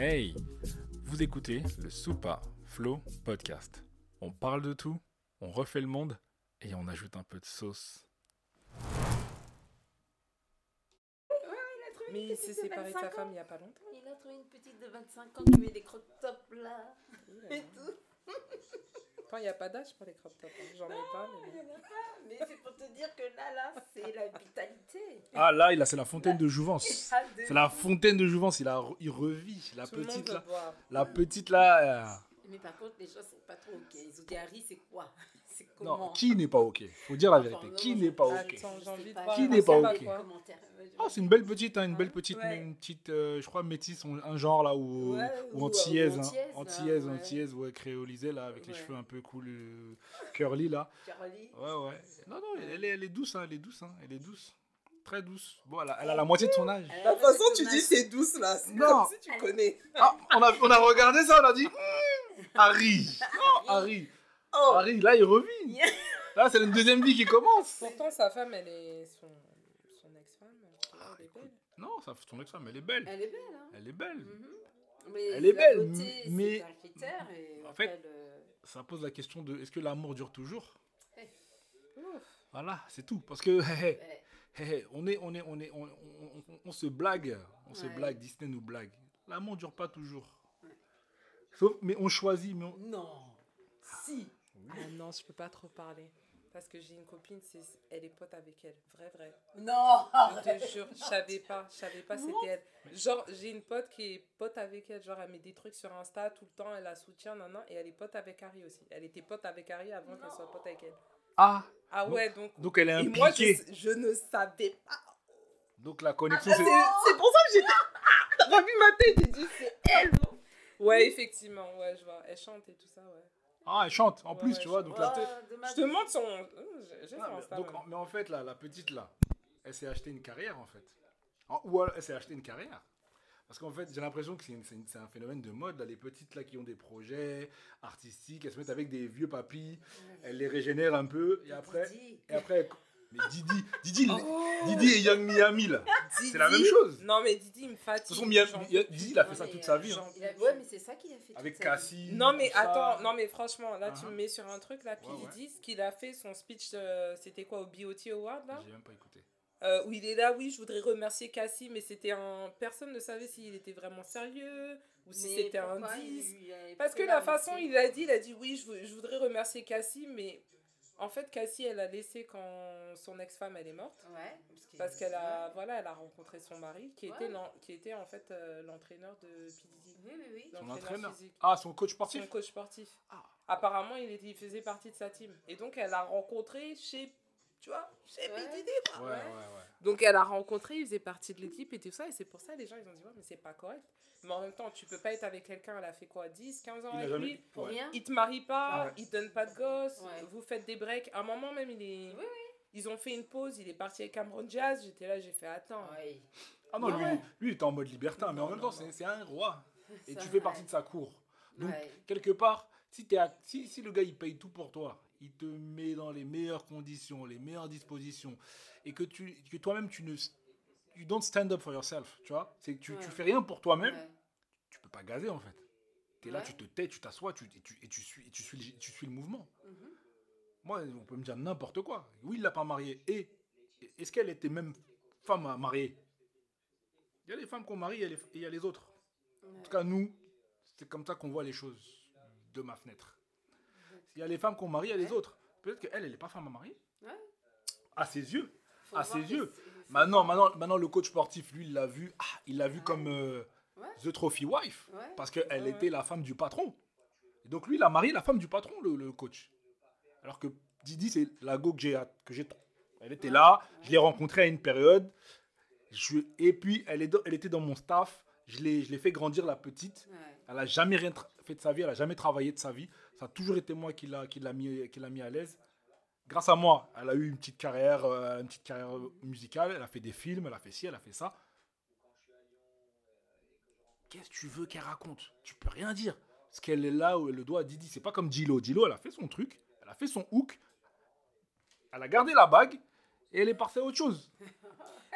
Hey, vous écoutez le Soupa Flow Podcast. On parle de tout, on refait le monde et on ajoute un peu de sauce. Mais il s'est séparé de sa femme il n'y a pas longtemps. Il a trouvé une petite de 25 ans qui met des crop tops là. Et tout. Enfin, il n'y a pas d'âge pour les crop tops. hein. J'en ai pas, mais Il en a pas. Mais c'est pour te dire que là, là, c'est la vitalité. Ah là, il a, c'est la fontaine de Jouvence. Ah, C'est la fontaine de Jouvence, il, a, il revit. La Tout le monde petite veut là. boire. La petite là. euh, Mais par contre, les gens sont pas trop ok. Ils ont dit Harry, c'est quoi? Comment Non, qui n'est pas ok? Faut dire la vérité. Qui n'est pas ok? Attends, envie de. Qui n'est pas ok? Ah, c'est une belle petite, hein, une belle Ah, petite, ouais. une petite, euh, je crois métisse, un genre là où, Ouais, ou ou, antillaise, euh, hein. antillaise, antillaise, ouais. antillaise, ouais, créolisée là, avec les cheveux un peu cool, euh, curly là. Caroline. Ouais, ouais. Non, non, elle, est- elle est douce, hein, elle est douce, hein, elle est douce, très douce. Bon, elle a, elle a la moitié de son âge. De toute façon, tu dis c'est douce là. C'est Non. comme si tu connais. Ah, on a, on a regardé ça, on a dit, Hum, Harry, non, Harry, Oh Harry, là il revit. Là, c'est une deuxième vie qui commence. Pourtant, sa femme, elle est son, son ex-femme. elle est belle. Non, ton ex-femme, elle est belle. Elle est belle, hein. Elle est belle. Mhm. Mais Elle est belle, beauté, mais-. Et En fait- le- Ça pose la question de est-ce que l'amour dure toujours? Voilà, c'est tout. Parce que on est, on est, on est, on, on- on- on se blague, on se blague, Disney nous blague. L'amour dure pas toujours. Ouais. Sauf, mais on choisit, mais on- Non. Si. Ah non, je peux pas trop parler. Parce que j'ai une copine, c'est, elle est pote avec elle. Vrai, vrai. Non. Je te jure, je savais pas, je savais pas c'était elle. Genre, j'ai une pote qui est pote avec elle, genre elle met des trucs sur Insta tout le temps, elle la soutient, nan, nan, et elle est pote avec Harry aussi. Elle était pote avec Harry avant qu'elle soit pote avec elle. ah, Ah ouais, donc... donc elle est Et moi, je, impliquée. je ne savais pas. Donc la connexion, Ah, c'est. c'est, c'est pour ça que j'étais... Ah, t'as vu ma tête, j'ai dit c'est elle. Ouais, effectivement, ouais, je vois. Elle chante et tout ça, ouais. Ah, elle chante en Ouais, plus, ouais, tu vois. je- Donc là. Je te montre son... euh, J'ai, son mais, donc, mais en fait, là, la petite là, elle s'est acheté une carrière en fait. En- ou alors, elle s'est acheté une carrière. Parce qu'en fait, j'ai l'impression que c'est un phénomène de mode. Là, les petites là qui ont des projets artistiques, elles se mettent avec des vieux papis, elles les régénèrent un peu et après, et après, elles- mais Didi, Didi, Oh. Didi et Young Miami là, Didi- c'est la même chose. Non, mais Didi, il me De fatigue. toute façon, Miami- Didi, il a fait Non, ça toute euh, sa vie. hein. Il a- Ouais, mais c'est ça qu'il a fait. Avec toute sa vie. Cassie. Non mais attends, non mais franchement, là tu Uh-huh. me mets sur un truc là, puis Ouais, il ouais. dit ce qu'il a fait, son speech, euh, c'était quoi au BOT Award là J'ai même pas écouté. Euh, Où il est là, oui, je voudrais remercier Cassie, mais c'était un... Personne ne savait s'il était vraiment sérieux ou si c'était un pourquoi il- 10. il avait Parce que la façon il a dit, il a dit oui, je voudrais remercier Cassie, mais en fait Cassie elle a laissé quand son ex-femme elle est morte. Ouais. Parce, qu'elle a, voilà, elle a rencontré son mari, qui était, Ouais. qui était en fait euh, l'entraîneur de PDD. Oui, oui, oui. Son entraîneur. physique. Ah, son coach sportif. Son coach sportif. Ah. Apparemment, il, était, il faisait partie de sa team. Et donc, elle l'a rencontré chez, tu vois, chez Ouais. PDD, quoi. Ouais, ouais, ouais. Donc, elle a rencontré, il faisait partie de l'équipe et tout ça. Et c'est pour ça, les gens, ils ont dit, ouais, mais c'est pas correct. Mais en même temps, tu peux pas être avec quelqu'un, elle a fait quoi, 10, 15 ans Il avec jamais. lui? Pour ouais. rien. Il te marie pas, Ouais. il te donne pas de gosse, Ouais. vous faites des breaks. À un moment même, il est... Oui, Ils ont fait une pause, il est parti avec Cameron Jazz. J'étais là, j'ai fait, attends. Ah non, Ouais, lui, lui, il était en mode libertin, mais en même non, temps, c'est c'est un roi. Et Ça, tu fais partie ouais. de sa cour. Donc, Ouais. quelque part, si, si, si le gars, il paye tout pour toi, il te met dans les meilleures conditions, les meilleures dispositions, et que, tu, que toi-même, tu ne... You don't stand up for yourself, tu vois C'est que tu, tu fais rien pour toi-même, Ouais. tu peux pas gazer, en fait. Tu es là, tu te tais, tu t'assois, tu, et, tu, et tu suis, et tu, suis, le- tu suis le mouvement. Mhm. Moi, on peut me dire n'importe quoi. Oui, il l'a pas marié. Et est-ce qu'elle était même femme à marier? Il y a les femmes qu'on marie et il y a les autres. En tout cas, nous, c'est comme ça qu'on voit les choses de ma fenêtre. Il y a les femmes qu'on marie, il y a les autres. Peut-être qu'elle, elle n'est pas femme à marier. À ses yeux. Faut à ses yeux. Maintenant, maintenant, maintenant, le coach sportif, lui, il l'a vu. ah, il l'a vu comme euh. The Trophy Wife. Parce qu'elle était la femme du patron. Et donc lui, il a marié la femme du patron, le, le coach. Alors que Didi, c'est la go que j'ai. que j'ai- Elle était là, je l'ai rencontrée à une période. Je, et puis, elle, est dans- elle était dans mon staff. Je l'ai je l'ai fait grandir, la petite. Elle n'a jamais rien fait de sa vie, elle n'a jamais travaillé de sa vie. Ça a toujours été moi qui l'a qui l'a mis, qui l'a mis à l'aise. Grâce à moi, elle a eu une petite carrière, euh, une petite carrière musicale. Elle a fait des films, elle a fait ci, elle a fait ça. Qu'est-ce que tu veux qu'elle raconte? Tu peux rien dire. Parce qu'elle est là où elle le doit à Didi. C'est pas comme Dilo. Dilo, elle a fait son truc, elle a fait son hook, elle a gardé la bague et elle est partie à autre chose.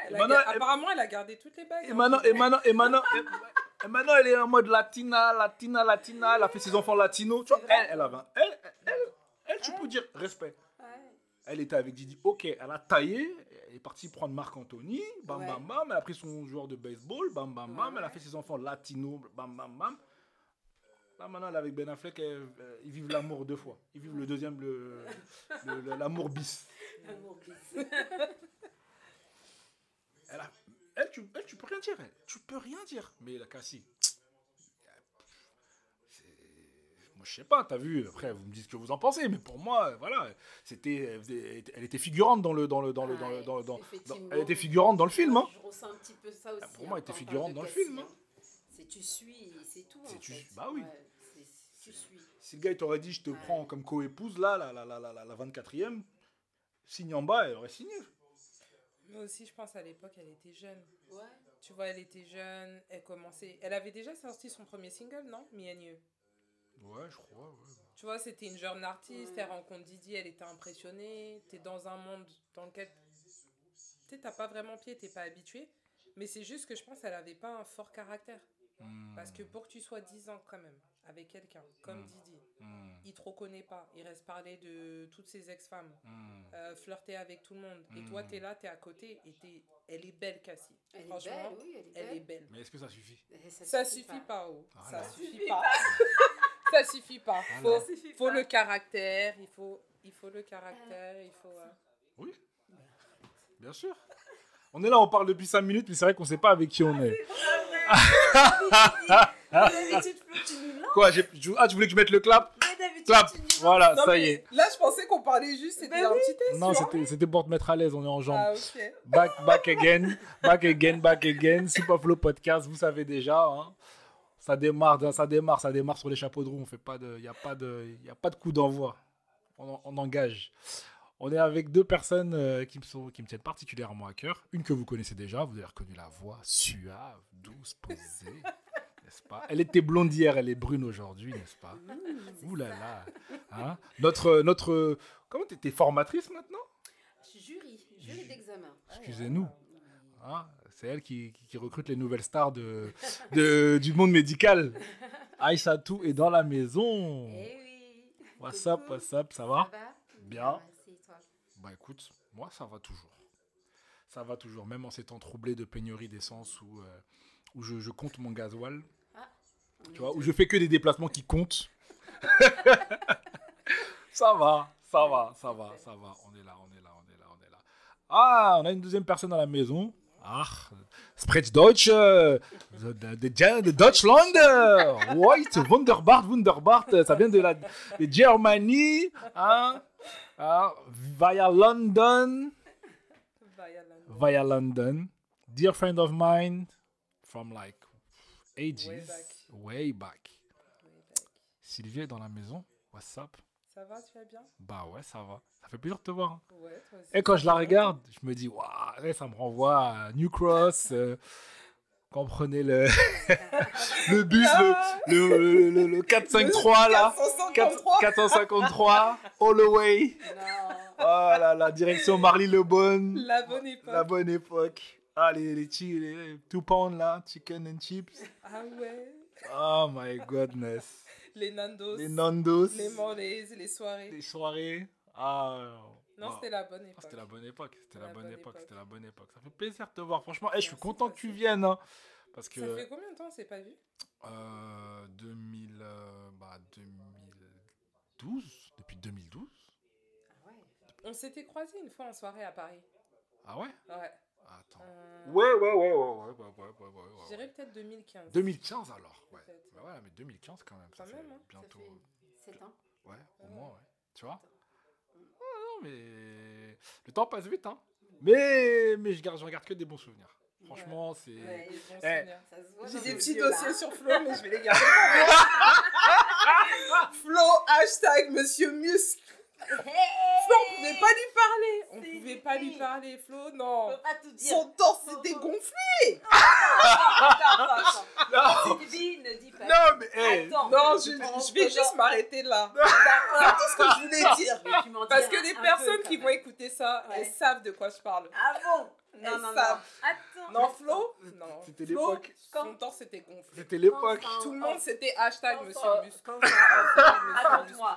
Elle a Apparemment, elle a gardé toutes les bagues. Et hein. maintenant, et maintenant, et maintenant, et, maintenant, elle est en mode latina, latina, latina. Elle a fait ses enfants latinos. Tu vois, elle, elle avait. un- Elle, elle, elle, tu peux dire respect. Elle était avec Didi. Ok, elle a taillé. Elle est partie prendre Marc Anthony. Bam, Ouais. bam, bam. Elle a pris son joueur de baseball. Bam, bam, bam. Ouais. Elle a fait ses enfants latinos. Bam, bam, bam. Là, maintenant, elle est avec Ben Affleck. elle- euh, ils vivent l'amour deux fois. Ils vivent le deuxième, le- l'amour bis. Amour bis. Elle, a- elle, tu, elle, tu peux rien dire. elle. Tu peux rien dire. Mais la Cassie. Moi, je sais pas, t'as vu. Après, vous me dites ce que vous en pensez. Mais pour moi, voilà. C'était, elle, était figurante dans le. Dans le, dans le, dans le, dans le- dans- dans- Effectivement. elle était figurante dans le film. Hein. Je ressens un petit peu ça aussi. pour moi, hein, elle était figurante dans le film, hein. hein. C'est tu suis, c'est tout. C'est en tu- fait. bah oui. Ouais, c'est- tu suis. Si le gars t'aurait dit, je te Ouais. prends comme co-épouse, là, la, la, la, la, la 24e, signe en bas, elle aurait signé. Moi aussi, je pense à l'époque, elle était jeune. Ouais. Tu vois, elle était jeune, elle commençait. Elle avait déjà sorti son premier single, non? Me and You. Ouais, je crois. Ouais. Tu vois, c'était une jeune artiste, Ouais. elle rencontre Didi, elle était impressionnée. T'es dans un monde dans lequel. Tu sais, t'as pas vraiment pied, t'es pas habitué. Mais c'est juste que je pense qu'elle avait pas un fort caractère. Hmm, Parce que pour que tu sois 10 ans quand même, avec quelqu'un comme Mm. Didi, hmm, il te reconnaît pas. Il reste parler de toutes ses ex-femmes, hmm. euh, flirter avec tout le monde. Et toi, Mm. t'es là, t'es à côté, et t'es... elle est belle, Cassie. Elle est Franchement, belle, oui, elle est elle belle. est belle. Mais est-ce que ça suffit? Ça suffit pas, oh. Ça suffit pas. ça suffit pas. Voilà. Faut, Ça suffit faut pas. le caractère, il faut, il faut le caractère, il faut. euh, Oui. Bien sûr. On est là, on parle depuis 5 minutes, mais c'est vrai qu'on sait pas avec qui on est. D'habitude, Flo, tu nous lances. Quoi j'ai- je- Ah, tu voulais que je mette le clap? Mais d'habitude, Clap tu nous. Voilà, Non, ça y est. Là, je pensais qu'on parlait juste, c'était Ben un oui. petit test. Non, tu vois. c'était c'était pour te mettre à l'aise, on est en jambes. Ah, ok. Back, back again, back again, back again. Superflow Podcast, vous savez déjà. hein. Ça démarre, ça démarre, ça démarre sur les chapeaux de roue. On fait pas de, il y a pas de, il y a pas de coup d'envoi. On, on engage. On est avec deux personnes euh, qui me sont, qui me tiennent particulièrement à cœur. Une que vous connaissez déjà, vous avez reconnu la voix suave, douce, posée, n'est-ce pas? Elle était blonde hier, elle est brune aujourd'hui, n'est-ce pas? Ouh là là. Hein? Notre, notre, comment t'es t'es formatrice maintenant? Jury, jury d'examen. Excusez-nous. Hein, c'est elle qui, qui- qui recrute les nouvelles stars de, de- du monde médical. Aïssatou est dans la maison. Eh oui. What's up, what's up, ça Ça va? Va Bien. Bah écoute, moi ça va toujours. Ça va toujours, même en ces temps troublés de pénurie d'essence où, euh, où je, je compte mon gasoil, On tu vois, où je fais que des déplacements qui comptent. ça va, ça va, ça va, ça va. On est là, on est là, on est là, on est là. Ah, on a une deuxième personne à la maison. Ah, Sprecht Deutsch, euh, de, de, de- de Deutschland. euh, Ouais, c'est Wunderbar, Wunderbar. euh, Ça vient de la de Germany. Hein, hein, via London. Via London. Dear friend of mine from like ages. Way back. Way back. Sylvie est dans la maison. What's up? Ça va, tu vas bien? Bah ouais, ça va. Ça fait plaisir de te voir. hein. Ouais, toi aussi. Et quand je la regarde, je me dis, waouh, ouais, ça me renvoie à New Cross. euh, quand on prenait le, le bus, le, le, le, le 453 là. 453. 453, all the way. Oh là là, direction Marly Le Bon. La bonne époque. La bonne époque. Ah, les, les, chi- les two pounds là, chicken and chips. Ah ouais. Oh my goodness. Les Nandos. Les Nandos. Les Mondays, les soirées. Les soirées. Ah. Non, wow. c'était la bonne Ah, époque. c'était la bonne époque, c'était la, La bonne bonne époque, époque. c'était la bonne époque. Ça fait plaisir de te voir, franchement. Eh, je suis content que tu viennes, hein, parce que Ça fait combien de temps on s'est pas vu? Euh, 2000, euh, bah, 2012, depuis 2012. Ah ouais. On s'était croisés une fois en soirée à Paris. Ah ouais? Ouais. Attends. Euh, Ouais, ouais, ouais, ouais, ouais, ouais, ouais, ouais, ouais, Je dirais peut-être 2015. 2015 alors, ouais. Bah ouais, mais 2015 quand même, ça Quand fait même, hein. bientôt. Ça fait 7 ans. Ouais, au Ouais. moins, ouais. Tu vois? Ah non, mais le temps passe vite, hein. Mais, mais je, garde, je regarde que des bons souvenirs. Franchement, c'est. Ouais. Eh. J'ai des petits là. dossiers sur Flo, mais je vais les garder. Flo, hashtag Monsieur Muscle. Flo, on pouvait pas lui parler. On pouvait pas lui parler, Flo, On non. peut pas tout dire. Son torse Faut- s'était faut- gonflé. Attends, attends, attends. Non, Sylvie, ne dis pas. non, mais hey, Attends. Non, je, je vais juste m'arrêter là. C'est tout ce que je voulais dire. Parce que les personnes peu, qui vont écouter écouté ça, Ouais. elles savent de quoi je parle. Ah bon? Non, non, non. Attends. Non, Flo Non. C'était Flo, l'époque. Son temps, c'était gonflé. C'était l'époque. Tout le monde, c'était hashtag quand- Monsieur ça- Attends-moi.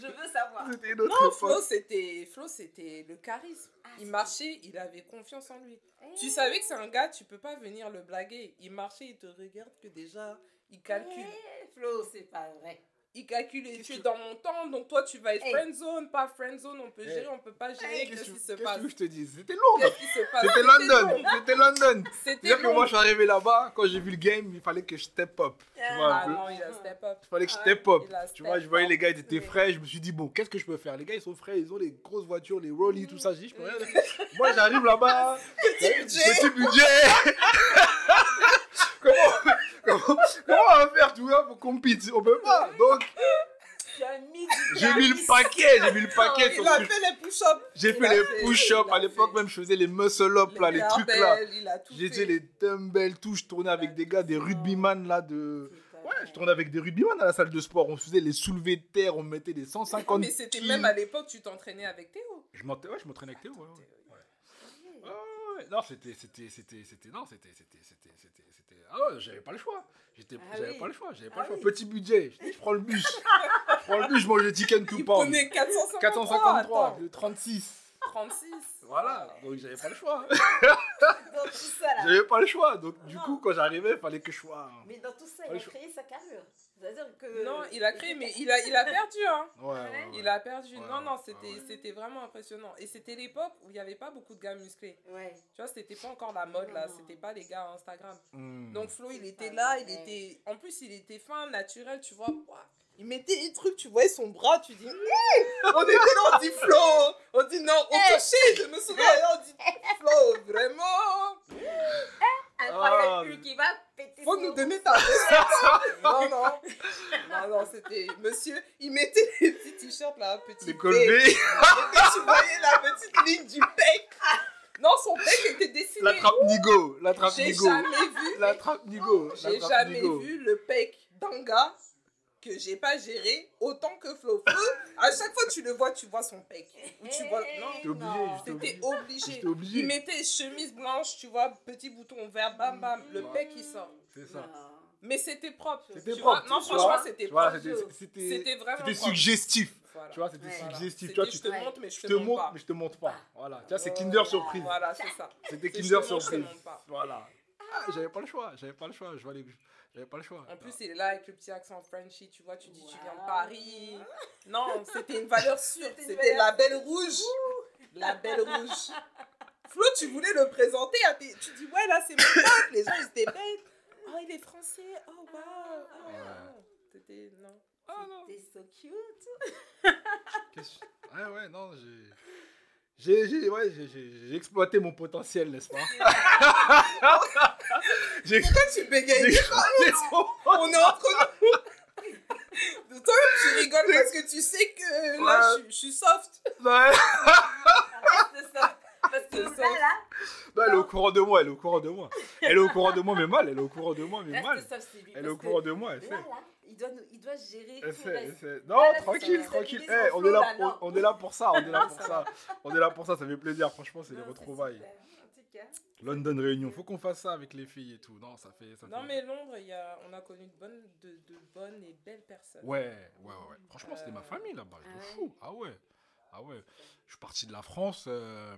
Je veux savoir. C'était une autre Non. Flo, c'était Flo, c'était le charisme. Ah, Il marchait, il avait confiance en lui. Eh, Tu savais que c'est un gars, tu peux pas venir le blaguer. Il marchait, il te regarde que déjà, il calcule. eh, Flo, c'est pas vrai. Il calcule et Qu'est-ce tu es dans mon temps, donc toi tu vas être Hey. friend zone, pas friend zone, on peut Hey. gérer, on peut pas gérer, Qu'est-ce qu'est-ce que qui qu'est-ce se passe? veux que je te dise C'était Londres. Qu'est-ce C'était London. C'était London. C'est-à-dire que moi, je suis arrivé là-bas, quand j'ai vu le game, il fallait que je step up. Tu vois, un Ah peu. non, il a step up. Il fallait que je Ah step up. Tu vois, je voyais les gars, ils étaient Oui. frais. Je me suis dit, bon, qu'est-ce que je peux faire? Les gars, ils sont frais, ils ont les grosses voitures, les Rolly, tout ça. J'ai dit, je peux rien. Moi, j'arrive là-bas. Petit budget. Petit budget. comment, comment, comment on va faire, tu vois, pour compétir On peut pas. Donc, j'ai mis le paquet. J'ai mis le paquet sur Il a fait les push-ups. J'ai fait les push-ups. À l'époque, même, je faisais les muscle-up, là, les trucs là. tout dit les dumbbells, tout. Je tournais avec des gars, des rugbyman là de. Ouais, je tournais avec des rugbyman à la salle de sport. On faisait les soulevés de terre, on mettait des 150 Mais c'était même à l'époque, tu t'entraînais avec Théo. Je m'entraînais, ouais, je m'entraînais avec Théo. Ouais, ouais. Ok. Ouais, ouais, ouais. Non, c'était, c'était, c'était, c'était, non, c'était, c'était, c'était, c'était, c'était. Ah ouais, j'avais pas le choix. J'étais, Ah j'avais oui. pas le choix. J'avais pas Ah le choix. oui. Petit budget. Je dis, je prends le bus. je prends le bus, je mange le chicken Il pound. prenait 453. 453, attends. le 36. 36. Voilà. Donc j'avais pas le choix. Dans tout ça là. J'avais pas le choix. Donc du Non. coup, quand j'arrivais, il fallait que je sois. Mais dans tout ça, il a créé sa carrure. C'est-à-dire que. Non, il a créé, mais il a, il a perdu, hein. Ouais, ouais, ouais. Il a perdu. Ouais, non, non, c'était, vraiment impressionnant. Et c'était l'époque où il n'y avait pas beaucoup de gars musclés. Ouais. Tu vois, c'était pas encore la mode, là. C'était pas les gars Instagram. Hmm. Donc Flo, il était là, il était... En plus, il était fin, naturel, tu vois. Ouah. Il mettait des trucs, tu voyais son bras, tu dis... On était là, on dit Flo On dit non, on touchait, je me souviens, on dit Flo, vraiment Incroyable, Ah, lui qui va péter Faut nous donner ta Non, non. Non, non, c'était... Monsieur, il mettait les petits t-shirts, là, petit Les puis, tu voyais la petite ligne du pec. Non, son pec était dessiné. La trappe nigo. La trappe J'ai nigo. jamais vu La trappe nigo. J'ai jamais vu le pec d'un gars que j'ai pas géré autant que Flo. Flo, à chaque fois que tu le vois, tu vois son pec. Ou tu vois... Non, J'étais obligé, j'étais c'était obligé. obligé. Obligé. Il mettait chemise blanche, tu vois, petit bouton vert, bam bam, le pec il sort. C'est ça. Non. Mais c'était propre. C'était propre, vois. Non, franchement, c'était Tu vois, propre. c'était- c'était C'était vraiment c'était suggestif. Voilà. Tu vois, c'était. Voilà. suggestif. Tu vois, je tu te Ouais. montre, mais je je te, te montre pas. mais je te montre pas. Voilà. Tu vois, c'est. Kinder surprise. Voilà, c'est ça. C'était je te Kinder je te surprise. Voilà. Ah, j'avais pas le choix. J'avais pas le choix. Je vois les- J'avais pas le choix. En plus, il est là avec le petit accent Frenchy, tu vois, tu dis tu viens de Wow. Paris. Non, c'était une valeur sûre. C'était C'était la belle rouge. La belle rouge. Flo, tu voulais le présenter à tes... Tu dis, ouais, là, c'est mon pote. Les gens, ils étaient bêtes. Oh, il est français. Oh, waouh. Oh, Ouais. non. C'était... Non. Ah non. T'es so cute. Qu'est-ce- Ouais, ouais, non, j'ai. J'ai, j'ai, ouais, j'ai, j'ai- j'ai exploité mon potentiel, n'est-ce pas? J'ai Pourquoi tu bégayes? mon- On est entre nous. Toi, tu rigoles parce que tu sais que là, Ouais. je, je suis soft. Ouais. Reste ça. Parce que C'est là, ça. là, Non, elle est au courant de moi, elle est au courant de moi. Elle est au courant de moi, mais mal, elle est au courant de moi, mais mal. Elle est au courant de moi, elle Là, sait. là, il doit, nous- il doit gérer tout le. Non, Là, là, tranquille, tranquille. Eh, on, est là, on, est là pour ça, on est là pour Ça ça. On est là pour ça, ça fait plaisir, franchement, c'est les retrouvailles. London Réunion, faut qu'on fasse ça avec les filles et tout. Non, ça fait. Ça Non, fait- mais Londres, il y a, on a connu de bonnes, de, de bonnes et belles personnes. Ouais, ouais, ouais. ouais. Franchement, c'était ma Euh, famille là-bas. ah fou. Ah ouais. Ah ouais. Je suis parti de la France euh,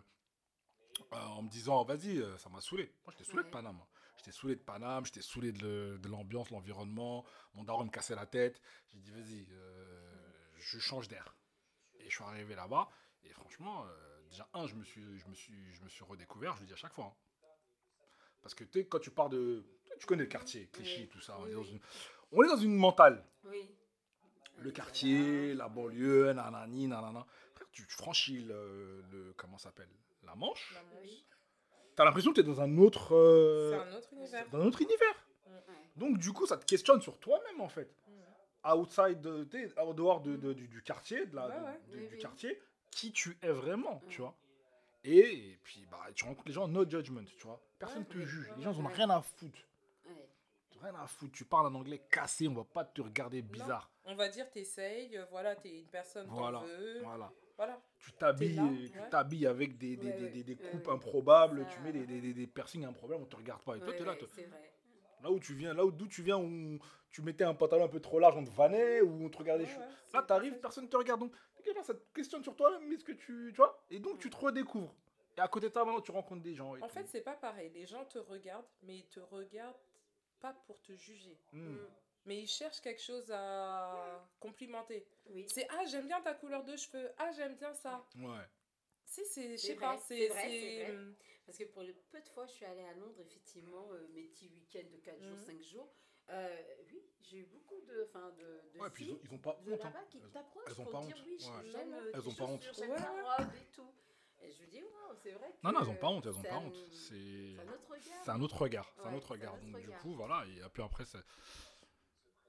euh, en me disant, vas-y, ça m'a saoulé. Moi, j'étais saoulé de Ouais. Paname. J'étais saoulé de Paname, j'étais saoulé de, l'ambiance, l'environnement. Mon daron me cassait la tête. J'ai dit, vas-y, euh, je change d'air. Et je suis arrivé là-bas. Et franchement, euh, déjà, un, je me, suis, je, me suis, je me suis redécouvert, je le dis à chaque fois. hein. Parce que tu sais, quand tu pars de. Tu connais le quartier, Clichy, Oui. tout ça. On, Oui, est dans une, on est dans une mentale Oui. le quartier, la banlieue, nanani, nanana. Frère, tu, franchis le, le- comment s'appelle? La Manche. La Manche. T'as l'impression que t'es dans un autre, euh, C'est un autre univers. dans un autre univers. Donc du coup, ça te questionne sur toi-même en fait. Outside, en dehors de, de- du, du quartier, de la, Ouais, de- ouais. de- Oui, du quartier, qui tu es vraiment, tu vois. Et, et puis bah, tu rencontres les gens no judgment, tu vois. Personne Ouais, te juge. Les gens ils ont Ouais. rien à foutre. Rien à foutre. Tu parles en anglais cassé, on va pas te regarder bizarre. On va dire, t'essayes, euh, voilà, t'es une personne, Voilà. veux. Voilà. Voilà. Tu t'habilles, tu ouais. avec des, des, Ouais, des, ouais. des- des Ouais, coupes improbables, Ça- tu mets des, des, des, des piercings improbables, on te regarde pas. Et toi, là, toi. c'est vrai. là où tu viens, là où d'où tu viens, où tu mettais un pantalon un peu trop large, on te vannait, ou on te regardait. Là, t'arrives, parfait. personne ne te regarde. Donc, ça te questionne sur toi-même, mais ce que tu, tu vois, et donc tu te redécouvres. Et à côté de ça, maintenant, tu rencontres des gens. et En tout. fait, c'est pas pareil. Les gens te regardent, mais ils te regardent pas pour te juger. Hmm. Mais ils cherchent quelque chose à complimenter. Oui. C'est ah, j'aime bien ta couleur de cheveux. Ah, j'aime bien ça. Ouais. Si, c'est, je sais pas, c'est c'est. vrai, c'est- c'est vrai. Parce que pour le peu de fois, je suis allée à Londres, effectivement, euh, mes petits week-ends de 4 jours, Mhm. 5 jours. euh, oui, j'ai eu beaucoup de, enfin, de, de Ouais, puis ils filles ont, ils ont pas de honte. hein. là-bas qui Elles- t'approchent elles ont pour pas dire honte. oui, Ouais. j'aime Elles tes ont pas honte. Ouais, ouais. robe et tout. Et je lui dis, waouh, c'est vrai que Non, non, elles ont pas honte, elles ont c'est pas un- honte. C'est C'est un autre regard. c'est un autre regard. C'est un Ouais, autre un regard. autre Donc, du coup, voilà. Et puis après, c'est-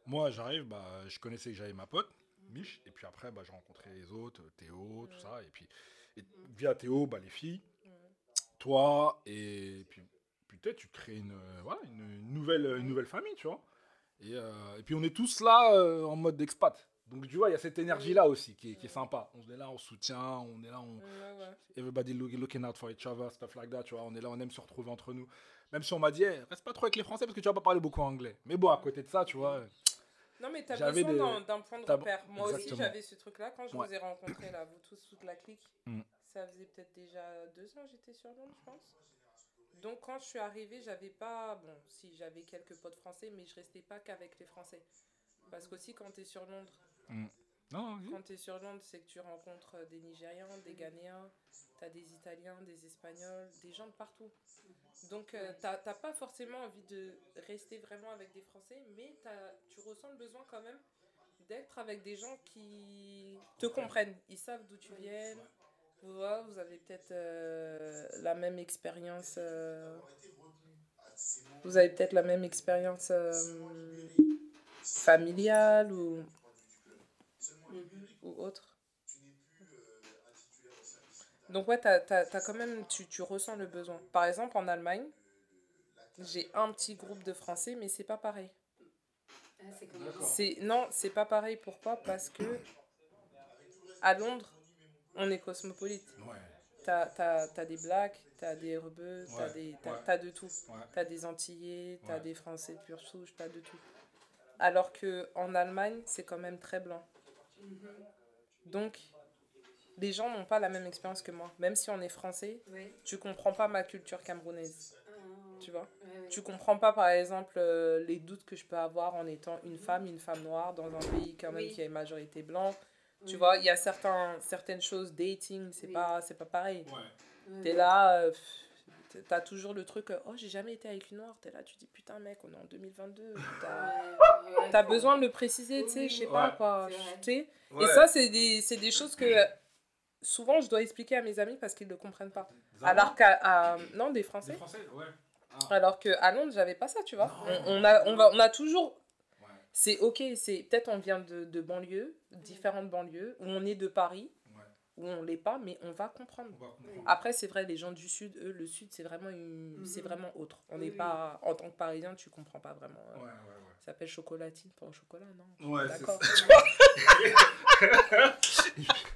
moi, j'arrive, bah, je connaissais que j'avais ma pote, Mich, et puis après, bah, j'ai rencontré les autres, Théo, tout ça. Et puis, et via Théo, bah, les filles, toi, et puis peut-être tu crées une, euh, voilà, une, nouvelle, une nouvelle famille, tu vois. Et, euh, et puis, on est tous là euh, en mode expat. Donc, tu vois, il y a cette énergie-là aussi qui est, qui est sympa. On est là, on soutient, on est là, on, Ouais, ouais. everybody look- looking out for each other, stuff like that, tu vois. On est là, on aime se retrouver entre nous. Même si on m'a dit, hey, reste pas trop avec les Français parce que tu vas pas parler beaucoup anglais. Mais bon, à côté de ça, tu vois. Non, mais t'as besoin des- d'un, point de repère. Moi aussi, j'avais ce truc-là quand je Ouais. vous ai rencontrés, là, vous tous, toute la clique. Mm. Ça faisait peut-être déjà deux ans que j'étais sur Londres, je pense. Donc, quand je suis arrivée, j'avais pas. Bon, si, j'avais quelques potes français, mais je restais pas qu'avec les Français. Parce qu'aussi, quand t'es sur Londres, Non, oui. quand t'es sur Londres, c'est que tu rencontres des Nigérians, des Ghanéens, t'as des Italiens, des Espagnols, des gens de partout. Donc, euh, t'as t'as pas forcément envie de rester vraiment avec des Français, mais t'as- tu ressens le besoin quand même d'être avec des gens qui te comprennent. Ils savent d'où tu viens. Vous, voyez, vous avez peut-être euh, la même expérience. euh, vous avez peut-être la même expérience euh, familiale ou, ou autre. Donc ouais, t'as, t'as, t'as quand même, tu, tu ressens le besoin. Par exemple, en Allemagne, j'ai un petit groupe de Français, mais c'est pas pareil. Ah, c'est non, c'est pas pareil. Pourquoi? Parce que à Londres, on est cosmopolite. Ouais, T'as, t'as, t'as des blacks, t'as des rebeux, t'as, Ouais, de tout. T'as des Antillais, t'as des Français de pure souche, t'as de tout. Alors que en Allemagne, c'est quand même très blanc. Donc, les gens n'ont pas la même expérience que moi. Même si on est français, Oui. tu comprends pas ma culture camerounaise. Ah, Tu vois? Tu comprends pas, par exemple, euh, les doutes que je peux avoir en étant une femme, une femme noire, dans un pays quand même Oui. qui a une majorité blanche. Tu vois, il y a certains, certaines choses, dating, c'est Oui. pas, c'est pas pareil. Ouais. T'es là, euh, pff, t'as toujours le truc, euh, oh j'ai jamais été avec une noire. T'es là, tu dis putain mec, on est en 2022. T'as besoin de le préciser, tu sais, je sais pas quoi. Et ça, c'est des, c'est des choses que souvent je dois expliquer à mes amis parce qu'ils ne comprennent pas. Alors qu'à. à- Non, des Des Français. Ouais. Ah. Alors qu'à Londres, j'avais pas ça, tu vois. On, on a, on, va, on a toujours. Ouais. C'est ok, c'est peut-être on vient de, de banlieues, différentes banlieues, ou on est de Paris. Ou on l'est pas, mais on va comprendre. On va comprendre. Après, c'est vrai, les gens du Sud, eux, le Sud, c'est vraiment, une... Mhm. c'est vraiment autre. On n'est oui. pas. En tant que Parisien, tu comprends pas vraiment. euh, Ouais, ouais, ouais. Ça s'appelle chocolatine pour le chocolat, non? Ouais, c'est D'accord. ça.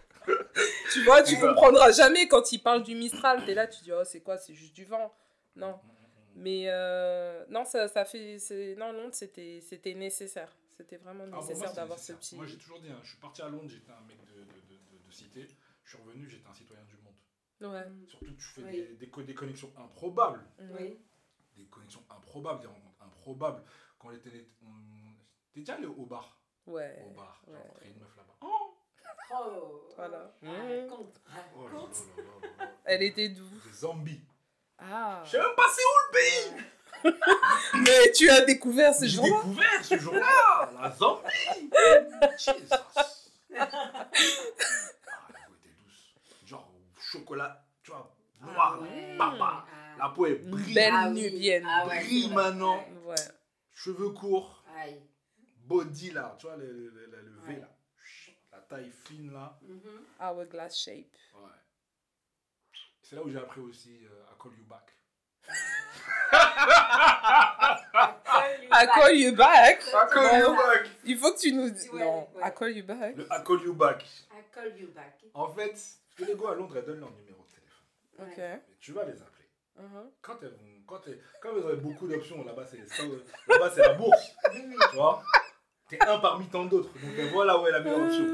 tu vois, tu comprendras jamais quand ils parlent du Mistral. T'es là, tu dis, oh, c'est quoi? C'est juste du vent. Non. Mm, Mais euh, non, ça, ça fait. Non, Londres, c'était c'était nécessaire. C'était vraiment Ah, nécessaire d'avoir ce petit. Moi, j'ai toujours dit, hein, je suis parti à Londres, j'étais un mec de, de, de, de- de cité. Je suis revenu, j'étais un citoyen du monde. Ouais. Surtout, tu fais Oui. des, des, co- des connexions improbables. Oui. Des connexions improbables, des rencontres improbables. Quand on était. on- T'es déjà allé au bar? Ouais. Au bar. J'ai ouais. rencontré une meuf là-bas. Oh, Oh. Voilà. Raconte. oh là là Raconte. là là là là. Elle était d'où? Des zombies. Ah. Je sais même pas c'est où le pays? Mais tu as découvert ce J'ai jour-là? découvert ce jour-là la Zambie Jesus Ah, la peau était douce. Genre chocolat, tu vois, noir, Ah ouais. papa. Ah. La peau est brille, belle Ah nubienne. Ah ouais, brille c'est vrai. maintenant. Ouais. Cheveux courts, Aïe. body là, tu vois, le, le, le, le V Ouais. là. La taille fine là. Mhm. Hourglass shape. Ouais. C'est là où j'ai appris aussi euh, à call you back. I call you back. I call you back. Il faut que tu nous dises. Non. I call you back. Le I call you back. I call you back. En fait, les gars à Londres, elles donnent leur numéro de téléphone. Ok. Et tu vas les appeler. Mhm. Quand elles vont, quand elles, quand elles auraient beaucoup d'options, là-bas c'est, là-bas c'est la bourse, tu vois? T'es un parmi tant d'autres, donc elle voit là où est la meilleure option.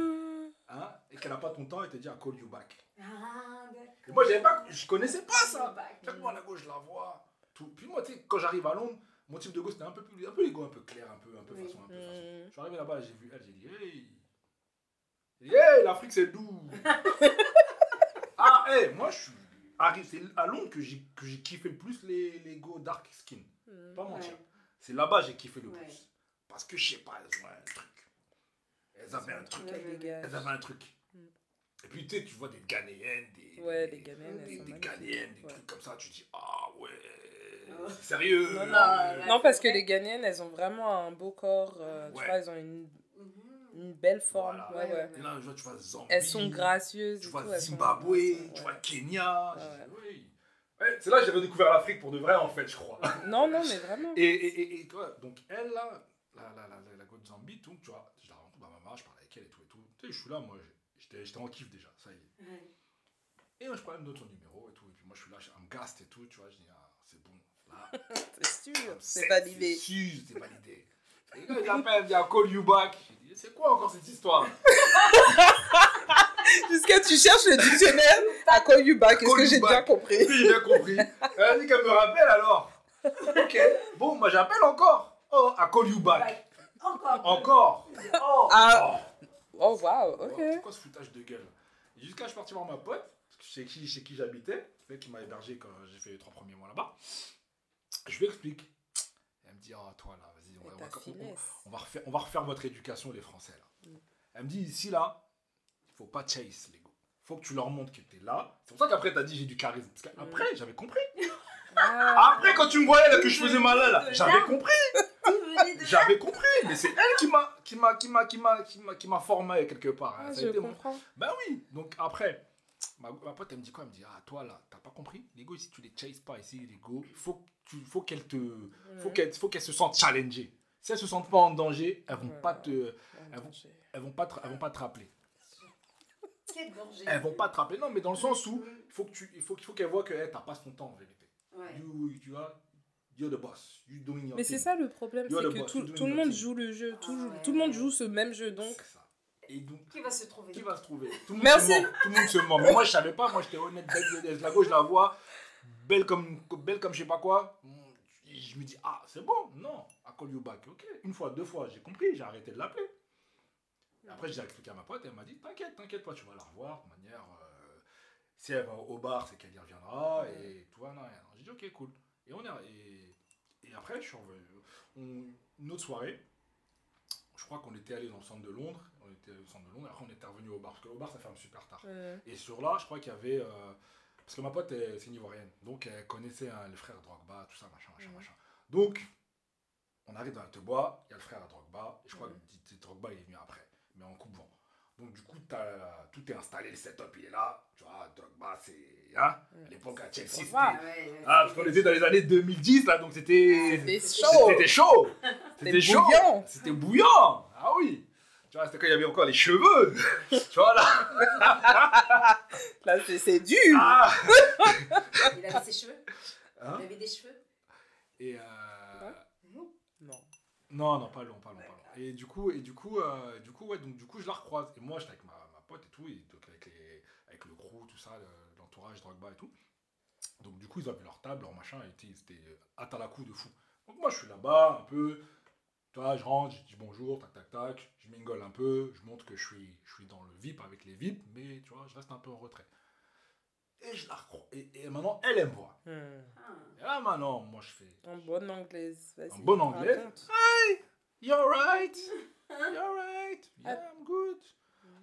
Hein, et qu'elle n'a pas ton temps, elle te dit I call you back. Ah. Et moi, j'avais pas, je connaissais pas ça. Chaque fois à la gauche, je la vois. Tout. Puis moi, tu sais, quand j'arrive à Londres, mon type de go, c'était un peu plus, un peu ego, un peu clair, un peu, un peu Oui. façon, un peu façon. Mhm. Je suis arrivé là-bas, j'ai vu elle, j'ai dit, hey. Hey, l'Afrique, c'est doux. ah, hey, moi, je suis arrivé, c'est à Londres que j'ai, que j'ai kiffé le plus les, les go dark skin. Mhm. Pas mentir. Ouais. C'est là-bas j'ai kiffé le Ouais. plus. Parce que, je sais pas, elles ont un truc. Elles avaient un truc. Elles avaient un truc. Mm. Et puis, tu sais, tu vois des Ghanéennes, des. Ouais, des- Ghanéennes, Des. Ghanéennes, des Ouais. trucs comme ça. Tu dis, ah ouais. Oh. Sérieux Non, non, Ah, non, parce que les Ghanéennes, elles ont vraiment un beau corps. euh, Tu vois, elles ont une, Mhm. Une belle forme. Voilà. Ouais, ouais. Et là, je vois, tu vois Zambie. Elles sont gracieuses. Tu vois tout, Zimbabwe, sont- tu vois. Kenya. Je oui. C'est là que j'ai redécouvert l'Afrique pour de vrai, en fait, je crois. Non, non, mais vraiment. Et, et, et, et toi, donc elle là, la, la, la, la, de Zambie, donc tu vois, je la rencontre dans ma maman, je parle avec elle et tout et tout. Tu sais, je suis là, moi, j'étais j'étais en kiff déjà, ça y est. Ouais. Et moi, je prends, elle me donne son numéro et tout. Et puis moi, je suis là, I'm gassed et tout, tu vois, je dis, ah, c'est bon, là. C'est sûr, I'm c'est validé. C'est sûr, c'est validé. Et quand j'appelle, elle me dit, I call you back. C'est quoi encore cette histoire Jusqu'à tu cherches le dictionnaire, à call you back. Est-ce que j'ai bien compris Oui, j'ai bien compris. Elle a dit qu'elle me rappelle alors. Ok, bon, moi j'appelle encore. Oh, I call you back. Encore. Encore. Oh. Ah, Oh. oh wow, Oh, ok. C'est quoi ce foutage de gueule Jusqu'à je suis parti voir ma pote, chez qui, chez qui j'habitais, celle qui m'a hébergé quand j'ai fait les trois premiers mois là-bas. Je lui explique. Elle me dit, ah toi là, on, va- on refaire, on va refaire votre éducation les Français là. Mm. Elle me dit, ici là, il faut pas chase les gars. faut que tu leur montres que t'es là. C'est pour ça qu'après t'as dit j'ai du charisme. Parce qu'après, j'avais compris. Ah, Après, quand tu me voyais là que je faisais malin là, j'avais compris. Tu J'avais compris. Mais c'est elle qui m'a, qui m'a, qui m'a, qui m'a, qui m'a, formé quelque part. ah, Ça a mon-. Ben oui. Donc après, ma, ma pote elle me dit quoi? Elle me dit ah toi là, t'as pas compris? Les go ici tu les chases pas ici les go. Faut tu, faut qu'elles te, faut qu'elles, faut se sentent challengées. Si elles se sentent pas en danger, elles vont Ouais. pas te, elles vont- elles vont pas, te, elles vont pas te rappeler. Quel danger. Elles vont pas te rappeler. Non mais dans le sens où il faut que tu, il faut, qu'il faut qu'elles voient que hey, t'as pas son temps en vérité. Ouais. You, tu vois, you're the boss. You doing your Mais c'est ça le problème, c'est the que boss, tout, you doing tout le your monde joue le jeu, tout, Ah ouais. tout le monde joue ce même jeu, donc C'est ça. Et donc Qui va se trouver? Qui va se trouver? Tout le monde Merci. se ment. Tout le monde se ment. Mais moi, je savais pas. Moi, j'étais honnête. Belle, belle, la gauche, je la vois. Belle comme, belle comme je sais pas quoi. Et Je me dis, ah, c'est bon. Non. I call you back. Ok. Une fois, deux fois, j'ai compris. J'ai arrêté de l'appeler. Et Après, j'ai expliqué à ma pote. Elle m'a dit, t'inquiète, t'inquiète pas. Tu vas la revoir. De manière. euh, si elle va au bar, c'est qu'elle y reviendra. Et tout va, non, rien. J'ai dit, ok, cool. Et on est. Et, et après, je suis revenu. On- une autre soirée. Je crois qu'on était allé dans le centre de Londres. On était au centre de Londres. Après, on était revenu au bar. Parce que au bar, ça ferme super tard. Et sur là, je crois qu'il y avait. euh, parce que ma pote, c'est une Ivoirienne. Donc, elle connaissait hein, le frère Drogba, tout ça, machin, machin, machin. Donc, on arrive dans la te bois, il y a le frère Drogba. Et je crois que Drogba, il est venu après, mais en coupe-vent. Donc, du coup, t'as- tout est installé, le setup, il est là. Tu vois, Drogba, c'est. Hein, Ouais. à l'époque à Chelsea, c'était. Ah ouais. Ah, parce qu'on était dans les années 2010, là, donc c'était. C'était chaud. c'était chaud. C'était bouillant. C'était bouillant. Ah oui. Tu vois, c'était quand il y avait encore les cheveux. tu vois, là. Là, c'est- c'est dur. Ah. Il avait ses cheveux Hein Il avait des cheveux Et euh, Non. non, non, pas long, pas long, pas long. Et du coup, et du coup, euh, du coup, ouais, donc du coup, je la recroise. Et moi, j'étais avec ma, ma pote et tout, et donc avec, les, avec le crew, tout ça, le- l'entourage, Drogba et tout. Donc du coup, ils avaient leur table, leur machin, et ils étaient à la coup de fou. Donc moi, je suis là-bas, un peu. Tu vois, je rentre, je dis bonjour, tac, tac, tac. Je mingole un peu, je montre que je suis, je suis dans le VIP avec les VIP, mais tu vois, je reste un peu en retrait. Et je la. Et, et maintenant, elle, elle me voit. Hmm. Ah. Et là, maintenant, moi, je fais. En bonne anglaise. vas-y, En bonne anglaise. raconte. You're right? You're right? Yeah, I'm good.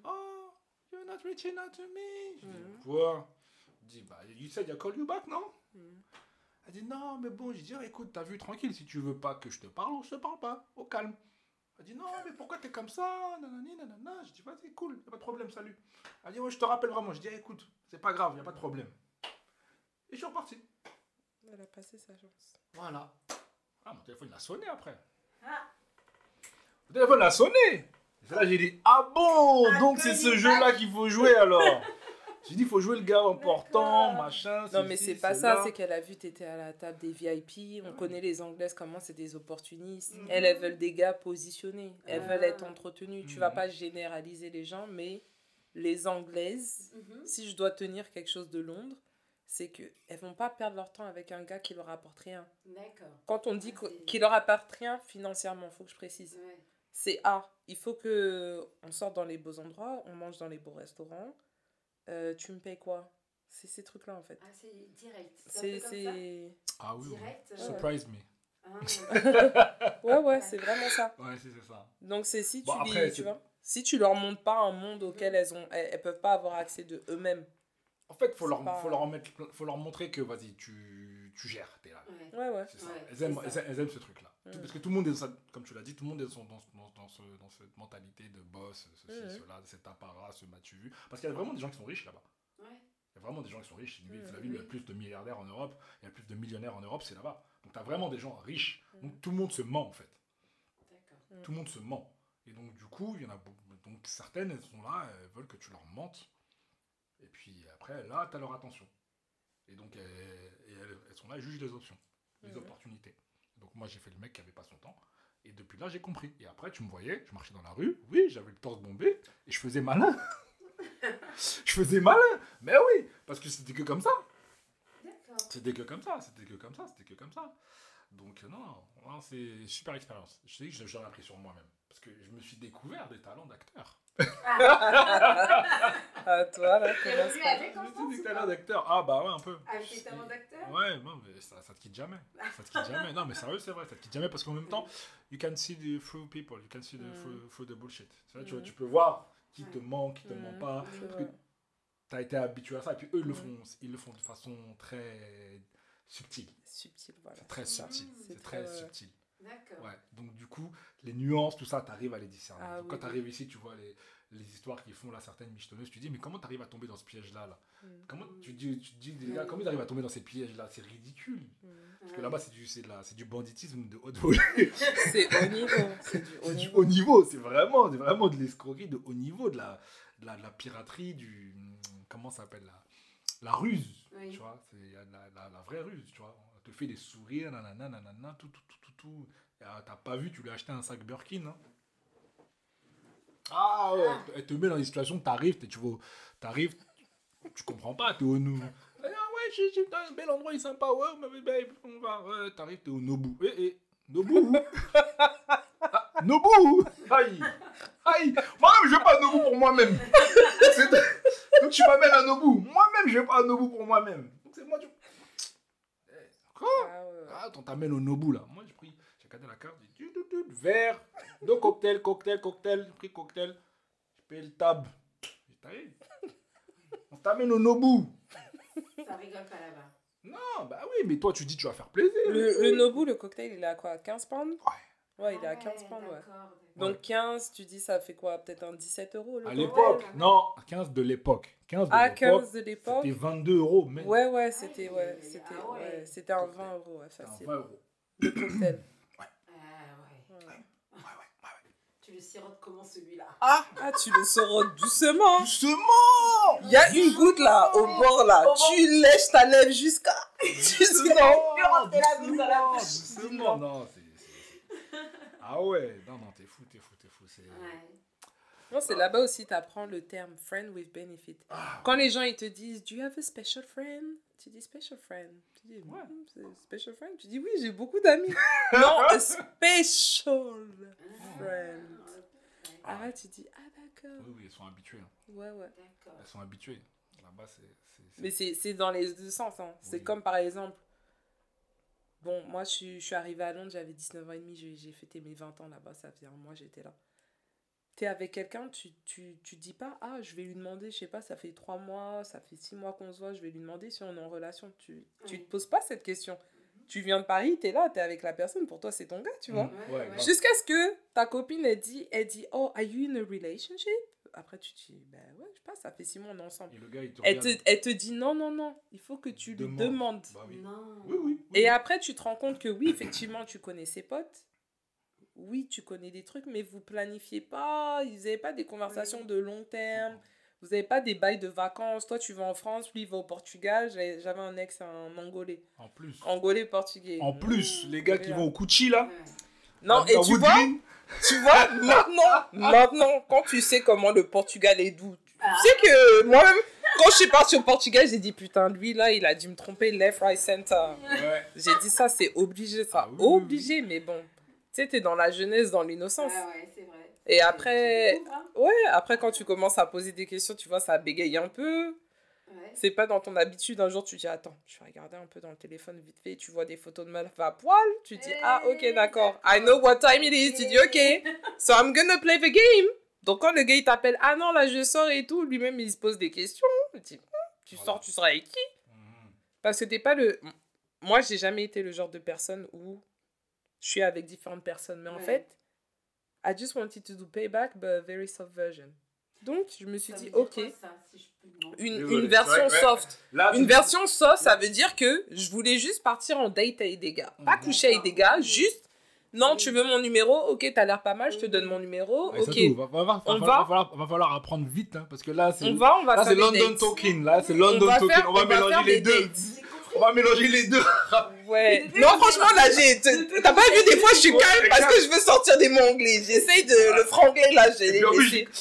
Oh, you're not reaching out to me. Je dis, quoi Je dis, bah, you said I call you back, non? Hmm. Elle dit, non, mais bon, je dis, ah, écoute, t'as vu, tranquille, si tu veux pas que je te parle, on se parle pas, au calme. Elle dit, non, mais pourquoi t'es comme ça Nanani, nanana. Je dis, vas-y, cool, y a pas de problème, salut. Elle dit, ouais, je te rappelle vraiment. Je dis, ah, écoute, c'est pas grave, y a pas de problème. Et je suis reparti. Elle a passé sa chance. Voilà. Ah, mon téléphone, il a sonné après. Le téléphone a sonné. Et là j'ai dit ah bon, Ah, donc c'est ce jeu-là qu'il faut jouer alors. J'ai dit il faut jouer le gars important, machin. Non, mais c'est pas ça, c'est qu'elle a vu t'étais à la table des VIP. On connaît les Anglaises, comment c'est des opportunistes. Mhm. Elles, elles veulent des gars positionnés. Elles Ah. veulent être entretenues. Tu vas Mhm. pas généraliser les gens, mais les Anglaises, Mhm. si je dois tenir quelque chose de Londres, c'est que elles vont pas perdre leur temps avec un gars qui leur apporte rien. D'accord. Quand on dit Ah, qu'il leur apporte rien financièrement, faut que je précise. Ouais. C'est A, il faut que on sorte dans les beaux endroits, on mange dans les beaux restaurants. Euh, tu me payes quoi? C'est ces trucs-là en fait. Ah, c'est direct. C'est Ah oui, oui. Direct. euh, Surprise me. ah, ouais ouais, c'est vraiment ça. Ouais, c'est c'est ça. Donc c'est si tu Bon, les- après, tu c'est- vois, si tu leur montres pas un monde auquel elles ont elles, elles peuvent pas avoir accès de eux-mêmes. En fait, faut leur, pas- faut leur mettre, faut leur montrer que vas-y, tu, tu gères, t'es là. ouais. Ouais ouais. C'est ça. Ouais, elles, aiment, c'est ça. elles, elles aiment ce truc-là. Tout-. Parce que tout le monde est dans sa- comme tu l'as dit, tout le monde est dans, dans, ce- dans cette mentalité de boss, ceci, cela, cet apparat, ce match vu. Parce qu'il y a vraiment des gens qui sont riches là-bas. Ouais. Il y a vraiment des gens qui sont riches. La ville où il y a plus de milliardaires en Europe, il y a plus de millionnaires en Europe, c'est là-bas. Donc tu as vraiment des gens riches. Donc tout le monde se ment en fait. D'accord. Tout le monde se ment. Et donc du coup, il y en a beaucoup- donc certaines, elles sont là, elles veulent que tu leur mentes. Et puis après, là, tu as leur attention. Et donc elles, et elles, elles sont là, elles jugent les options, les opportunités. Donc moi, j'ai fait le mec qui avait pas son temps. Et depuis là, j'ai compris. Et après, tu me voyais, je marchais dans la rue, oui, j'avais le torse bombé, et je faisais malin. je faisais malin. Mais oui, parce que c'était que comme ça. C'était que comme ça, c'était que comme ça, c'était que comme ça. Donc non, non, c'est super expérience. Je sais que j'en ai appris sur moi-même. Parce que je me suis découvert des talents d'acteur. Ah toi là, revenu pas. avec J'ai talents pas? D'acteur. Ah bah ouais, un peu. Avec tes talents d'acteur? Ouais, non, mais ça, ça te quitte jamais. Ça te quitte jamais. Non, mais sérieux, c'est vrai, ça te quitte jamais parce qu'en même temps, you can see the through people, you can see the Mm. through, through the bullshit. Tu, vois, tu, vois, Mm. tu peux voir qui te ment, qui te Mm. ment pas. Parce que tu as été habitué à ça. Et puis eux, ils le Mm. font, ils le font de façon très subtile. Subtil voilà. C'est très ça. subtil. Mm. C'est très subtil. D'accord. Ouais. Donc du coup, les nuances, tout ça, tu arrives à les discerner. Ah Donc, oui, quand tu arrives ici, tu vois les, les histoires qui font là certaines michetonneuses, tu dis mais comment tu arrives à tomber dans ce piège-là là? Mm. Comment tu dis, tu dis les gars, Mm. comment ils arrivent à tomber dans ces pièges là C'est ridicule. Mm. Parce que là-bas, c'est du, c'est du banditisme de haute volée. C'est haut niveau, c'est du haut niveau. haut niveau. C'est vraiment, de l'escroquerie de haut niveau, de la, de la, de la piraterie, du. Comment ça s'appelle la, la ruse. Oui. Tu vois, c'est la, la vraie ruse, tu vois. On te fait des sourires, nanana, nanana, tout, tout, tout, tout, ah, T'as pas vu, tu lui as acheté un sac Birkin. hein. Ah ouais, Ah. elle te met dans une situation, t'arrives, t'es- tu vois, t'arrives, tu comprends pas, t'es au nou. Ah ouais, j'ai j'ai un bel endroit, il est sympa, ouais, mais babe, on va, ouais, t'arrives, t'es au Nobu. Eh, eh, Nobu ah, Nobu Aïe Aïe Moi-même, je vais pas à Nobu pour moi-même. C'est- Donc tu m'amènes à Nobu. Moi-même, je vais pas à Nobu pour moi-même. Donc c'est moi, tu... Eh, Quoi Ah ouais. ah, on t'amène au Nobu là. Moi regardé la carte, j'ai dit, verre, deux cocktails, cocktail, cocktail, j'ai pris cocktail, j'ai payé le tab. J'ai taillé. On t'amène au Nobu. Ça rigole pas là-bas. Non, bah oui, mais toi tu dis tu vas faire plaisir. Le, le Nobu, le cocktail, il est à quoi 15 pounds? Ouais. Ouais, il est à Ah 15 pounds, ouais. Donc 15, tu dis, ça fait quoi Peut-être un 17 euros le À l'époque, non, 15 de l'époque. 15 de Ah, l'époque, 15 de l'époque c'était 22 euros. Mais Ouais, ouais, c'était Ah, ouais, c'était ah ouais. c'était un Cocktail. 20 euros, ouais, c'était un facile. 20 euros. Le cocktail. Ah ouais. Ouais. Ouais, ouais, ouais. Tu le sirotes comment celui-là? Ah, ah, tu le sauras doucement. Doucement Il y a une goutte là, au bord là. Au bord. Tu lèches ta lèvre jusqu'à. Doucement. Tu rentrer la goutte dans la Doucement, bouche. doucement. Non, c'est... c'est- Ah ouais, non, non, t'es fou, t'es fou, t'es fou. C'est... Ouais. Non, c'est là-bas aussi, tu apprends le terme friend with benefit. Ah, Quand les gens ils te disent, Do you have a special friend? Tu dis special friend. Tu dis, Ouais. C'est special friend. Tu dis, oui, j'ai beaucoup d'amis. non, a special friend. Ouais. Ah, ouais, tu dis, ah, d'accord. Oui, oui, elles sont habituées. hein. Ouais, ouais. D'accord. Elles sont habituées. Là-bas, c'est... c'est- c'est- Mais c'est c'est dans les deux sens. Hein. C'est Oui. comme par exemple, bon, moi je suis, je suis arrivée à Londres, j'avais 19 ans et demi, j'ai j'ai fêté mes 20 ans là-bas, ça faisait un mois, j'étais là. T'es avec quelqu'un, tu, tu, tu dis pas, ah, je vais lui demander, je sais pas, ça fait 3 mois, ça fait 6 mois qu'on se voit, je vais lui demander si on est en relation. Tu, tu te poses pas cette question. Tu viens de Paris, t'es là, t'es avec la personne, pour toi c'est ton gars, tu vois. Ouais, ouais, ouais. grave. Jusqu'à ce que ta copine, elle dit, elle dit, oh, are you in a relationship? Après, tu te dis, ben ouais, je sais pas, ça fait 6 mois, on est ensemble. Et le gars, il te Elle te, elle te dit non, non, non, il faut que tu lui Demande. demandes. Bah oui. Non. Oui, oui. oui. Et après, tu te rends compte que oui, effectivement, tu connais ses potes. Oui, tu connais des trucs, mais vous planifiez pas. Ils n'avaient pas des conversations de long terme. Vous n'avez pas des bails de vacances. Toi, tu vas en France, lui, il va au Portugal. J'avais un ex, un Angolais. En plus. Angolais, portugais. En plus, les gars qui vont au Cucci là. Non, et tu vois, tu vois, maintenant, maintenant, quand tu sais comment le Portugal est doux, Ah. tu sais que moi-même, quand je suis partie au Portugal, j'ai dit, putain, lui, là, il a dû me tromper left, right, center. Ouais. J'ai dit, ça, c'est obligé, ça. Ah oui, oui, oui. obligé, mais bon. Tu sais, t'es dans la jeunesse, dans l'innocence. Ah ouais, c'est vrai. Et après, hein. ouais, après, quand tu commences à poser des questions, tu vois, ça bégaye un peu. Ouais. C'est pas dans ton habitude. Un jour, tu dis, attends, je vais regarder un peu dans le téléphone vite fait. Tu vois des photos de meufs à poil. Tu dis, ah, ok, Eh, d'accord. I know what time it is. Tu dis, ok. So I'm gonna play the game. Donc, quand le gars, il t'appelle, ah non, là, je sors et tout, lui-même, il se pose des questions. Tu dis, Hmm, tu Voilà. sors, tu seras avec qui? Mhm. Parce que t'es pas le. Moi, j'ai jamais été le genre de personne où je suis avec différentes personnes. Mais en fait, I just wanted to do payback, but a very soft version. Donc, je me suis Ça dit, ok, quoi, ça, si je peux demander? Une, une version ouais. soft. Là, Une version soft, ça veut dire que je voulais juste partir en date avec des gars. Pas coucher avec des gars, juste. Non, Oui. tu veux mon numéro? Ok, t'as l'air pas mal, je te donne mon numéro. Ouais, Ok. Va, va, va, On va, va? va falloir, va falloir apprendre vite, hein, parce que là, c'est on va, on va là, faire c'est des London dates. Talking. Là, c'est On London va Talking. faire- on va on va mélanger les deux. On va mélanger les deux. Ouais. Non, franchement, là, j'ai. T'as pas vu, des fois, je suis Ouais, calme parce que je veux sortir des mots anglais. J'essaye de. Le franglais, là, j'ai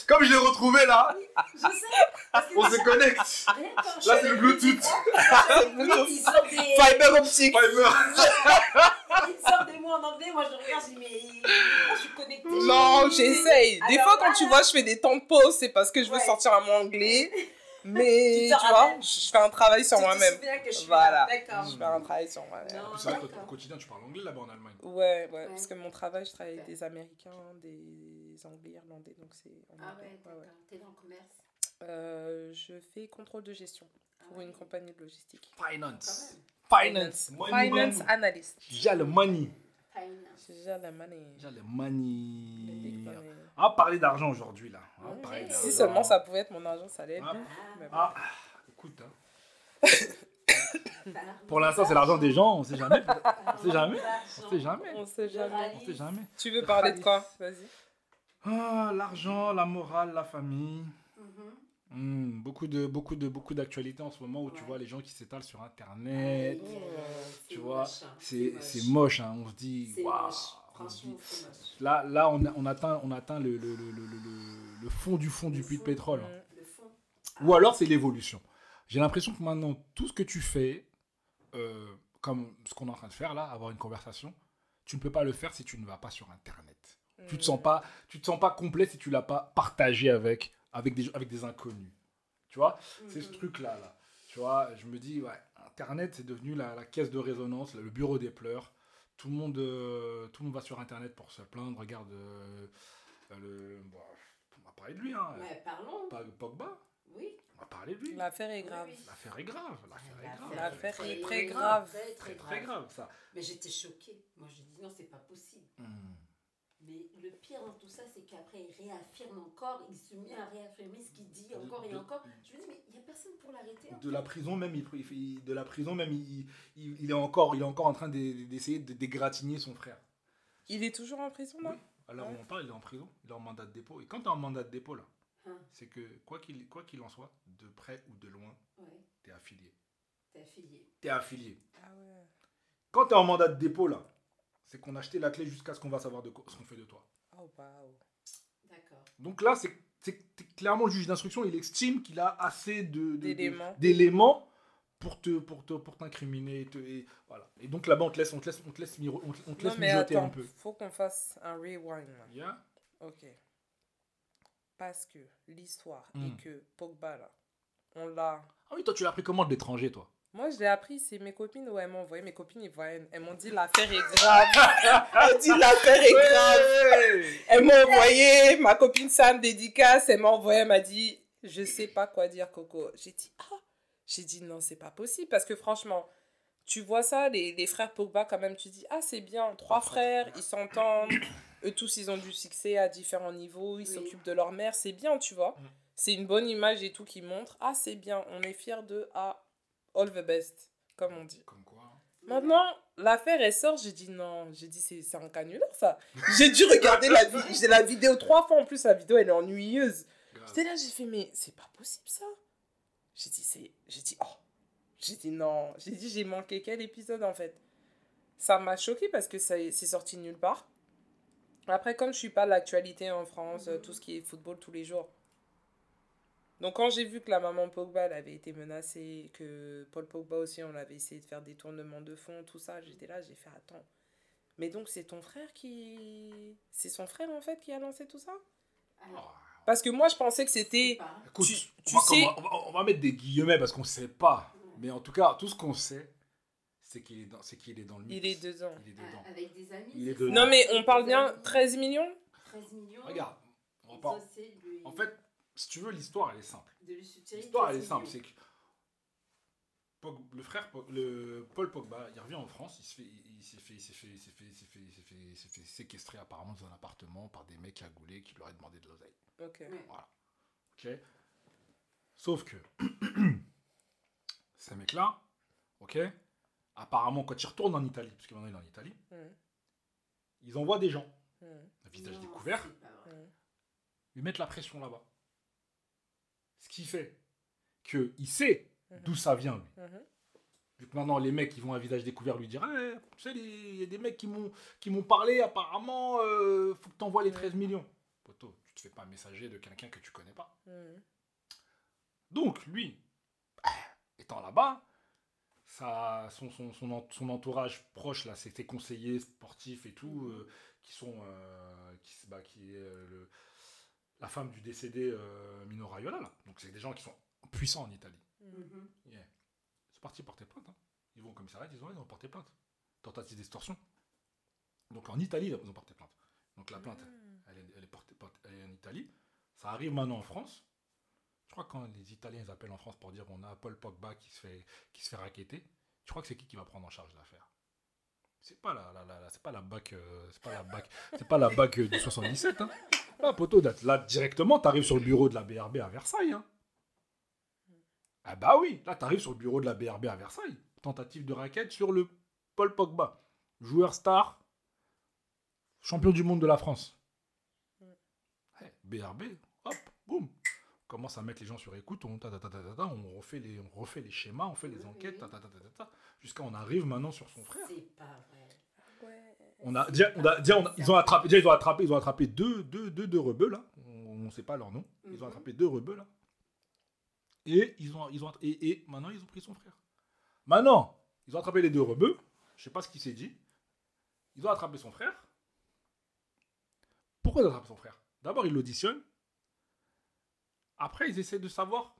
comme je l'ai retrouvé là, Je sais. on se connecte. Là, c'est le Bluetooth. Fiber optique. Fiber. Ils sortent des mots en anglais, moi je regarde, je dis mais je suis connectée? Non, j'essaye. Des fois, quand tu vois, je fais des temps de pause, c'est parce que je veux sortir un mot anglais. Mais Tu vois, je fais un travail sur moi-même. Voilà. Je fais un travail sur moi-même. C'est vrai que au quotidien, tu parles anglais là-bas en Allemagne. Ouais, ouais, parce que mon travail, je travaille avec des Américains, des Anglais, Irlandais, donc c'est Ah ouais, Ouais, d'accord. ouais. T'es dans le commerce. Euh, je fais contrôle de gestion Ah pour ouais. une compagnie de logistique. Finance. Quand Finance. Money, Finance money. analyst. J'ai le money. Money. big money. On va parler d'argent aujourd'hui là. On va Ok. parler Si seulement ça pouvait être mon argent, ça allait être Ah. bien. Mais bon. Ah, écoute, hein. Pour l'instant, c'est l'argent des gens, on sait jamais. On sait jamais. On sait jamais. On sait jamais. On sait jamais. Tu veux parler de quoi? Vas-y. Ah, l'argent, la morale, la famille. Mhm. Hmm, beaucoup de beaucoup de beaucoup d'actualités en ce moment où tu vois les gens qui s'étalent sur internet. Oui, euh, tu c'est vois, moche, hein, C'est c'est moche, hein. on se dit waouh. moche. moche. Là, là on, a- on atteint, on atteint le, le, le, le, fond du fond du puits de pétrole. hein. Fond. Ou alors c'est l'évolution. J'ai l'impression que maintenant, tout ce que tu fais, euh, comme ce qu'on est en train de faire là, avoir une conversation, tu ne peux pas le faire si tu ne vas pas sur Internet. Tu te sens pas, tu te sens pas complet si tu l'as pas partagé avec, avec, des, avec des inconnus. Tu vois C'est ce truc-là. Là. Tu vois, je me dis, ouais, Internet, c'est devenu la, la caisse de résonance, le bureau des pleurs. Tout le monde, euh, tout le monde va sur Internet pour se plaindre. Regarde, euh, le, bon, on va parler de lui, hein. Ouais, parlons. Pas Pogba, Oui. on va parler de lui. L'affaire est grave. Oui, oui. L'affaire est grave. L'affaire est grave. L'affaire est Très, grave. Très, Très, très très grave. grave, ça. Mais j'étais choquée. Moi, je dis non, c'est pas possible. Hmm. Mais le pire dans tout ça, c'est qu'après, il réaffirme encore, il se met à réaffirmer ce qu'il dit encore et de- encore. Je me dis, mais il n'y a personne pour l'arrêter. De la prison même, il, de la prison même, il, il- il est encore, il est encore en train d'e- d'essayer de dégratigner son frère. Il est toujours en prison Oui. Alors Ouais. on parle, il est en prison, il est en mandat de dépôt. Et quand tu es en mandat de dépôt là, Hein. c'est que quoi qu'il quoi qu'il en soit, de près ou de loin, Ouais, tu es affilié. t'es affilié. Tu es affilié. Ah ouais. Quand tu es en mandat de dépôt là, c'est qu'on a acheté la clé jusqu'à ce qu'on va savoir de quoi- ce qu'on fait de toi. Oh waouh. D'accord. Donc là, c'est c'est- c'est clairement le juge d'instruction, il estime qu'il a assez de, de- D'éléments. de- d'éléments pour te pour te pour t'incriminer et, te- et voilà. Et donc là-bas, on te laisse on te laisse on te laisse miro- on te, on te Non laisse mais mijoter attends, un peu. faut qu'on fasse un rewind là. Yeah? Ok. Parce que l'histoire Mm. est que Pogba là, on l'a. Ah oui, toi tu l'as pris comment de l'étranger toi? Moi je l'ai appris, c'est mes copines où elles m'ont envoyé. Mes copines ils voient, elles m'ont dit l'affaire est grave. elles dit l'affaire est grave. Elle m'a envoyé, ma copine Sam dédicace, elle m'a envoyé, elle m'a dit je sais pas quoi dire Coco. J'ai dit ah, j'ai dit non c'est pas possible parce que franchement tu vois ça les, les frères Pogba quand même tu dis ah c'est bien trois frères ils s'entendent eux tous ils ont du succès à différents niveaux ils Oui. s'occupent de leur mère c'est bien tu vois Mm. c'est une bonne image et tout qui montre ah c'est bien on est fier de ah all the best comme on dit Comme quoi hein. Maintenant, l'affaire, elle sort, j'ai dit non, j'ai dit c'est c'est un canular ça. J'ai dû regarder la, vi- j'ai la vidéo trois fois en plus, la vidéo elle est ennuyeuse. J'étais là, j'ai fait mais c'est pas possible ça. J'ai dit c'est, j'ai dit oh, j'ai dit non, j'ai dit j'ai manqué quel épisode en fait. Ça m'a choqué parce que ça- c'est sorti de nulle part. Après, comme je suis pas l'actualité en France, euh, tout ce qui est football tous les jours. Donc quand j'ai vu que la maman Pogba elle avait été menacée, que Paul Pogba aussi on avait essayé de faire des tournements de fond, tout ça, j'étais là, j'ai fait attends. Mais donc c'est ton frère qui... C'est son frère en fait qui a lancé tout ça? Alors, Parce que moi je pensais que c'était... Écoute, Tu- on, tu va, sais- on va- on va mettre des guillemets parce qu'on sait pas. Mais en tout cas, tout ce qu'on sait, c'est qu'il est, dans- c'est qu'il est dans le mix. Il est dedans. Il est dedans. Ah, Avec des amis. Il est dedans. Non mais on parle bien amis. 13 millions? 13 millions. Regarde, on lui- En fait, si tu veux, l'histoire, elle est simple. L'histoire, elle est 13 simple. C'est que le frère, le Paul Pogba, il revient en France, il se fait, il s'est fait, il s'est fait, il s'est fait, il s'est fait, il s'est fait, il s'est fait séquestrer apparemment dans un appartement par des mecs cagoulés qui lui auraient demandé de l'oseille. Ok. Voilà. Ok. Sauf que ces mecs-là, ok, apparemment quand ils retournent en Italie, parce que maintenant il est en Italie, Mhm. ils envoient des gens, à visage Non, découvert. Mhm. lui mettre la pression là-bas. Ce qui fait que il sait Mhm. d'où ça vient, lui. Mhm. Vu que maintenant, les mecs, ils vont à visage découvert lui dire Eh, Tu sais, les- il y a des mecs qui m'ont parlé, apparemment, euh, faut que tu envoies les Ouais. 13 millions. Poto, tu te fais pas messager de quelqu'un que tu connais pas. Mhm. Donc, lui, étant là-bas, ça, son, son, son, en- son entourage proche, là, c'est ses conseillers sportifs et tout, euh, qui sont. euh, qui, bah, qui est euh, le- la femme du décédé euh, Mino Raiola, là. Donc, c'est des gens qui sont puissants en Italie. Mhm. Mhm. Yeah. C'est parti porter plainte. hein. Ils vont au commissariat, ils ouais, ils ont porté plainte. Tentative d'extorsion. Donc en Italie, ils ont porté plainte. Donc la plainte, Mhm. elle est, elle est portée, portée- elle est en Italie. Ça arrive maintenant en France. Je crois que quand les Italiens ils appellent en France pour dire on a Paul Pogba qui se fait, qui se fait raqueter, je crois que c'est qui qui va prendre en charge l'affaire? C'est pas la, la, la- la- c'est pas la bac, euh, c'est pas la bac, c'est pas la bac euh, du 77. Hein. Là, poteau, là, directement, t'arrives sur le bureau de la BRB à Versailles. Hein. Ah bah oui, là t'arrives sur le bureau de la BRB à Versailles. Tentative de raquette sur le Paul Pogba. Joueur star, champion du monde de la France. Eh, BRB, hop, boum. On commence à mettre les gens sur écoute, on, ta, ta, ta, on, refait les, on refait les schémas, on fait les enquêtes, jusqu'à on arrive maintenant sur son frère. C'est pas vrai. On a, déjà, on a, déjà, on a- ils ont attrapé, déjà, ils ont attrapé, ils ont attrapé deux, deux, deux, deux rebeux là. On ne sait pas leur nom. Ils ont Mhm. attrapé deux rebeux là. Et ils ont, ils ont, et, et maintenant ils ont pris son frère. Maintenant, ils ont attrapé les deux rebeux. Je sais pas ce qu'il s'est dit. Ils ont attrapé son frère. Pourquoi ils ont attrapé son frère? D'abord ils l'auditionnent. Après ils essaient de savoir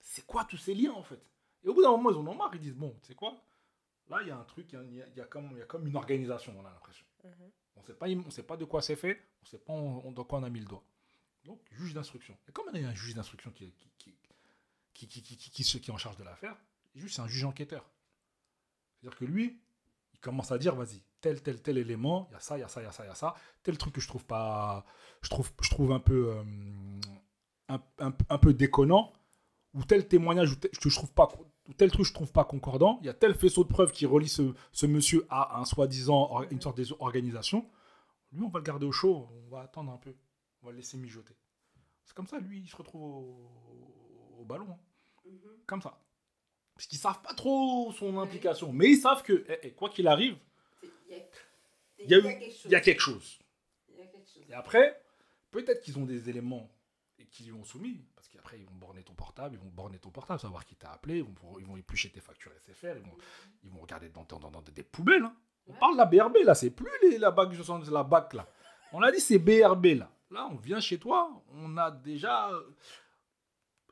c'est quoi tous ces liens en fait. Et au bout d'un moment ils en ont marre. Ils disent bon, c'est quoi? Là, il y a un truc, il y a, comme, une organisation, on a l'impression. On ne sait pas de quoi c'est fait, on ne sait pas on, on, de quoi on a mis le doigt. Donc, juge d'instruction. Et comme il y a un juge d'instruction qui, qui, est en charge de l'affaire, c'est un juge enquêteur. C'est-à-dire que lui, il commence à dire, vas-y, tel, tel, tel élément, il y a ça, il y a ça, il y a ça, il y a ça, tel truc que je trouve pas, je trouve, un peu, un, peu déconnant, ou tel témoignage que je trouve pas ou tel truc je trouve pas concordant, il y a tel faisceau de preuves qui relie ce, ce monsieur à un soi-disant, une sorte d'organisation, lui, on va le garder au chaud, on va attendre un peu, on va le laisser mijoter. C'est comme ça, lui, il se retrouve au, au ballon, hein. Mhm. comme ça. Parce qu'ils savent pas trop son implication, mais ils savent que, eh, eh, quoi qu'il arrive, Il y a. Il y a quelque chose. Et après, peut-être qu'ils ont des éléments et qu'ils lui ont soumis, qu'après, ils vont borner ton portable, ils vont borner ton portable, savoir qui t'a appelé, ils vont, pour- ils vont éplucher tes factures SFR, ils vont, ils vont regarder dans, dans, dans des poubelles. hein. On Ouais. parle de la BRB, là, c'est plus les- la BAC 70, la BAC, là. On a dit c'est BRB, là. Là, on vient chez toi, on a déjà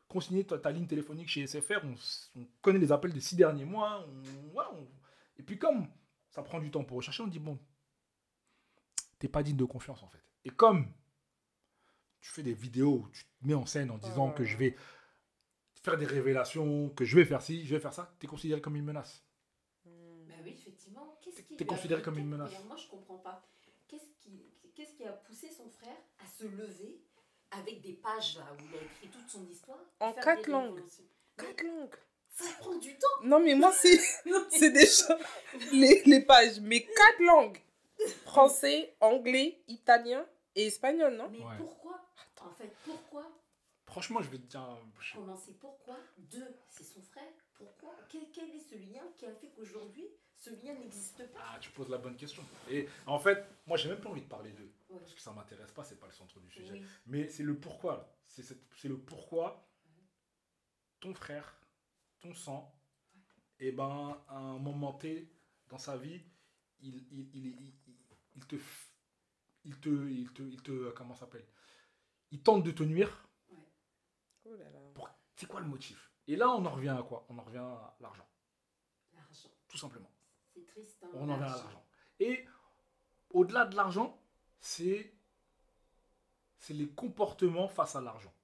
consigné ta, ta ligne téléphonique chez SFR, on, connaît les appels des six derniers mois, on- voilà, on- et puis comme ça prend du temps pour rechercher, on dit bon, t'es pas digne de confiance en fait. Et comme tu fais des vidéos où tu te mets en scène en disant Oh. que je vais faire des révélations, que je vais faire ci, je vais faire ça, t'es considéré comme une menace. Mhm. Bah oui, effectivement. Qu'est-ce T'es- qui a considéré comme une menace. Moi, je comprends pas. Qu'est-ce qui, qu'est-ce qui a poussé son frère à se lever avec des pages là où il a écrit toute son histoire En quatre langues. Quatre langues. Ça prend du temps. Non, mais moi, c'est c'est déjà les, les pages. Mais quatre langues français, anglais, italien et espagnol, non? Mais Ouais. pourquoi fait, pourquoi Franchement, je vais te dire. je- commencer Pourquoi Deux, c'est son frère. Pourquoi quel, quel est ce lien qui a fait qu'aujourd'hui, ce lien n'existe pas Ah, tu poses la bonne question. Et en fait, moi, j'ai même pas envie de parler d'eux. Ouais. Parce que ça m'intéresse pas, c'est pas le centre du sujet. Oui. Mais c'est le pourquoi. C'est le pourquoi ton frère, ton sang, et ben, à un moment T dans sa vie, il, il, il, il- te. Il te. Il te. Il te. Comment ça s'appelle? Il tente de te nuire. Oh là. Pour... C'est quoi le motif? Et là, on en revient à quoi? On en revient à l'argent. L'argent. Tout simplement. C'est triste. hein, On en revient à l'argent. l'argent. Et au-delà de l'argent, c'est c'est les comportements face à l'argent.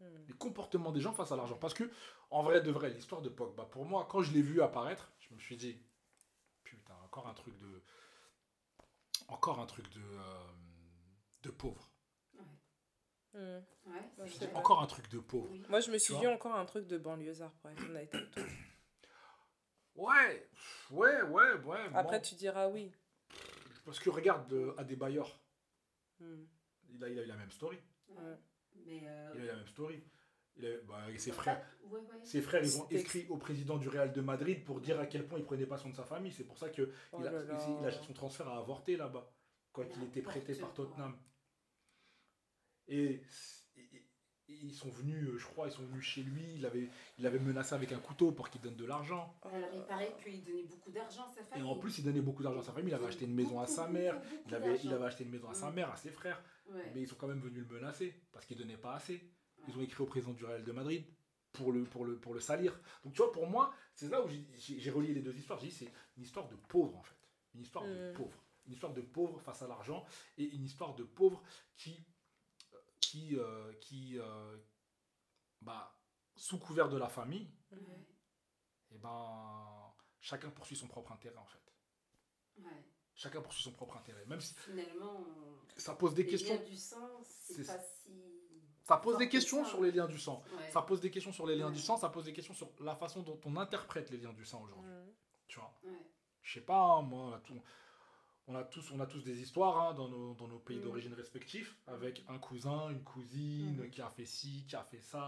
Hmm. Les comportements des gens face à l'argent. Parce que, en vrai de vrai, l'histoire de Pogba, pour moi, quand je l'ai vu apparaître, je me suis dit, putain, encore un truc de. Encore un truc de. euh, de pauvre. Ouais, Ouais, c'est c'est vrai. Encore un truc de pauvre. Oui. Moi, je me suis Tu vu encore un truc de banlieusard, pour être honnête avec toi. Ouais, ouais, ouais, ouais. Après, bon. tu diras oui. Parce que regarde euh, à des bailleurs, Hmm. il a, il a eu la même story. Ouais. Mais. euh, Il a eu la même story. Il a- bah, et ses en frères, ouais, ouais. Ses frères, ils ont écrit au président du Real de Madrid pour dire à quel point il prenait pas soin de sa famille. C'est pour ça que Oh il a, là. il a- son transfert a avorté là-bas, quand il était prêté par. Tottenham. Et, et- et ils sont venus, euh, je crois, ils sont venus chez lui. Il avait, il avait menacé avec un couteau pour qu'il donne de l'argent. Oh Alors, là il paraît qu'il donnait beaucoup d'argent à sa Et famille. en plus, il donnait beaucoup d'argent à sa famille. Il avait acheté une maison à sa mère. Il avait, il avait acheté une maison à sa Mm. mère, à ses frères. Ouais. Mais ils sont quand même venus le menacer parce qu'il donnait pas assez. Ils ont écrit au président du Real de Madrid pour le, pour le, pour le salir. Donc tu vois, pour moi, c'est là où j'ai relié les deux histoires. J'ai dit c'est une histoire de pauvre en fait. Une histoire de Mm. pauvre. Une histoire de pauvre face à l'argent et une histoire de pauvre qui, qui, euh, qui euh, bah, sous couvert de la famille, Ouais. et ben, chacun poursuit son propre intérêt en fait. Ouais. Chacun poursuit son propre intérêt. Même si Finalement, ça pose des les questions. liens du sang, c'est pas si. Ça pose des que questions ça. sur les liens du sang. Ouais. Ça pose des questions sur les liens Ouais. du sang, ça pose des questions sur la façon dont on interprète les liens du sang aujourd'hui. Tu vois Ouais. Je sais pas, hein, moi, tout- on a tous, on a tous des histoires hein, dans, nos, dans nos pays Mm. d'origine respectifs, avec un cousin, une cousine Mhm. qui a fait ci, qui a fait ça.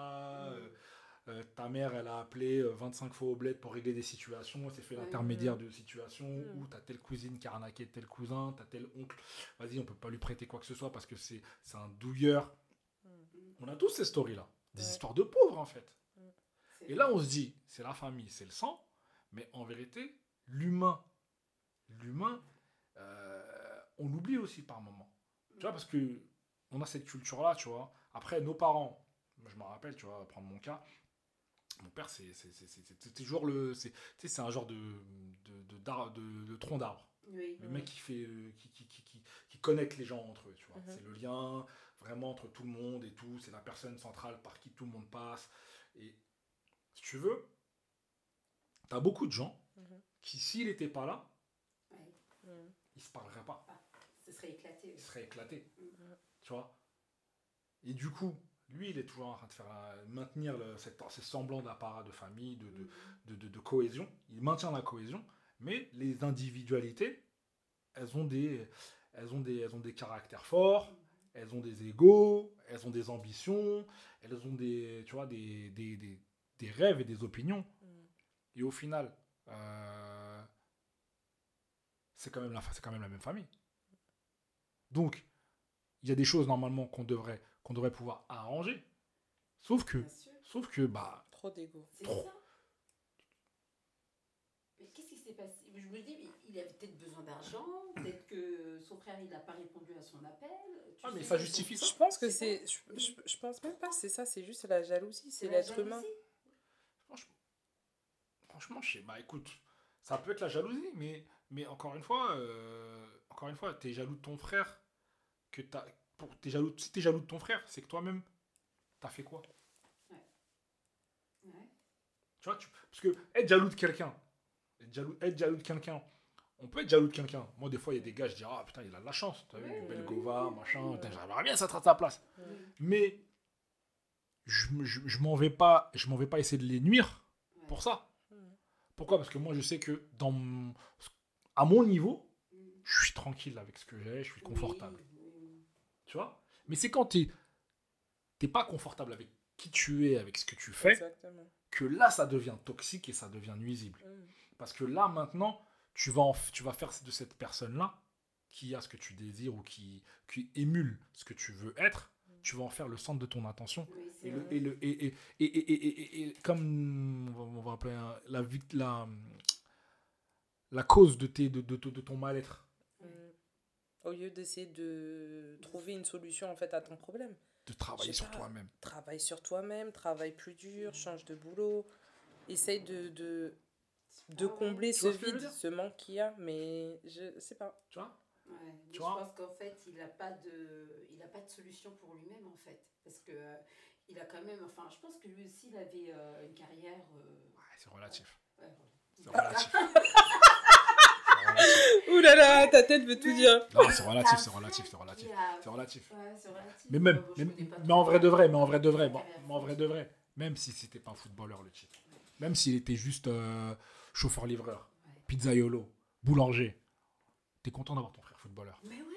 Mm. euh, euh, ta mère, elle a appelé euh, 25 fois au bled pour régler des situations, elle s'est fait l'intermédiaire de situations, Mm. ou t'as telle cousine qui a arnaqué tel cousin, t'as tel oncle, vas-y, on peut pas lui prêter quoi que ce soit parce que c'est un douilleur. On a tous ces stories-là, des Ouais. histoires de pauvres en fait. Et là, on se dit, c'est la famille, c'est le sang, mais en vérité, l'humain, l'humain, euh, on l'oublie aussi par moment. Tu vois, parce que on a cette culture-là, tu vois. Après, nos parents, je me rappelle, tu vois, prendre mon cas, mon père, c'est c'est- c'est- c'est- c'est toujours le. c'est- Tu sais, c'est un genre de, de, de, d'ar- de- de tronc d'arbre. Oui. Le mec qui fait, euh, qui, qui, qui, qui, qui connecte les gens entre eux, tu vois. Mhm. C'est le lien vraiment entre tout le monde et tout. C'est la personne centrale par qui tout le monde passe. Et si tu veux, t'as beaucoup de gens Mhm. qui, s'il n'était pas là. Hmm. Ils se parleraient pas. Ce serait éclaté. Ils seraient éclatés. Mhm. Tu vois? Et du coup, lui, il est toujours en train de faire un- maintenir le, cette, ces semblants d'apparat de famille, de, de, de, de- de cohésion. Il maintient la cohésion, mais les individualités, elles ont des, elles ont des, elles ont des caractères forts, elles ont des égaux, elles ont des ambitions, elles ont des, tu vois, des, des, des, des rêves et des opinions. Hmm. Et au final, euh, c'est quand, même la- c'est quand même la même famille. Donc, il y a des choses normalement qu'on devrait, qu'on devrait pouvoir arranger. Sauf que, sauf que, bah, Trop d'ego. C'est Trop. ça. Mais qu'est-ce qui s'est passé? Je me dis, il avait peut-être besoin d'argent, peut-être que son frère, il n'a pas répondu à son appel. tu Ah, mais ça justifie ça. Je pense que C'est Je, je, je pense même pas, c'est ça, c'est juste la jalousie, c'est l'être humain. franchement, franchement, je sais, bah écoute, ça peut être la jalousie, mais, mais encore une fois, euh, encore une fois, t'es jaloux de ton frère, que t'as, pour, t'es jaloux, si t'es jaloux de ton frère, c'est que toi-même, t'as fait quoi? Ouais. Tu vois, tu- parce que être jaloux de quelqu'un, être jaloux, être jaloux de quelqu'un, on peut être jaloux de quelqu'un. Moi, des fois, il y a des gars, je dis, ah putain, il a de la chance, t'as vu, Ouais, belle ouais. gova, machin, Ouais. putain, j'aimerais bien s'être à sa place. Mais je, je, je m'en vais pas, je m'en vais pas essayer de les nuire Ouais. pour ça. Pourquoi? Parce que moi, je sais que dans mon- à mon niveau, Mm. je suis tranquille avec ce que j'ai, je suis confortable. Tu vois? Mais c'est quand tu n'es pas confortable avec qui tu es, avec ce que tu fais, Exactement. que là, ça devient toxique et ça devient nuisible. Mm. Parce que là, maintenant, tu vas, en tu vas faire de cette personne-là, qui a ce que tu désires ou qui, qui émule ce que tu veux être, tu vas en faire le centre de ton attention. oui. Et, le, vrai. et, le, et, et, et, et, et- et- et comme on va, on va appeler la, la, la cause de, tes, de, de, de ton mal-être, Mm. Au lieu d'essayer de trouver une solution en fait à ton problème. de travailler sur toi-même. Travaille sur toi-même, travaille plus dur, change de boulot. Essaye de, de, de Ah combler Tu ce vide, ce manque qu'il y a, mais je sais pas. Tu vois? Ouais, je vois? pense qu'en fait, il n'a pas, de... il a pas de solution pour lui-même, en fait. Parce que euh, il a quand même. Enfin, je pense que lui aussi, il avait euh, une carrière. euh, Ouais, c'est ouais, relatif. C'est relatif. Ouh là là, ta tête veut tout dire. Non, c'est relatif, c'est relatif, c'est relatif. qui a- C'est relatif. Mais même, mais, en vrai de vrai, mais en vrai de vrai, mais en vrai de vrai, même si c'était pas un footballeur le titre, même s'il était juste euh, chauffeur-livreur, pizzaiolo, boulanger, t'es content d'avoir ton frère footballeur. Mais oui.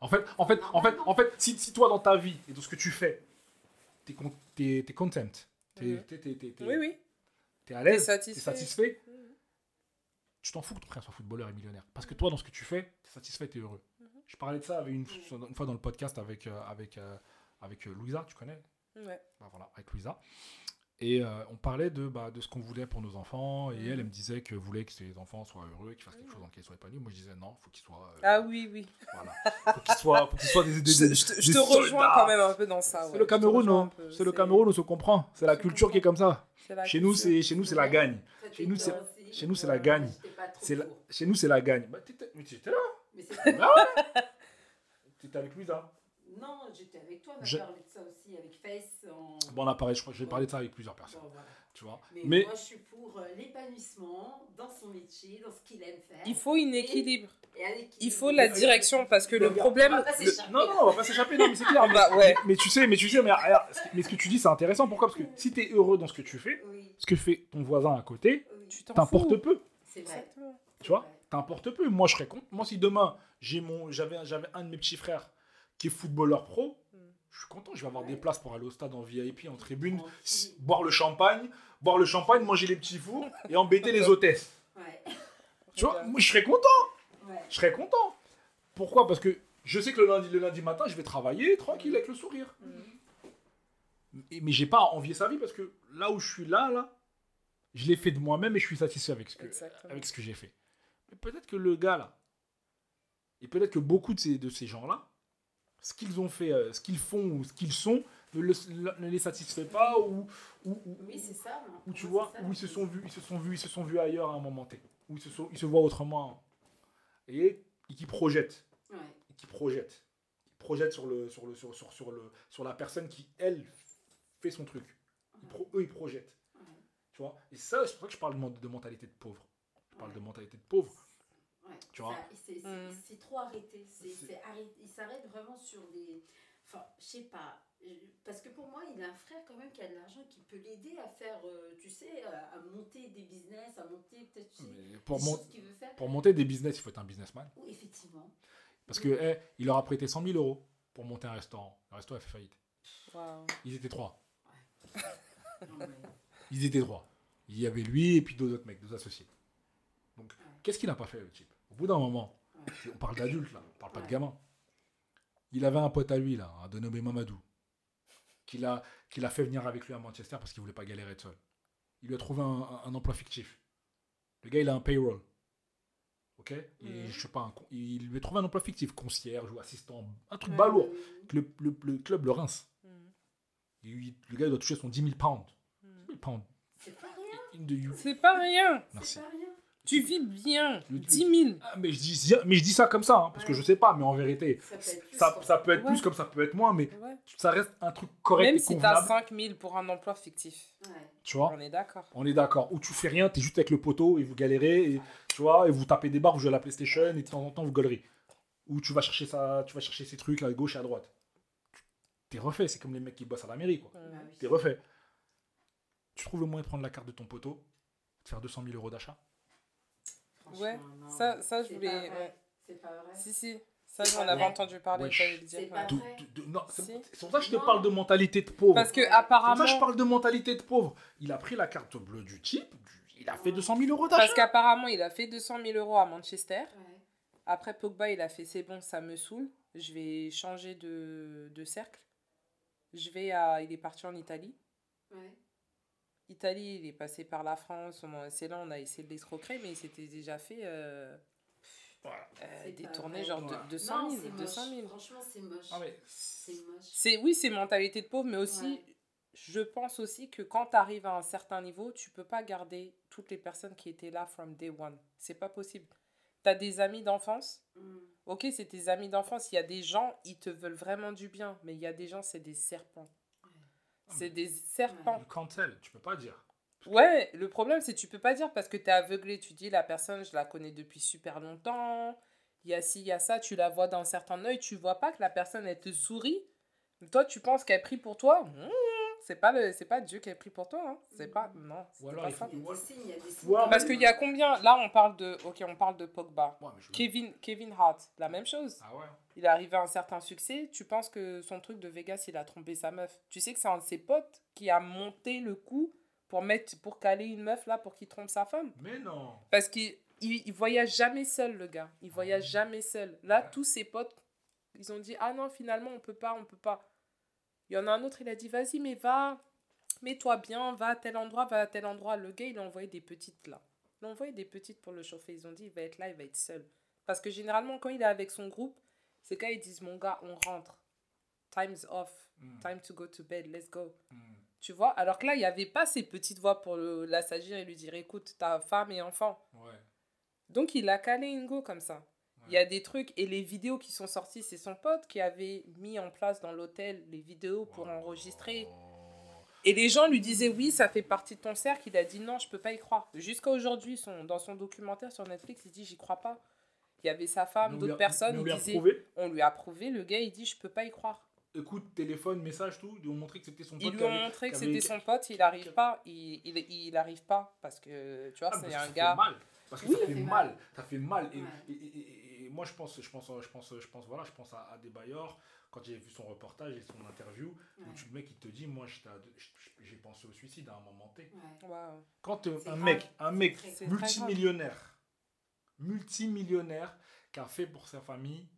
En fait, en fait, en fait, en fait, si, si toi dans ta vie et dans ce que tu fais, t'es con, t'es, t'es content, t'es, t'es, t'es, t'es- t'es- Oui, oui. t'es à T'es l'aise, t'es satisfait. Mhm. tu t'en fous que ton frère soit footballeur et millionnaire. Parce que toi, dans ce que tu fais, t'es satisfait, t'es heureux. Mhm. Je parlais de ça avec une, fois dans le podcast avec, euh, avec, euh, avec euh, Louisa, tu connais? Ouais. Bah voilà, avec Louisa. Et euh, on parlait de, bah, de ce qu'on voulait pour nos enfants. Et Mhm. elle, elle me disait que voulait que ses enfants soient heureux, qu'ils fassent quelque chose dans lequel ils soient épanouis. Moi, je disais non, faut qu'ils soient. euh, Ah oui, oui. Voilà. Faut qu'ils soient, faut qu'ils soient des, des, Je, des- je te, je des te rejoins quand même un peu dans ça. C'est ouais. le Cameroun, non. C'est le Cameroun, on se comprend. C'est la culture qui est comme ça. Chez nous, c'est chez nous, c'est la gagne. Chez nous, c'est-. Chez nous, c'est la gagne. la- chez nous, c'est la gagne. Bah, mais t'étais là. Mais c'est- Ah ouais T'étais avec Louisa. Non, j'étais avec toi, on a Je- parlé de ça aussi avec Face. En... Bon, on a parlé, je crois, j'ai parlé de ça avec plusieurs personnes. Bon, voilà. Tu vois. Mais, Mais moi, je suis pour euh, l'épanouissement dans son métier, dans ce qu'il aime faire. Il faut une équilibre. Et un équilibre. Il faut la direction parce que le problème. On va pas le- s'échapper. non, non, on va pas s'échapper. Non, mais c'est clair. Ah bah ouais. Mais tu sais, mais tu sais, mais, regarde, ce que- mais ce que tu dis, c'est intéressant. Pourquoi? Parce que si tu es heureux dans ce que tu fais, Oui, ce que fait ton voisin à côté, oui. T'importe peu. C'est vrai. Tu vois? T'importe peu. Moi, je serais content. Moi, si demain, j'ai mon, j'avais, j'avais un de mes petits frères qui est footballeur pro, Mm. je suis content. Je vais avoir Ouais. des places pour aller au stade en VIP, en tribune, boire le champagne, boire le champagne, manger les petits fours et embêter les hôtesses. Ouais. Tu vois. Moi, je serais content. Ouais. Je serais content. Pourquoi? Parce que je sais que le lundi, le lundi matin, je vais travailler tranquille avec le sourire. Mm. Et- mais j'ai pas à envier sa vie parce que là où je suis là, là, je l'ai fait de moi-même et je suis satisfait avec ce que, Exactement. avec ce que j'ai fait. Mais peut-être que le gars là, et peut-être que beaucoup de ces, de ces gens-là, ce qu'ils ont fait, euh, ce qu'ils font ou ce qu'ils sont, ne, le- ne les satisfait pas ou, ou, ou- Oui, c'est ça. ou tu vois, ça. où ils se sont vus, ils se sont vus, ils se sont vus ailleurs à un moment T, où ils se, sont, ils se voient autrement et, et qui projettent Ouais. qui projette. Qui projette sur, le, sur, le, sur, sur, sur, le, sur la personne qui, elle, fait son truc. Ils pro- eux, ils projettent. Ouais. Tu vois? Et ça, c'est pour ça que je parle de, men- de mentalité de pauvre. Je parle de mentalité de pauvre. Tu vois? Ça, c'est- c'est Mm. c'est trop arrêté. C'est arrêté. Il s'arrête vraiment sur des. Enfin, je sais pas. Parce que pour moi, il a un frère quand même qui a de l'argent qui peut l'aider à faire, euh, tu sais, à, monter des business, à monter peut-être tu sais, pour, des mon- choses qu'il veut faire. pour monter des business, il faut être un businessman. Oui, effectivement. Parce que eh, il leur a prêté 100 000 euros pour monter un restaurant. Le restaurant a fait faillite. Ils étaient trois. Non, mais- Ils étaient trois. Il y avait lui et puis deux autres mecs, deux associés. Donc, Ouais. qu'est-ce qu'il n'a pas fait, le type? Au bout d'un moment, Ouais. on parle d'adultes, là, on parle pas de gamins. Il avait un pote à lui, là, un dénommé Mamadou, qu'il a, qu'il a fait venir avec lui à Manchester parce qu'il voulait pas galérer de seul. Il lui a trouvé un, un- un emploi fictif. Le gars, il a un payroll. Ok? Et Mhm. je sais pas, un il lui a trouvé un emploi fictif, concierge ou assistant, un truc balourd. Le, le- le club le rince. Il- le gars, il doit toucher son 10 000 pounds. Mm. 10 000 pounds. C'est pas rien. C'est pas rien. Merci. C'est pas rien. Tu vis bien. Le- 10 000. Ah, mais, je dis, mais je dis ça comme ça, hein, parce que je sais pas, mais en vérité, Ça peut être plus. ça, peut être Ouais. plus comme ça peut être moins, mais Ouais. ça reste un truc correct Même et si convenable. t'as 5 000 pour un emploi fictif. Ouais. Tu vois? On est d'accord. On est d'accord. Ou tu fais rien, t'es juste avec le poteau et vous galérez, et, tu vois, et vous tapez des barres, vous jouez à la PlayStation, et de temps en temps vous gaulerez. Ou tu vas chercher ça, tu vas chercher ces trucs à gauche et à droite. T'es refait, c'est comme les mecs qui bossent à la mairie, quoi. Bah oui. T'es refait. tu trouves le moyen de prendre la carte de ton poteau, de faire 200 000 euros d'achat? Franchement, Ouais, non, ça- ça, je voulais-. C'est pas vrai. Si, si. Ça, j'en avais entendu parler. C'est pas vrai. pour ça que je te Non. parle de mentalité de pauvre. Parce que. C'est pour apparemment, ça que je parle de mentalité de pauvre. Il a pris la carte bleue du type, du- il a fait 200 000 euros d'achat. parce qu'apparemment, il a fait 200 000 euros à Manchester. Ouais. Après Pogba, il a fait c'est bon, ça me saoule. Je vais changer de, de cercle. Je vais à. Il est parti en Italie. Ouais. Italie, il est passé par la France. C'est là, on a essayé de l'escroquer, mais il s'était déjà fait euh, Voilà. euh, détourner genre Voilà. de 200 Non, 000. c'est 200 000. moche. Franchement, c'est moche. Ah, mais C'est moche. C'est oui, c'est mentalité de pauvre, mais aussi, Ouais. je pense aussi que quand tu arrives à un certain niveau, tu peux pas garder toutes les personnes qui étaient là from day one. C'est pas possible. Tu as des amis d'enfance. Mm. Ok, c'est tes amis d'enfance. Il y a des gens, ils te veulent vraiment du bien, mais il y a des gens, c'est des serpents. C'est des serpents. le cancel, tu peux pas dire. Ouais, le problème, c'est que tu peux pas dire parce que tu es aveuglé. Tu dis, la personne, je la connais depuis super longtemps. Il y a ci, il y a ça. Tu la vois d'un certain œil. Tu vois pas que la personne, elle te sourit. Toi, tu penses qu'elle prie pour toi? Mmh, c'est pas le c'est pas Dieu qui a pris pour toi. Hein. C'est pas. Non, c'est Ou alors, pas il faut ça. Il y a Voilà. des signes, il y a des signes. Ou alors- quand Parce qu'il y a combien Là, on parle de. Ok, on parle de Pogba. Ouais, mais je- Kevin, Kevin Hart, la même chose. Ah ouais. Il est arrivé à un certain succès. Tu penses que son truc de Vegas, il a trompé sa meuf. Tu sais que c'est un de ses potes qui a monté le coup pour, mettre, pour caler une meuf là pour qu'il trompe sa femme. Mais non. Parce qu'il il, il voyage jamais seul, le gars. Il voyage jamais seul. Là, Ouais. tous ses potes, ils ont dit Ah non, finalement, on peut pas, on peut pas. Il y en a un autre, il a dit Vas-y, mais va, mets-toi bien, va à tel endroit, va à tel endroit. Le gars, il a envoyé des petites là. Il a envoyé des petites pour le chauffer. Ils ont dit Il va être là, il va être seul. Parce que généralement, quand il est avec son groupe, c'est quand ils disent Mon gars, on rentre. Time's off. Mm, Time to go to bed. Let's go. mm. Tu vois? Alors que là, il n'y avait pas ces petites voix pour l'assagir et lui dire Écoute, ta femme et enfant. Ouais. Donc il a calé Ingo comme ça. Il y a des trucs et les vidéos qui sont sorties, c'est son pote qui avait mis en place dans l'hôtel les vidéos pour enregistrer. Et les gens lui disaient oui, ça fait partie de ton cercle. Il a dit non, je peux pas y croire. Jusqu'à aujourd'hui, son, dans son documentaire sur Netflix, il dit j'y crois pas. Il y avait sa Mais femme, d'autres a- personnes, mais on il lui prouvé. on lui a prouvé. Le gars, il dit je peux pas y croire. Écoute, téléphone, message, tout. Ils lui ont montré que c'était son pote. Ils lui ont montré que c'était son pote, il arrive pas, il, il, il arrive pas parce que tu vois, Ah, c'est un ça fait gars. mal. Parce que Oui, ça fait fait mal. mal. Ça fait mal. Ouais. et- et- et- et moi, je pense, je pense, je pense, je pense, voilà, je pense à, à des bailleurs. Quand j'ai vu son reportage et son interview, où tu, le mec, il te dit, moi, j'ai pensé au suicide à un moment T. Ouais. Quand euh, un grave. mec, un mec très multimillionnaire, multimillionnaire, qui a fait pour sa famille,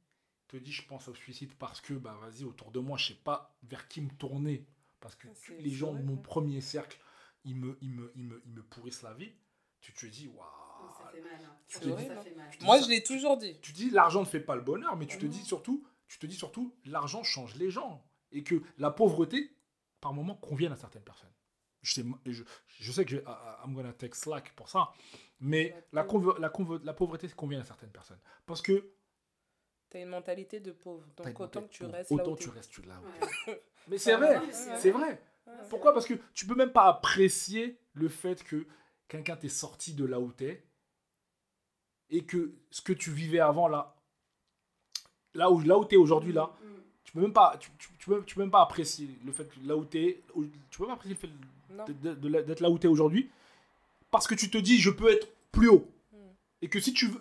te dit, je pense au suicide parce que, bah, vas-y, autour de moi, je sais pas vers qui me tourner. Parce que les gens de mon premier cercle, ils me, ils me, ils me, ils me pourrissent la vie. Tu te dis, waouh. Fait mal. hein. Ça fait mal. Moi, ça. je l'ai toujours dit. tu dis l'argent ne fait pas le bonheur, mais tu te dis surtout, tu te dis surtout, l'argent change les gens et que la pauvreté, par moment, convient à certaines personnes. Je sais, je, je sais que je, I- I- I'm gonna take slack pour ça, mais la, pauvreté convient à certaines personnes parce que T'as une mentalité de pauvre. Donc autant que tu restes là autant où tu t'es. restes là. où Ouais. t'es. Mais c'est vrai, c'est vrai. Ouais, Pourquoi? Parce que tu peux même pas apprécier le fait que quelqu'un t'est sorti de là où t'es et que ce que tu vivais avant là, là où là où t'es aujourd'hui là, Mm. tu peux même pas tu, tu, tu peux, tu peux même pas apprécier le fait là où t'es où- tu peux pas apprécier le fait Non. de- de- de- d'être là où t'es aujourd'hui parce que tu te dis je peux être plus haut Mm. et que si tu veux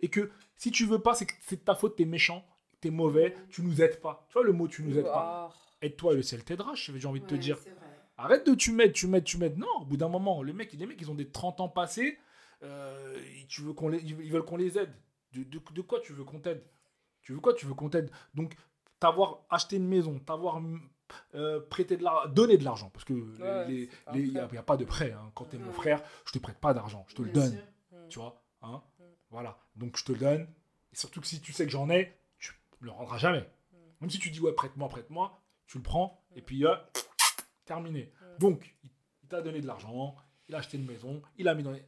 et que si tu veux pas c'est c'est de ta faute t'es méchant t'es mauvais tu nous aides pas tu vois le mot tu nous aides pas aide-toi et le ciel t'aidera j'ai envie de te dire. Arrête de tu m'aides, tu m'aides, tu m'aides. Non, au bout d'un moment, les mecs, les mecs, ils ont des 30 ans passés. Euh, tu veux qu'on les, ils veulent qu'on les aide. De, de, de quoi tu veux qu'on t'aide? Tu veux quoi? Tu veux qu'on t'aide Donc, t'avoir acheté une maison, t'avoir euh, prêté de l'argent, donné de l'argent, parce que il n'y a, pas de prêt. hein. Quand t'es mon Ouais. frère, je te prête pas d'argent, je te le donne. sûr. Tu vois hein. Voilà. Donc, je te le donne. Et surtout que si tu sais que j'en ai, tu me le rendras jamais. Même si tu dis, ouais, prête-moi, prête-moi, tu le prends, et puis, euh, terminé. Donc, il, il t'a donné de l'argent, il a acheté une maison, il a mis dans les...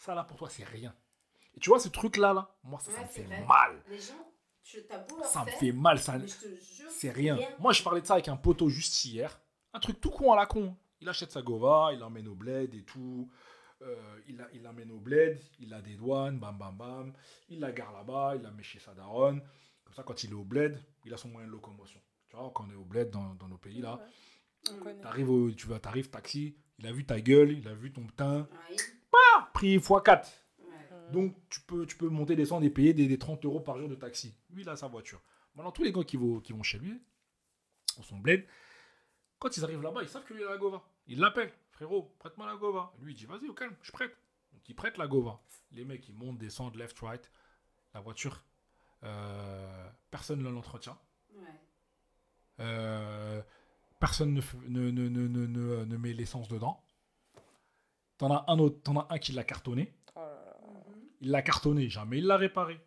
Ça, là, pour toi, c'est rien. Et tu vois, ce truc-là, là, moi, ça, me fait vrai. mal. Les gens, tu t'as beau leur Ça me fait mal. Ça, c'est rien. Moi, je parlais de ça avec un poteau juste hier. Un truc tout con à la con. Il achète sa Gova, il l'emmène au bled et tout. Euh, il, l'emmène au bled, il a des douanes, bam bam bam. Il la gare là-bas, il la met chez sa daronne. Comme ça, quand il est au bled, il a son moyen de locomotion. Tu vois, quand on est au bled dans, dans nos pays là, Ouais, t'arrives, au- tu vas, t'arrives taxi, Il a vu ta gueule, il a vu ton teint. Oui. Prix x4. Ouais. Donc, tu peux, tu peux monter, descendre et payer des, des 30 euros par jour de taxi. Lui, il a sa voiture. Maintenant, tous les gars qui vont, qui vont chez lui, au son bled, quand ils arrivent là-bas, ils savent qu'il a la Gova. Ils l'appellent. Frérot, prête-moi la Gova. Lui, il dit, vas-y, au calme, je prête. Donc, il prête la Gova. Les mecs, ils montent, descendent, left, right. La voiture, euh, personne ne l'entretient. Ouais. Euh, personne ne, ne, ne- ne met l'essence dedans. T'en as un autre, t'en as un qui l'a cartonné. Oh. Il l'a cartonné, jamais il l'a réparé.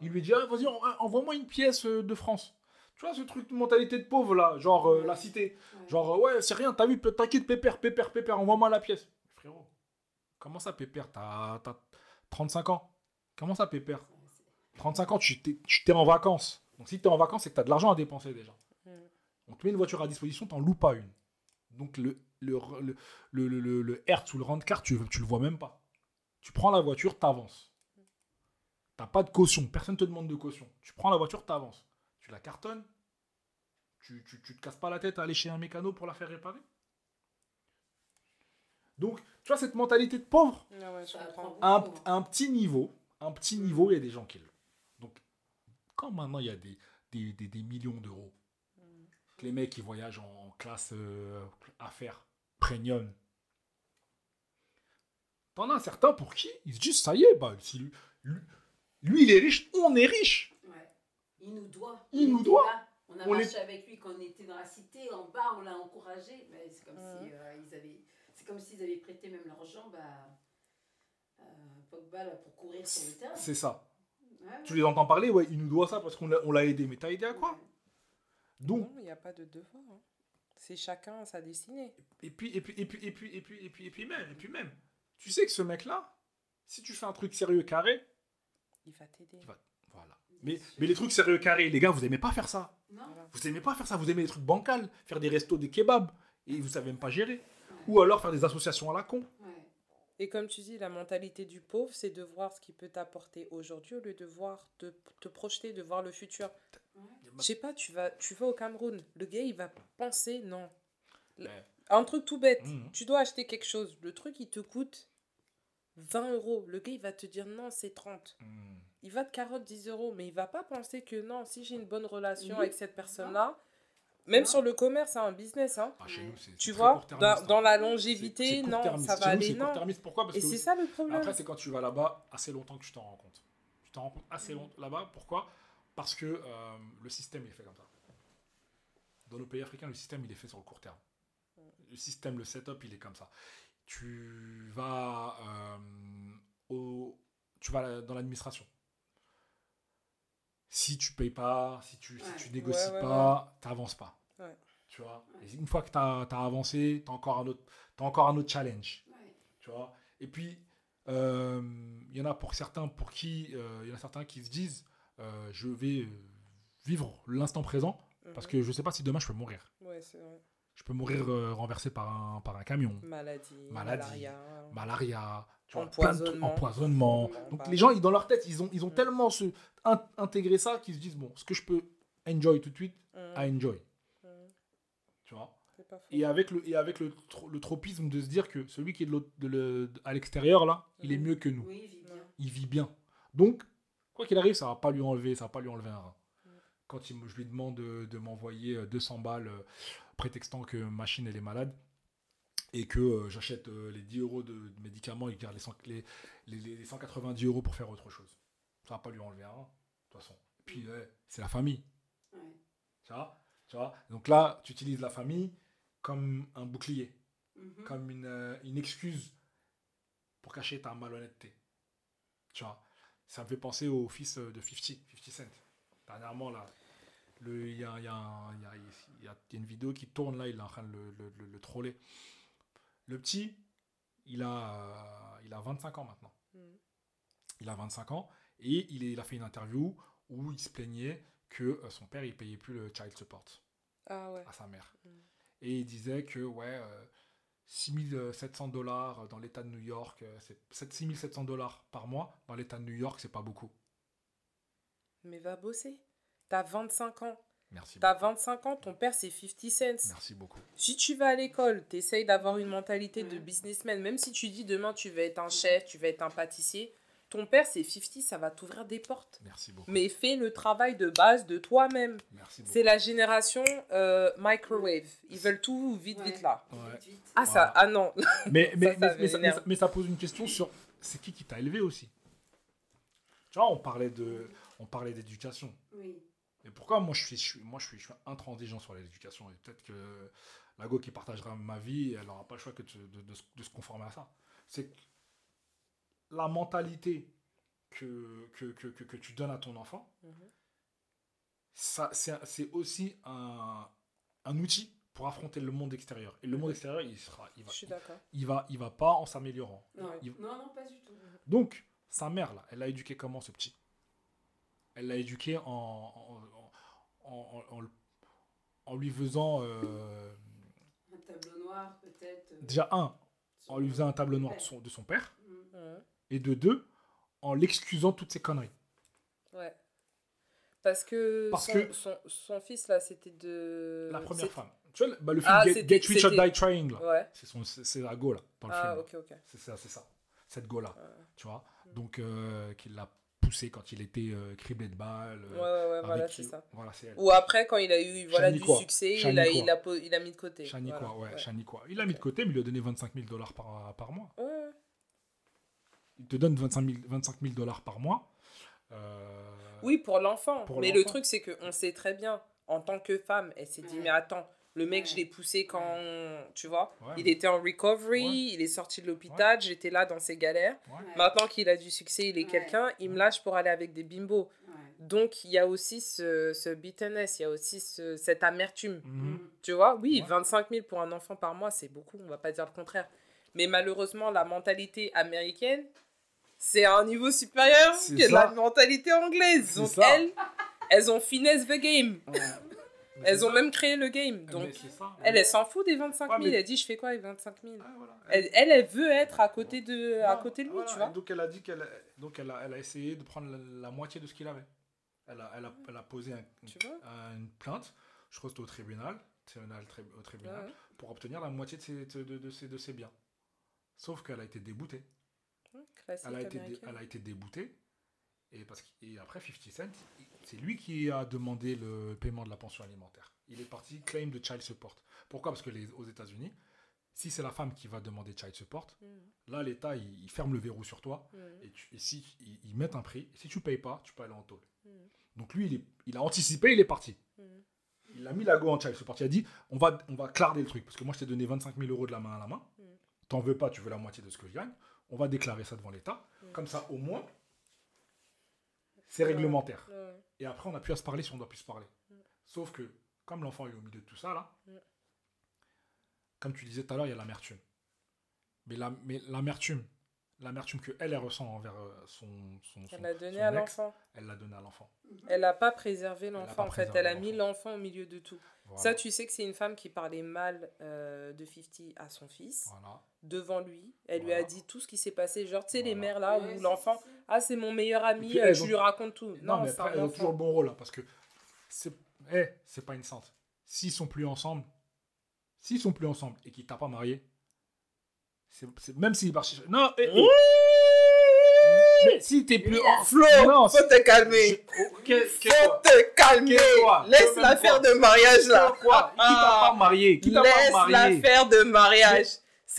Il lui dit ah, vas-y, en- envoie-moi une pièce euh, de France. Tu vois ce truc de mentalité de pauvre là, genre euh, la cité. Genre euh, ouais, c'est rien, t'as vu, t'inquiète, pépère, pépère, pépère, envoie-moi la pièce. Frérot, comment ça pépère T'as t'as 35 ans? Comment ça pépère? Ouais, c'est- 35 ans, tu t'es tu t'es en vacances. Donc si t'es en vacances, c'est que t'as de l'argent à dépenser déjà. Mm. On te met une voiture à disposition, t'en loues pas une. Donc le, le, le, le, le, Hertz ou le Rent-Car, tu, tu le vois même pas. Tu prends la voiture, t'avances. T'as pas de caution, personne te demande de caution. Tu prends la voiture, t'avances. Tu la cartonnes, tu, tu, tu te casses pas la tête à aller chez un mécano pour la faire réparer. Donc, tu vois, cette mentalité de pauvre, Ah ouais, à un, beaucoup, à un petit niveau, un petit niveau, il y a des gens qui l'ont. Donc, quand maintenant il y a des, des, des- des millions d'euros, que les mecs qui voyagent en classe euh, affaires premium, t'en as certains pour qui? Ils se disent ça y est, bah, si lui, lui, lui, il est riche, on est riche. Ouais. Il nous doit. Il On nous doit. là. On a On marché avec lui quand on était dans la cité, en bas, on l'a encouragé. Mais c'est comme si euh, ils avaient, c'est comme s'ils avaient prêté même l'argent, bah, euh, Pogba là, pour courir sur le terrain. C'est ça. Ouais, Tu les entends parler, ouais, il nous doit ça parce qu'on l'a on l'a aidé. Mais t'as aidé à quoi? Ouais. Donc, Non, il n'y a pas de devoir. hein. C'est chacun sa destinée. Et puis, et puis, et puis, et puis, et puis, et puis, et puis même, et puis même, tu sais que ce mec-là, si tu fais un truc sérieux carré, Il va t'aider. va- voilà. Mais, mais les trucs sérieux carrés, les gars, vous aimez pas faire ça. Non. Vous aimez pas faire ça. Vous aimez les trucs bancals, faire des restos, des kebabs, et vous savez même pas gérer. Ou alors faire des associations à la con. Ouais. Et comme tu dis, la mentalité du pauvre, c'est de voir ce qui peut t'apporter aujourd'hui au lieu de voir, de te projeter, de voir le futur. Je sais pas, tu vas, tu vas au Cameroun, le gars il va penser, non. Ouais. Un truc tout bête, Mhm. tu dois acheter quelque chose, le truc il te coûte 20 euros, le gars il va te dire non, c'est 30. Hmm. Il va te carotte 10 euros, mais il va pas penser que non, si j'ai une bonne relation avec cette personne-là, même Non. sur le commerce, c'est un business, hein. Ah, chez nous, c'est- Tu c'est vois, très dans, hein. la longévité, c'est non, ça va nous, aller, c'est non. court-termiste. Pourquoi? Parce Et que c'est ça le problème. Après, c'est quand tu vas là-bas assez longtemps que tu t'en rends compte. Tu t'en rends compte assez longtemps là-bas. Pourquoi? Parce que euh, le système il est fait comme ça. Dans nos pays africains, le système il est fait sur le court terme. Le système, le setup, il est comme ça. Tu vas, euh, au, tu vas dans l'administration. Si tu payes pas, si tu, si Ouais. tu négocies Ouais, ouais, pas, tu n'avances pas. Ouais. Tu vois une fois que tu as, avancé, tu as, encore un autre- t'as encore un autre challenge Ouais. tu vois et puis euh, il y en a pour certains pour qui euh, il y en a certains qui se disent euh, je vais euh, vivre l'instant présent parce Mhm. que je sais pas si demain je peux mourir Ouais, c'est vrai. je peux mourir euh, renversé par un par un camion Maladie, Maladie. malaria. malaria tu vois, Empoisonnement. empoisonnement On donc les gens ils, dans leur tête ils ont ils ont Mhm. tellement in- intégré ça qu'ils se disent bon ce que je peux enjoy tout de suite Mhm. I enjoy Mhm. tu vois C'est pas et avec le et avec le, tro- le tropisme de se dire que celui qui est de de le- à l'extérieur là il est Mhm. mieux que nous Oui, il vit bien. il vit bien. Donc, quoi qu'il arrive, ça va pas lui enlever, ça va pas lui enlever un rein. Mm. Quand il, je lui demande de, de m'envoyer euh, 200 balles, euh, prétextant que ma machine elle est malade, et que euh, j'achète euh, les 10 euros de, de médicaments et garde les, cent- les, les, les 190 euros pour faire autre chose. Ça va pas lui enlever un rein, de toute façon. Et puis, ouais, c'est la famille, Ouais. tu vois, tu vois? Donc là, tu utilises la famille comme un bouclier Mhm. comme une, euh, une excuse pour cacher ta malhonnêteté. Tu vois, ça me fait penser au fils euh, de 50, 50 Cent. Dernièrement, là, il y y y y a- une vidéo qui tourne, là, il est en train de le, le- le- le troller. Le petit, il a, euh, il a 25 ans maintenant. Mhm. Il a 25 ans et il, est- il a fait une interview où il se plaignait que son père, il payait plus le child support Ah ouais. à sa mère. Mm. Et il disait que, ouais, euh, 6700 dollars dans l'état de New York, euh, c'est 6700 dollars par mois dans l'état de New York, c'est pas beaucoup. Mais va bosser. T'as 25 ans. Merci. T'as 25 ans, ton père c'est 50 cents. Merci beaucoup. Si tu vas à l'école, tu essayes d'avoir une mentalité de businessman, même si tu dis demain tu vas être un chef, tu vas être un pâtissier, ton père c'est 50, ça va t'ouvrir des portes. Merci beaucoup. Mais fais le travail de base de toi-même. Merci beaucoup. C'est la génération euh, microwave. Ils veulent tout vite, Ouais. vite là. Ouais. Ah, ça, ah non. Mais, mais, Ça, ça mais, mais, ça, mais m'énerve. ça- mais ça pose une question sur c'est qui qui t'a élevé aussi. Tu vois, on parlait de, on parlait d'éducation. Oui. Et pourquoi moi je suis, je suis- moi je suis, je suis intransigeant sur l'éducation? Et peut-être que la go qui partagera ma vie, elle n'aura pas le choix que de, se- de- de se- de se conformer à ça. C'est que la mentalité que, que, que, que, que tu donnes à ton enfant, Mhm. ça c'est c'est aussi un, un outil pour affronter le monde extérieur. Et le monde extérieur, il sera, il Je va, suis d'accord. il va, il va pas en s'améliorant. Non, Il- non, non, pas du tout. Donc, sa mère, là, elle l'a éduqué comment, ce petit? Elle l'a éduqué en, en, en, en- en- en lui faisant, euh, Un tableau noir, peut-être. euh, déjà, un, en lui faisant un tableau noir de son, de son père, Mm. Et de deux, en l'excusant toutes ses conneries. Ouais. Parce que, Parce son, que- son, son fils là, c'était de. La première femme. Tu vois, bah, le film Ah, Get, Get Rich or Die Trying, là, Ouais. c'est son- c'est c'est la go, là, dans le Ah, film. ok, ok. C'est ça, c'est ça. Cette go-là, Ouais. tu vois. Donc, euh, qu'il l'a poussé quand il était euh, criblé de balles. Ouais, euh, ouais, voilà, c'est ça. Voilà, c'est elle. Ou après, quand il a eu voilà, du succès, il a, il, a, il a mis de côté. Shaniqua, Voilà, ouais, ouais. Shaniqua. Il l'a mis de côté, mais il lui a donné 25 000 dollars par, par mois. Ouais. Il te donne 25 000, 25 000 dollars par mois. Euh, Oui, pour l'enfant. Pour mais le truc, c'est qu'on sait très bien, en tant que femme, elle s'est dit, Ouais. mais attends, le mec, Ouais. je l'ai poussé quand, tu vois, Ouais, il mais- était en recovery, Ouais. il est sorti de l'hôpital, j'étais là dans ses galères. Maintenant qu'il a du succès, il est Ouais. quelqu'un, il me lâche pour aller avec des bimbos. Ouais. Donc, il y a aussi ce, ce bitterness, il y a aussi ce- cette amertume. Mhm. Mm. Tu vois, oui, Ouais. 25 000 pour un enfant par mois, c'est beaucoup, on va pas dire le contraire. Mais malheureusement, la mentalité américaine, c'est à un niveau supérieur que ça. la mentalité anglaise. Donc, ça. elles, elles ont finesse the game. Elles ont ça. même créé le game. Donc, elle, elle s'en fout des 25 000. Ouais, mais- Elle dit, je fais quoi avec 25 000 Ouais, voilà. elle, elle, elle veut être à côté de, à Non, côté de lui, voilà. tu vois. Donc elle a dit qu'elle donc elle a, elle a essayé de prendre la, la moitié de ce qu'il avait. Elle a, elle a, elle a posé un- un- une plainte, je crois que c'était au tribunal, tribunal tri- au tribunal, Ouais, pour obtenir la moitié de ses, de, de- de ses, de ses biens. Sauf qu'elle a été déboutée. Elle a été, dé- américaine. elle a été déboutée. Et, parce que, et après 50 Cent, c'est lui qui a demandé le paiement de la pension alimentaire. Il est parti claim de child support. Pourquoi? Parce que les, aux États-Unis, si c'est la femme qui va demander child support, Mhm, là l'État il, il ferme le verrou sur toi mhm, et, tu- et si ils, mettent un prix, et si tu payes pas, tu peux aller en tôle. mhm, Donc lui il, est- il a anticipé, il est parti. Il a mis la go en child support. Il a dit on va, on va clarder le truc parce que moi je t'ai donné 25 000 euros de la main à la main. T'en veux pas, tu veux la moitié de ce que je gagne. On va déclarer ça devant l'État. Comme ça, au moins, c'est réglementaire. Ouais. Et après, on n'a plus à se parler si on doit plus se parler. Sauf que, comme l'enfant est au milieu de tout ça, là, Mm. comme tu disais tout à l'heure, il y a l'amertume. Mais la- mais l'amertume, que elle, elle ressent envers euh, son, son, son- Elle l'a donné à l'enfant. elle l'a donné à l'enfant. Elle n'a pas préservé a l'enfant, en fait. Elle a mis l'enfant. au milieu de tout. Voilà. Ça, tu sais que c'est une femme qui parlait mal euh, de 50 à son fils, Voilà. devant lui. Elle lui a dit tout ce qui s'est passé. Genre, tu sais, les mères là où l'enfant, ah, c'est mon meilleur ami, puis, euh, elles tu ont- lui racontes tout. Non, Non, mais c'est après, un elles ont toujours le bon rôle, hein, parce que c'est eh, c'est pas une sainte. S'ils sont plus ensemble, s'ils sont plus ensemble et qu'ils t'ont pas marié, c'est même s'ils partent chez- Non, eh, eh. mais si t'es plus en Flo, non, faut te calmer. Oh, Faut te calmer. Laisse Même l'affaire de mariage là. Quoi Qui t'a pas marié Qui t'a pas Laisse marié l'affaire de mariage.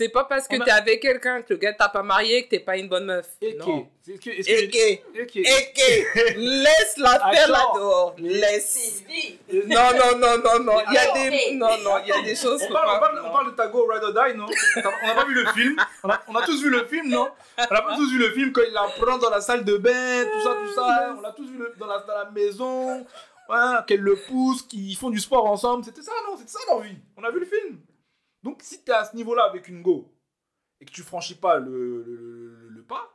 C'est pas parce que a- t'es avec quelqu'un que le gars t'a pas marié que t'es pas une bonne meuf. Eke. Non. Eke. Eke. Eke, laisse l'affaire là dehors. Laisse. Non, non, non, non, non. Il y a des, non, non, il y a des choses. On parle, pas- on, parle, on parle de ta Go Ride or Die, non? On n'a pas vu le film on a, on a tous vu le film, non? On a pas tous vu le film quand il la prend dans la salle de bain, tout ça, tout ça. On l'a tous vu le- dans, la, dans la maison, ouais, qu'elle le pousse, qu'ils font du sport ensemble. C'était ça, non? C'était ça leur vie. On a vu le film. Donc si t'es à ce niveau-là avec une Go et que tu franchis pas le, le, le- le pas,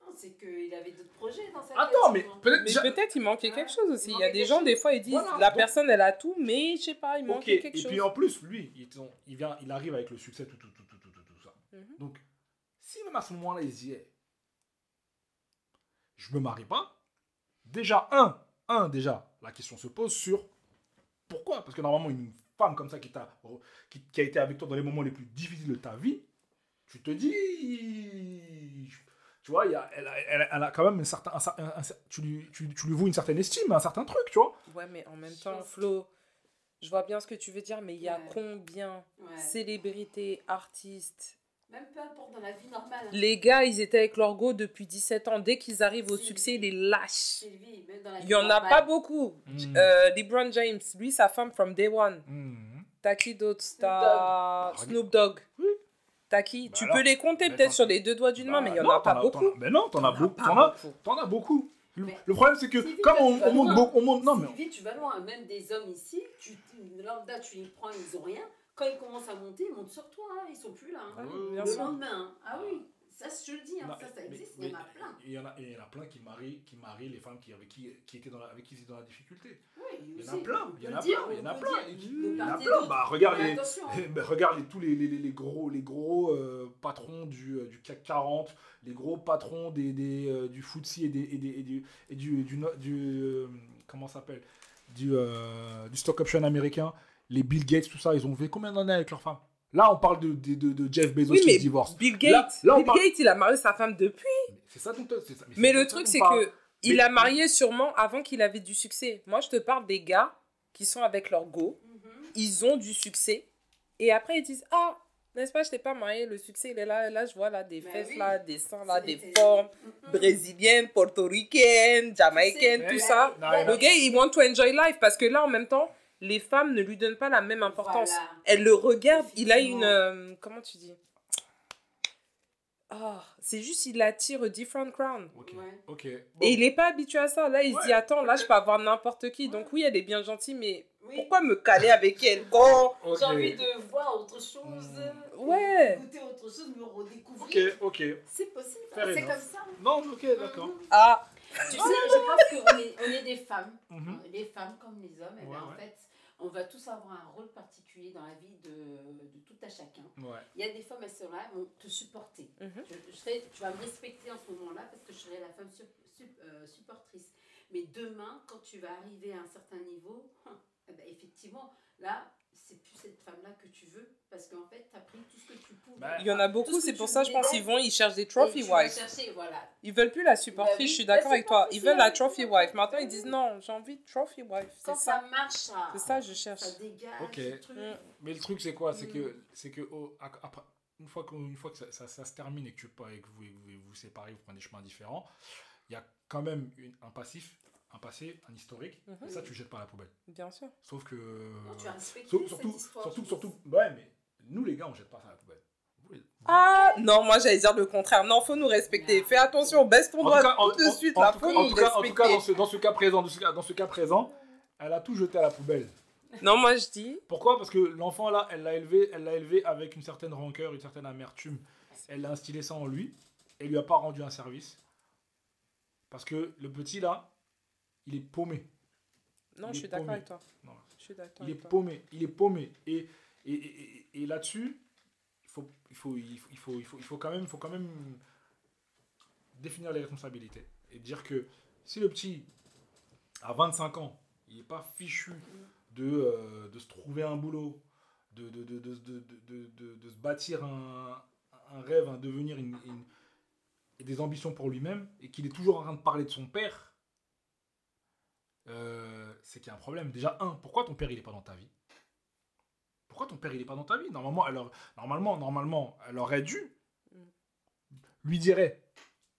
Non, C'est qu'il avait d'autres projets dans sa attends, tête, mais peut-être déjà- il manquait quelque chose aussi. Il Il y a des gens, chose. des fois, ils disent Voilà, la donc- personne, elle a tout, mais je sais pas, il manquait et quelque chose. puis en plus, lui, il, il vient, il arrive avec le succès, tout, tout, tout, tout, tout, tout, tout ça. Mhm. Donc, si même à ce moment-là, il se dit, hey, je me marie pas, déjà, un, un, déjà, la question se pose sur Pourquoi? Parce que normalement, une femme comme ça qui, t'a, qui, qui a été avec toi dans les moments les plus difficiles de ta vie, tu te dis. Tu vois, il y a, elle, a, elle, a- elle a quand même un certain. un cer- un- un cer- tu, lui, tu, tu lui voues une certaine estime, un certain truc, tu vois. Ouais, mais en même temps, Flo, je vois bien ce que tu veux dire, mais il y a Ouais. combien Ouais. célébrités, artistes Même peu importe dans la vie normale. Les gars, ils étaient avec leur go depuis 17 ans. Dès qu'ils arrivent au succès, ils les lâchent. Sylvie, même dans la Il vie y en a pas beaucoup. Mm. Euh, LeBron James, lui, sa femme from day one. Mhm. T'as qui d'autre? Snoop T'as Dogg. Snoop Dogg. Oui. T'as qui? Bah Tu alors, peux les compter mais peut-être sur les deux doigts d'une main, Bah mais il y en a pas beaucoup. Mais non, t'en as beaucoup. T'en as, beaucoup. Le, Mais- le problème, c'est que Sylvie, comme on, monte beaucoup, on monte. Non, mais Sylvie, tu vas loin. Même des hommes ici, tu, lambda, tu les prends, ils ont rien. Quand ils commencent à monter, ils montent sur toi. hein. Ils sont plus là. hein. Bien Le sûr. lendemain. hein. Ah oui, ça, je le dis. hein. Non, ça, ça existe. mais il y en a plein. Il y en a, il y en a plein qui marient, qui marient les femmes qui, avec, qui, qui étaient dans la, avec qui ils étaient dans la difficulté. Oui, Il y en a plein, il y en a plein, il y en a plein. Il y en a plein. Bah, regarde les, hein. bah, regarde les, tous les, les, les- les gros, les gros euh, patrons du, euh, du CAC 40, les gros patrons des, des, euh, du FTSE et, des, et, des, et du, et du, du, du, euh, comment s'appelle? Du, euh, du stock option américain, les Bill Gates, tout ça, ils ont fait combien d'années avec leur femme? Là, on parle de, de, de, de Jeff Bezos Oui, qui mais se divorce. Bill Gates, là, Bill parle- Gates, il a marié sa femme depuis. C'est ça dont c'est ça- Mais le truc, c'est que il a marié sûrement avant qu'il avait du succès. Moi, je te parle des gars qui sont avec leur go. Mhm. Ils ont du succès. Et après, ils disent Ah, n'est-ce pas, je t'ai pas marié. Le succès, il est là. Et là, je vois là des Ben fesses, oui. là, des seins, là, des formes Mhm. brésiliennes, portoricaines, jamaïcaines, tout ça. Non, Le gars, il want to enjoy life parce que là, en même temps, les femmes ne lui donnent pas la même importance. Voilà. Elle le regarde, il a une. euh, comment tu dis? Ah, c'est juste, il attire a different crown. Ok, Ouais. ok. Et il n'est pas habitué à ça. Là, il se Ouais, dit Attends, là, je peux avoir n'importe qui. Donc, oui, elle est bien gentille, mais Oui. pourquoi me caler avec elle quand Ok. J'ai envie de voir autre chose. Mm. Ouais. Goûter autre chose, me redécouvrir. Ok, ok. C'est possible. Fair C'est comme ça. Non, ok, d'accord. Mhm. Ah, Tu sais, je pense qu'on est, on est des femmes. Mhm. Les femmes comme les hommes, eh Ouais, ben, en fait, on va tous avoir un rôle particulier dans la vie de, de tout à chacun. Ouais. Il y a des femmes, elles sont là, elles vont te supporter. Mhm. Je- je serai- tu vas me respecter en ce moment-là parce que je serai la femme sup- sup- euh, supportrice. Mais demain, quand tu vas arriver à un certain niveau, eh ben, effectivement, là, c'est plus cette femme-là que tu veux parce qu'en fait, tu as pris tout ce que tu pouvais. Bah, il y en a beaucoup. ce C'est pour ça, je pense qu'ils vont, ils cherchent des trophy wives. chercher, voilà. Ils veulent plus la supportrice. Bah oui, je suis bah d'accord avec toi. pas Ils veulent la trophy wife. Maintenant, ils disent non, j'ai envie de trophy wife. C'est Quand ça. ça marche, ça, C'est ça, je cherche. ça dégage Ok. ce truc. Mm. Mais le truc, c'est quoi? C'est Mm. que, c'est que oh, ap- après, une fois que, une fois que ça, ça- ça se termine et que, tu, et que vous, vous vous séparez, vous prenez des chemins différents, il y a quand même une- un passif, un passé, un historique. Mhm. Et ça, tu le jettes pas à la poubelle. Bien sûr. Sauf que. Non, tu as respecté Sur- cette surtout, surtout, surtout, ouais, mais nous les gars, on jette pas ça à la poubelle. Ah non, moi j'allais dire le contraire. Non, faut nous respecter. Fais attention, baisse ton doigt tout en- tout de en- suite en là. tout Faut cas- nous en tout cas- en tout cas, dans ce, dans ce cas présent, dans ce cas, dans ce cas présent, elle a tout jeté à la poubelle. Non, moi je dis. Pourquoi? Parce que l'enfant là, elle l'a élevé, elle l'a élevé avec une certaine rancœur, une certaine amertume. Elle a instillé ça en lui et lui a pas rendu un service. Parce que le petit là, il est paumé. Non, Il je suis d'accord avec toi. Non. Je suis d'accord Il est avec toi. paumé, il est paumé. Et, et, et, et- et là-dessus, il faut, il, faut, il, faut, il, faut, il, faut, il faut quand même, il faut quand même définir les responsabilités. Et dire que si le petit, à 25 ans, il n'est pas fichu de, euh, de se trouver un boulot, de, de, de, de, de, de, de- de se bâtir un, un rêve, un devenir, une, une- et des ambitions pour lui-même, et qu'il est toujours en train de parler de son père, euh, c'est qu'il y a un problème. Déjà, un, pourquoi ton père il est pas dans ta vie? Pourquoi ton père il est pas dans ta vie? Normalement, elle, aurait- normalement, normalement, elle aurait dû lui dirait,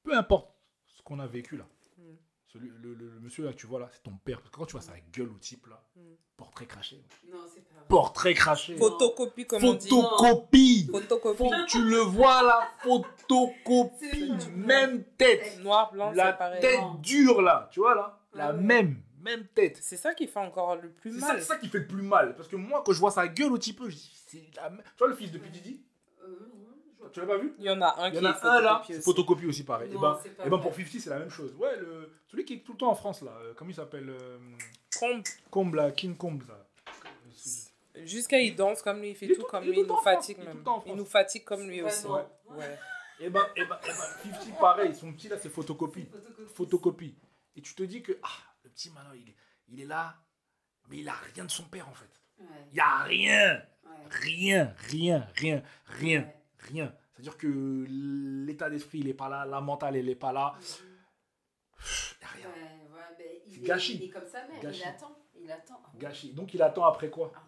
peu importe ce qu'on a vécu là, Mm. celui, le, le- le monsieur là, tu vois là, c'est ton père. Parce que quand tu vois sa gueule au type là, Mm. portrait craché, Non, c'est pas vrai. portrait craché, Photocopie, comme on dit. photocopie. Photocopie. Tu le vois là, photocopie, même tête, Noir, blanc, la c'est pareil. tête dure là, tu vois là, la Ouais. même, même tête. C'est ça qui fait encore le plus mal. c'est ça qui fait le plus mal. Parce que moi, quand je vois sa gueule au petit peu, je dis, c'est la même. Tu vois le fils de P. Diddy Euh, Tu l'as pas vu? Il y en a un Il qui y en est a un là, aussi. photocopie aussi pareil. Et Non, ben, pas et ben vrai. pour 50, c'est la même chose. Ouais, le... celui qui est tout le temps en France là, euh, comment il s'appelle euh, Combe. Combe là, King Combe là. Jusqu'à il danse comme lui, il fait Il est tout tout- comme il est lui, il nous France, fatigue il est même. Il nous fatigue comme lui aussi. Vraiment. Ouais. Et ben, et ben, et ben 50 pareil, son petit là, c'est photocopie. Photocopie. Photocopie. Et tu te dis que, ah, le petit maintenant, il est, il est là, mais il a rien de son père en fait. Ouais. Il y a rien, Ouais. rien, rien, rien, rien, Ouais. rien. C'est-à-dire que l'état d'esprit, il est pas là, la mentale, elle est pas là. Mhm. Il y a rien. Ouais, ouais, ben, il, Gâchis. Est, il est comme sa mère, Gâchis. il attend. Il attend. Gâchis. Donc il attend après quoi? Ah.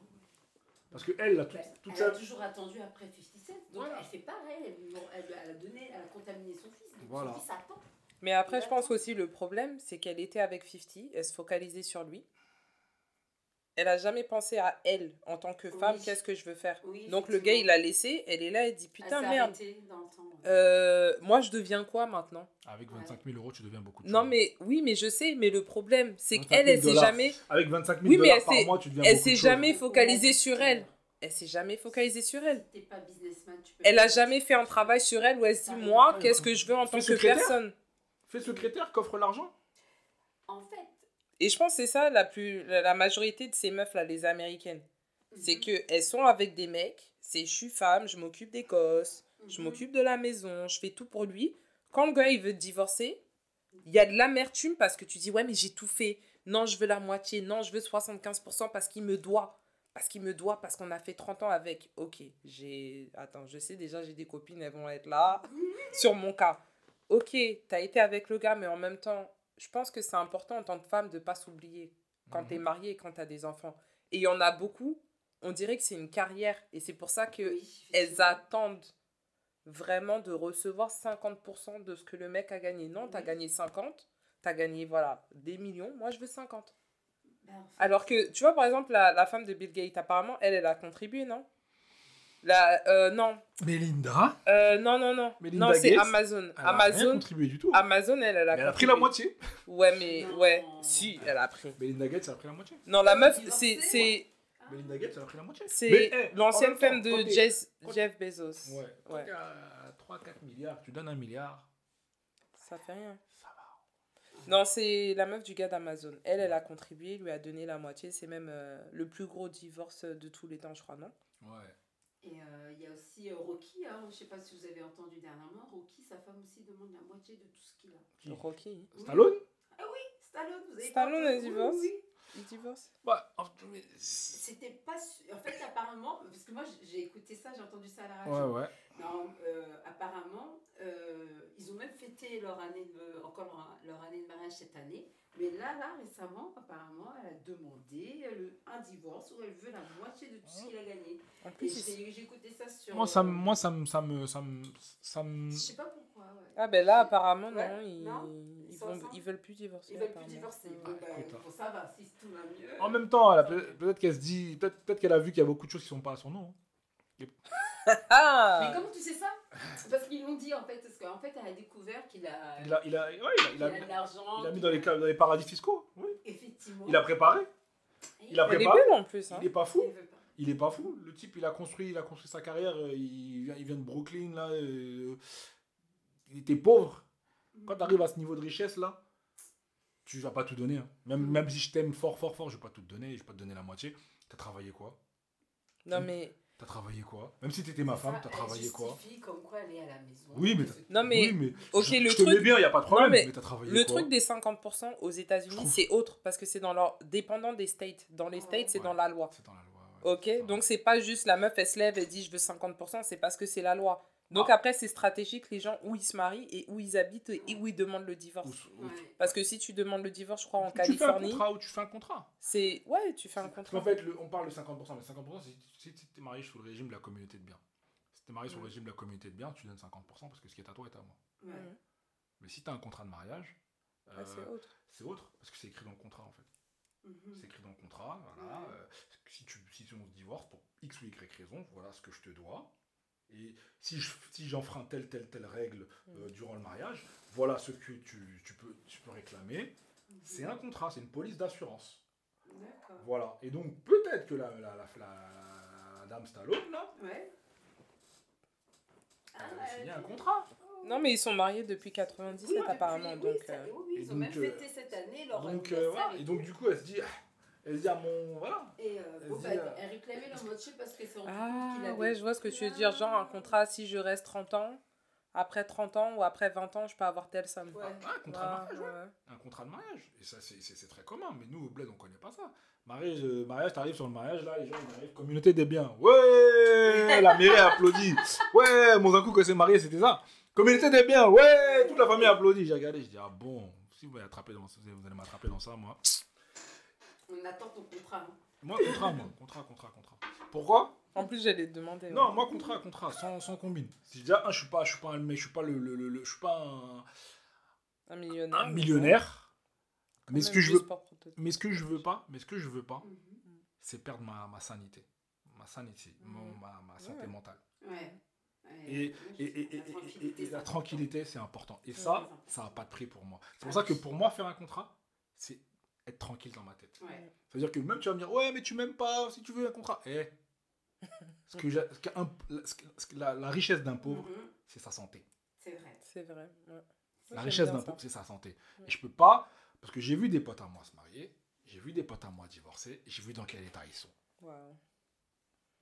Parce que elle, toute, sa a toujours attendu après 57. Donc Voilà. elle fait pareil. Elle, elle, elle a donné, elle a contaminé son fils. Donc Voilà. son fils attend. Mais après, je pense aussi le problème, c'est qu'elle était avec 50, elle se focalisait sur lui. Elle a jamais pensé à elle en tant que femme, Oui. qu'est-ce que je veux faire? Oui, Donc le gars, il l'a laissé, elle est là, elle dit Elle putain merde. arrêtée dans le temps. Euh, moi, je deviens quoi maintenant? Avec 25 000 euros, tu deviens beaucoup de Non mais oui, mais je sais, mais le problème, c'est 25 qu'elle, 000 elle s'est dollars. jamais, Avec 25 000 Oui, mais dollars elle par mois, tu deviens elle beaucoup de s'est jamais focalisée sur elle. Elle s'est jamais focalisée sur elle. Pas businessman, tu peux Elle a jamais fait un travail sur elle où elle se dit moi, qu'est-ce que je veux en tant que personne? Fais secrétaire, coffre l'argent. En fait, Et je pense que c'est ça la plus la majorité de ces meufs là, les américaines. C'est mhm, que elles sont avec des mecs, c'est je suis femme, je m'occupe des gosses, je mhm. m'occupe de la maison, je fais tout pour lui. Quand le gars il veut te divorcer, il y a de l'amertume parce que tu dis ouais mais j'ai tout fait. Non, je veux la moitié, non, je veux 75% parce qu'il me doit. Parce qu'il me doit, parce qu'on a fait 30 ans avec. Ok, j'ai... Attends, je sais déjà, j'ai des copines, elles vont être là, sur mon cas. Ok, t'as été avec le gars, mais en même temps, je pense que c'est important en tant que femme de pas s'oublier quand t'es Mhm. mariée et quand t'as des enfants. Et il y en a beaucoup, on dirait que c'est une carrière. Et c'est pour ça que Oui, elles attendent vraiment de recevoir 50% de ce que le mec a gagné. Non, t'as Oui. gagné 50, t'as gagné, voilà, des millions. Moi, je veux 50. Ben, en fait, Alors que, tu vois, par exemple, la, la femme de Bill Gates, apparemment, elle, elle a contribué, non? La, euh, non, Melinda, Euh, non, non, non. Melinda non, c'est Amazon. elle a Amazon, contribué du tout. Amazon, elle, elle a elle a pris la moitié. Ouais, mais, ouais, si, elle a pris. Melinda Gates, elle a pris la moitié. Non, la meuf, c'est, c'est, Melinda Gates, elle a pris la moitié. C'est en l'ancienne femme de Jeff, Jeff Bezos. Ouais. Ouais. t'es à 3-4 milliards, tu donnes un milliard. Ça fait rien. Ça va. Non, c'est la meuf du gars d'Amazon. Elle, elle a contribué, lui a donné la moitié. C'est même euh, le plus gros divorce de tous les temps, je crois, non? Ouais. Et euh, il y a aussi euh, Rocky, hein, je ne sais pas si vous avez entendu dernièrement, Rocky, sa femme aussi demande la moitié de tout ce qu'il a. Qui? Rocky? Oui. Stallone Stallone, vous avez Stallone, entendu divorce Oui, Il divorce? Bah, C'était pas su- En fait, apparemment, parce que moi j'ai écouté ça, j'ai entendu ça à la radio. Ouais, ouais. Non, euh, apparemment, euh, ils ont même fêté leur année de, encore leur, leur année de mariage cette année. Mais là, là, récemment, apparemment, elle a demandé le- un divorce où elle veut la moitié de tout ce qu'il a gagné. En plus, il- j'ai écouté ça sur. Moi, ça, euh, me- moi, ça me, ça me, ça me, ça me. Je sais pas pourquoi, ouais. Ah ben là, apparemment, Ouais, non, sont vont- ils veulent plus divorcer. Ils veulent plus divorcer. Bon, bah, écoute, hein. bon, ça va, si tout va mieux. En même temps, peut- peut-être qu'elle se dit, peut-être peut qu'elle a vu qu'il y a beaucoup de choses qui sont pas à son nom. hein. Mais Ah comment tu sais ça? Parce qu'ils l'ont dit en fait, parce qu'en fait, elle a découvert qu'il a, Il a, il a, ouais, il a, il de l'argent. il a mis dans les, ca- dans les paradis fiscaux. Oui. Effectivement. Il a préparé. il a est préparé. belle en plus. Hein. Il est pas fou. Il. Il est pas fou. Le type, il a construit, il a construit sa carrière. euh, Il vient, il vient de Brooklyn là. euh, Il était pauvre. Quand tu arrives à ce niveau de richesse là, tu vas pas tout donner. hein. Même, même si je t'aime fort, fort, fort, je vais pas tout te donner. Je vais pas te donner la moitié. T'as travaillé quoi? Non mais, T'as travaillé quoi? Même si t'étais ma femme, t'as travaillé quoi? comme quoi elle est à la maison. Oui, mais Non, mais- oui, mais ok, je, le je te truc- mets bien, y a pas de problème. mais mais t'as travaillé le quoi? truc des 50% aux États-Unis, trouve- c'est autre parce que c'est dans leur dépendant des states. Dans les Ouais. states, c'est Ouais. dans la loi. C'est dans la loi. ouais. Ok, donc c'est pas juste la meuf, elle se lève et dit je veux 50%, c'est parce que c'est la loi. Donc Ah. après, c'est stratégique les gens où ils se marient et où ils habitent et où ils demandent le divorce. Ouais. Parce que si tu demandes le divorce, je crois, en tu fais un Californie, contrat ou tu fais un contrat. c'est. Ouais, tu fais un contrat. qu'en fait, le- on parle de 50%, mais 50%, c'est si tu es marié sous le régime de la communauté de biens. Si tu es marié sous le régime de la communauté de biens, tu donnes 50% parce que ce qui est à toi est à moi. Ouais. Mais si tu as un contrat de mariage, Ouais, euh, c'est autre. c'est autre, parce que c'est écrit dans le contrat en fait. Mhm. C'est écrit dans le contrat, voilà. Ouais. euh, si, tu, si on se divorce pour X ou Y raison, voilà ce que je te dois. Et si je- si j'enfreins telle, telle, telle règle euh, Mm. durant le mariage, voilà ce que tu, tu peux, tu peux réclamer. C'est un contrat, c'est une police d'assurance. D'accord. Voilà. Et donc, peut-être que la, la, la, la- la dame Stallone, là, Ouais. elle Ah, a signé ouais. un contrat. Non, mais ils sont mariés depuis 97 Oui, apparemment. depuis- oui, donc, ça- euh, oui, et ils ont donc, même euh, fêté cette année leur Donc, anniversaire euh, voilà. et donc, du coup, elle se dit, elle dit à mon. Voilà. Et euh, bon, Vas-y, bah, elle réclamait leur moitié parce qu'elle s'est rendue compte qu'il Ah, ouais, je vois ce que tu veux dire. Genre un contrat, si je reste 30 ans, après 30 ans ou après 20 ans, je peux avoir telle somme. Ouais. Ah, un contrat de Ouais, mariage, ouais. ouais. Un contrat de mariage. Et ça, c'est- très commun. Mais nous, au bled, on connaît pas ça. Mariage, euh, mariage t'arrives sur le mariage, là, les gens, ils arrivent. Communauté des biens. Ouais La mairie applaudit. Ouais, mon coup, quand c'est marié, c'était ça. Communauté des biens. Ouais Toute la famille applaudit. J'ai regardé, je dis, ah bon, si vous allez, attraper dans, vous allez m'attraper dans ça, moi. On attend ton contrat. hein. Moi, contrat, moi. Contrat, contrat, contrat. Pourquoi? En plus, j'allais te demander. Non, ouais. moi, contrat, contrat, sans, sans combine. Si déjà, un, je suis pas, je suis pas un mec, je suis pas le, le, le- le- je suis pas un, Un millionnaire. un millionnaire. Quand Mais ce même que je juste veux, pour mais ce que je veux pas, mais ce que je veux pas, Mhm. c'est perdre ma, ma sanité, ma sanité, mon- Mhm. ma, ma santé Ouais. mentale. Ouais. Ouais. Et, et, et, et- la et- tranquillité, et c'est la important. tranquillité, c'est important. Et ça, c'est ça n'a pas de prix pour moi. C'est pour ça que pour moi, faire un contrat, c'est être tranquille dans ma tête. Ouais. C'est-à-dire que même tu vas me dire, ouais, mais tu m'aimes pas, si tu veux un contrat. Eh, ce que j'ai- ce qu'un- ce que- ce que- la, la richesse d'un pauvre, Mhm. c'est sa santé. C'est vrai. C'est vrai. ouais. La richesse d'un pauvre, c'est sa santé. Ouais. Et je peux pas, parce que j'ai vu des potes à moi se marier, j'ai vu des potes à moi divorcer, j'ai vu dans quel état ils sont.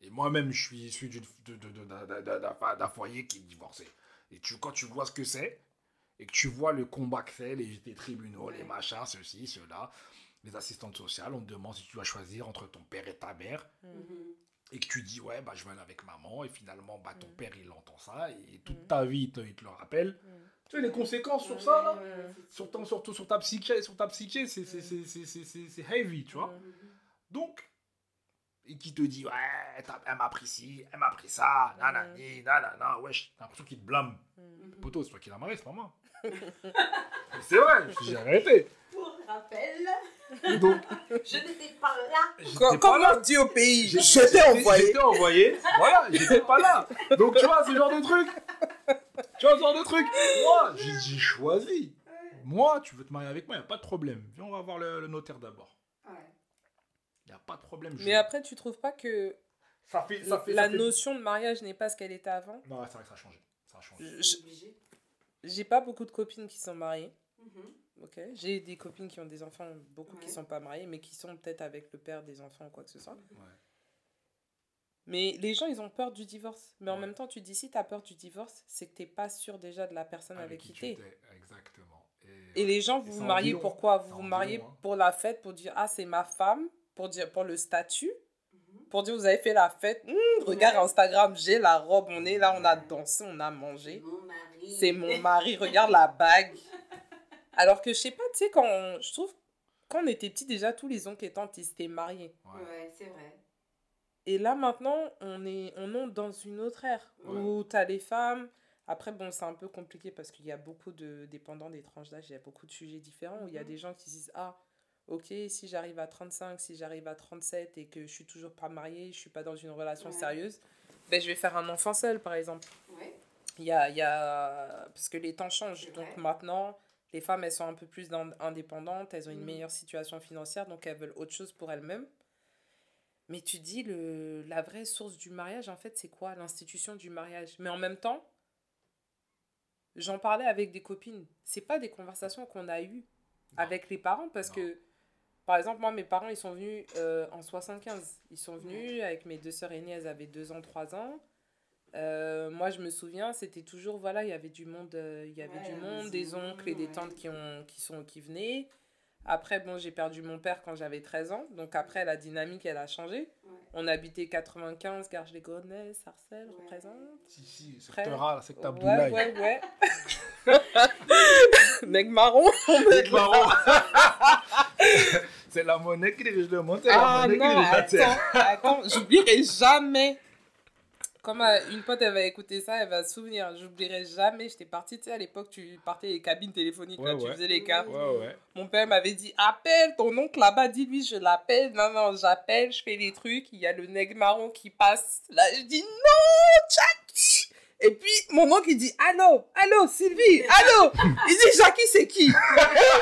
Et moi-même, je suis issu d'un foyer qui est divorcé. Et tu, quand tu vois ce que c'est, et que tu vois le combat que c'est, les, les tribunaux, les machins, ceci, cela, les assistantes sociales, on te demande si tu dois choisir entre ton père et ta mère, Mhm. Mhm. et que tu dis, ouais, bah, je vais aller avec maman, et finalement, bah, ton Mm. père, il entend ça, et toute Mm. ta vie, il te, le rappelle. Mhm. Tu sais, les conséquences sur ça, là, sur, ton, sur, sur ta psyché, sur ta psyché c'est c'est- c'est- c'est- c'est- c'est- c'est heavy, tu vois. Mhm. Mhm. Donc, et qui te dit, ouais, elle m'a pris ci, elle m'a pris ça, nanani, nanana, wesh, t'as l'impression qu'il te blâme. Mhm. Poto, c'est toi qui l'as marié, c'est pas moi. C'est vrai, j'ai arrêté. Pour rappel, Donc, je n'étais pas là. j'étais Comme, pas comme là. on dit au pays, t'ai envoyé. J'étais envoyé, voilà, j'étais pas là. Donc, tu vois, ce genre de truc. Tu vois, ce genre de truc. Moi, j'ai j'ai choisi. Moi, tu veux te marier avec moi, y a pas de problème. Viens, on va voir le, le notaire d'abord. A pas de problème. je- Mais après, tu trouves pas que ça fait, ça fait, la ça fait- notion de mariage n'est pas ce qu'elle était avant Non, c'est vrai que ça a changé. Ça a. J'ai pas beaucoup de copines qui sont mariées. Mhm. Ok, j'ai des copines qui ont des enfants, beaucoup qui sont pas mariées, mais qui sont peut-être avec le père des enfants ou quoi que ce soit. Ouais. Mais les gens, ils ont peur du divorce. Mais en même temps, tu dis si t'as peur du divorce, c'est que t'es pas sûr déjà de la personne avec, qui tu t'es. étais, Exactement. Et les gens, vous vous mariez pourquoi? Vous vous mariez long, hein. pour la fête, pour dire ah c'est ma femme, pour dire pour le statut, Mhm. pour dire vous avez fait la fête. Hum, regarde Ouais. Instagram, j'ai la robe, on est là, on a dansé, on a mangé. C'est mon mari, regarde la bague. Alors que je sais pas, tu sais quand on- je trouve quand on était petit déjà tous les oncles et tantes ils s'étaient mariés. Ouais. Ouais, c'est vrai. Et là maintenant, on est on est dans une autre ère Ouais. où tu as les femmes. Après, bon, c'est un peu compliqué parce qu'il y a beaucoup de dépendants des tranches d'âge, il y a beaucoup de sujets différents où il y a Mhm. des gens qui se disent Ah, ok, si j'arrive à 35, si j'arrive à 37 et que je suis toujours pas mariée, je suis pas dans une relation Ouais. sérieuse, ben, je vais faire un enfant seul par exemple. Ouais. Il y a, il y a... Parce que les temps changent. Donc maintenant, les femmes, elles sont un peu plus indépendantes, elles ont une Mhm. meilleure situation financière, donc elles veulent autre chose pour elles-mêmes. Mais tu dis, le... la vraie source du mariage, en fait, c'est quoi? L'institution du mariage. Mais en même temps, j'en parlais avec des copines. C'est pas des conversations qu'on a eues avec les parents parce Non. que, par exemple, moi, mes parents, ils sont venus euh, en 75. Ils sont venus avec mes deux sœurs aînées, elles avaient 2 ans, 3 ans. Euh, moi, je me souviens, c'était toujours, voilà, il y avait du monde, euh, il y avait Ouais, du monde, des oncles et des ouais. tantes qui, ont, qui, sont, qui venaient. Après, bon, j'ai perdu mon père quand j'avais 13 ans. Donc après, la dynamique, elle a changé. Ouais. On habitait 95, Garges-les-Gonesse, Sarcelles, Ouais. représente. Si, si, Très- secteur A, secteur Ouais, Abdoulaye. ouais, ouais. Nègre marron. Mec marrant. C'est la monnaie qui dirige le monde, c'est la Ah monnaie qui non, dirige la terre. attends, attends, j'oublierai jamais. Comme euh, une pote, elle va écouter ça, elle va se souvenir. J'oublierai jamais. J'étais partie, tu sais, à l'époque, tu partais les cabines téléphoniques, là, Ouais, tu faisais les cartes. Ouais, ouais. Mon père m'avait dit appelle ton oncle là-bas, dis-lui je l'appelle. Non, non, j'appelle, je fais les trucs. Il y a le nègre marron qui passe. Là, je dis non, Jackie. Et puis mon oncle il dit allô, allô, Sylvie, allô. Il dit Jackie, c'est qui?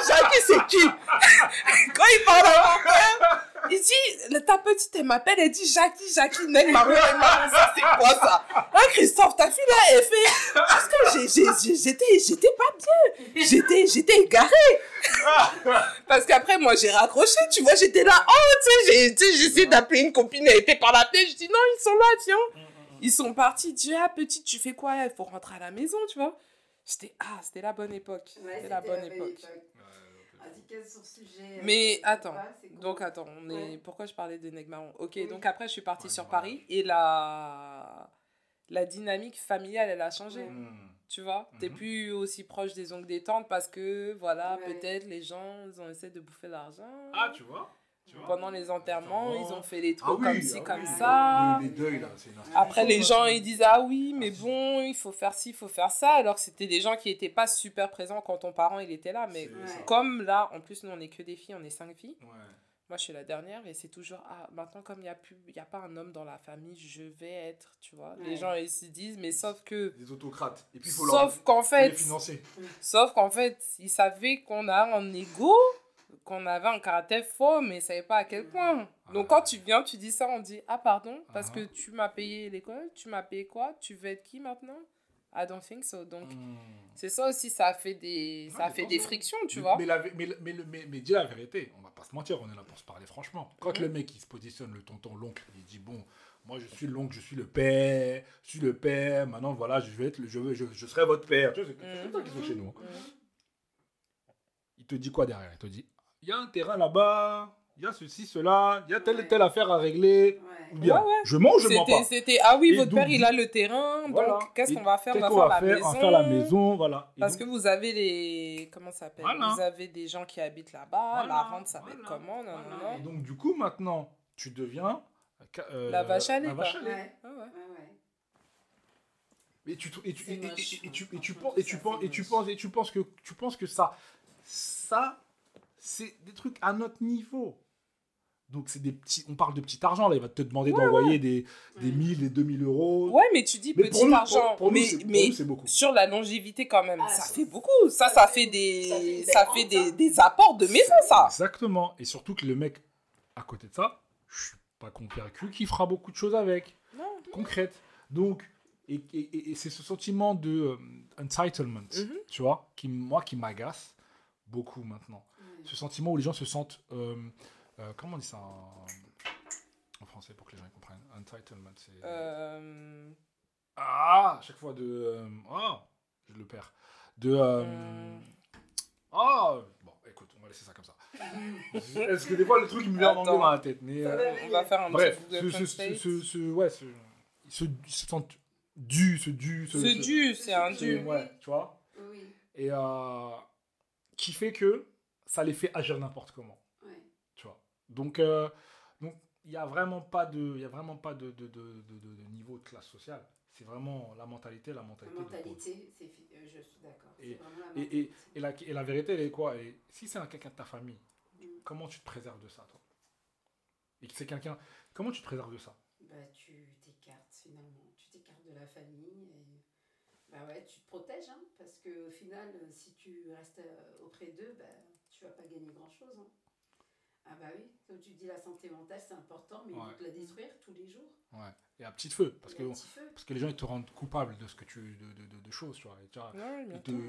Jackie, c'est qui? Quand il parle à mon père, il dit ta petite, elle m'appelle, elle dit Jackie, Jackie, marron, nègre marron, ça c'est quoi ça? Hein, Christophe, ta fille là, elle fait. Parce que j'étais j'étais pas bien. J'étais j'étais égarée. Parce qu'après, moi, j'ai raccroché, tu vois, j'étais là, oh, tu sais, j'essaie d'appeler une copine, elle était par la tête, je dis, non, ils sont là, tiens. Ils sont partis, tu ah, petite, tu fais quoi? Il faut rentrer à la maison, tu vois. C'était ah, c'était la bonne époque. Ouais, c'était la bonne époque. Vas-y, quel sur sujet Mais euh, attends, pas, cool. Donc attends, on est... Ouais. pourquoi je parlais de Negmaron Ok, Oui. donc après je suis partie Ouais, sur ouais. Paris et la... la dynamique familiale elle a changé. Ouais. Hmm. Tu vois, t'es Mhm. plus aussi proche des oncles des tantes parce que voilà, Ouais. peut-être les gens ils ont essayé de bouffer l'argent. Ah, tu vois. Pendant les enterrements, ils ont fait les Ah trucs oui, comme ci, ah comme oui. ça. Les, les deuils, là, Après, les gens, ils disent Ah oui, mais Ah, si. bon, il faut faire ci, il faut faire ça. Alors que c'était des gens qui n'étaient pas super présents quand ton parent il était là. Mais comme là, en plus, nous, on est que des filles, on est cinq filles. Ouais. Moi, je suis la dernière et c'est toujours Ah, maintenant, comme il n'y a, plus- il y a pas un homme dans la famille, je vais être, tu vois. Les gens, ils se disent Mais sauf que. Des autocrates. Et puis, il faut leur Sauf qu'en faut les fait, financer. sauf qu'en fait, ils savaient qu'on a un ego, qu'on avait un caractère fort, mais ils ne savaient pas à quel point. Donc, Ah. quand tu viens, tu dis ça, on dit Ah, pardon, parce Ah. que tu m'as payé l'école, tu m'as payé quoi? Tu veux être qui maintenant? I don't think so. Donc, Hmm. c'est ça aussi, ça a fait des, ça Ouais, a mais fait des frictions, tu mais, vois. Mais, la, mais, le- mais, mais, mais dis la vérité, on va pas se mentir, on est là pour se parler franchement. Quand le mec il se positionne, le tonton, l'oncle, il dit bon, moi je suis l'oncle, je suis le père, je suis le père, maintenant voilà, je vais être, le- je, je, je serai votre père. Tu vois, c'est comme ça qu'ils sont chez nous. hein. Mhm. Il te dit quoi derrière? Il te dit il y a un terrain là-bas, il y a ceci, cela, il y a telle et telle affaire à régler. Ouais. Ou bien, Ouais, ouais. je mens ou je mens C'était, pas c'était, ah oui, Et votre donc, père, il a le terrain, Voilà. donc qu'est-ce qu'on va faire? On Qu'est-ce va qu'on faire, va la, faire? Maison. On va faire la maison, voilà. Et Parce donc- que vous avez les. Comment ça s'appelle? Voilà. Vous avez des gens qui habitent là-bas, Voilà, la rente, ça va être comment? Non, non, voilà. Et non. donc, du coup, maintenant, tu deviens. euh, La vache à lait, la vache quoi. à lait. Ouais. Ouais. Ouais, ouais. Et tu, et tu, et, et- moche, et- et tu, et tu penses, et tu penses, et tu penses, et tu penses que, tu penses que ça, ça, c'est des trucs à notre niveau. Donc c'est des petits, on parle de petit argent là, il va te demander d'envoyer des, des Ouais. 1000 et 2000 euros. Ouais, mais tu dis Mais petit pour nous, pour- argent. pour mais mais nous, c'est beaucoup. sur la longévité, quand même, Ah, ça ça- fait beaucoup. Ça, ça fait ça fait des, ça fait des, des apports de maison, ça. Exactement. Et surtout que le mec, à côté de ça, je suis pas convaincu qu'il fera beaucoup de choses avec, Non. concrètes. Donc, et, et- et- et c'est ce sentiment de euh, entitlement, Mhm. tu vois, qui moi qui m'agace beaucoup maintenant. Ce sentiment où les gens se sentent. euh, euh, comment on dit ça en, en français pour que les gens comprennent? Entitlement, c'est. Euh, Ah, à chaque fois de. euh, Ah, je le perds. De. Ah, bon, écoute, on va laisser ça comme ça. Est-ce que des fois le truc il me vient en anglais Attends. dans la tête mais, euh, on va faire un Bref, petit ce, ce, ce, ce, ce- ouais, ce, ce, se sentent dû, ce dû, ce, Ce ce- dû, c'est un ce- dû. ouais, tu vois? Oui. Et euh, qui fait que ça les fait agir n'importe comment. Ouais. tu vois. Donc, euh, donc il n'y a vraiment pas de, il y a vraiment pas de, de, de, de, niveau de classe sociale. C'est vraiment la mentalité, la La mentalité. pauvres. mentalité, c'est euh, je suis d'accord. Et- la Et, et, la, et la vérité, elle est quoi? Elle est- Si c'est un quelqu'un de ta famille, Mm. comment tu te préserves de ça, toi? Et que c'est quelqu'un, comment tu te préserves de ça? Bah, tu t'écartes finalement. Tu t'écartes de la famille. Et... Bah ouais, tu te protèges. Hein, parce qu'au final, euh, si tu restes euh, auprès d'eux, bah, tu vas pas gagner grand-chose. Hein. Ah bah oui, comme tu dis, la santé mentale, c'est important, mais ils Ouais. te la détruire tous les jours. Ouais. Et à petit feu, parce Il que, y a un petit feu. parce que les gens ils te rendent coupable de ce que tu, de, de, de, de choses, tu vois. Et tu vois, Ouais, ils bien te, sûr.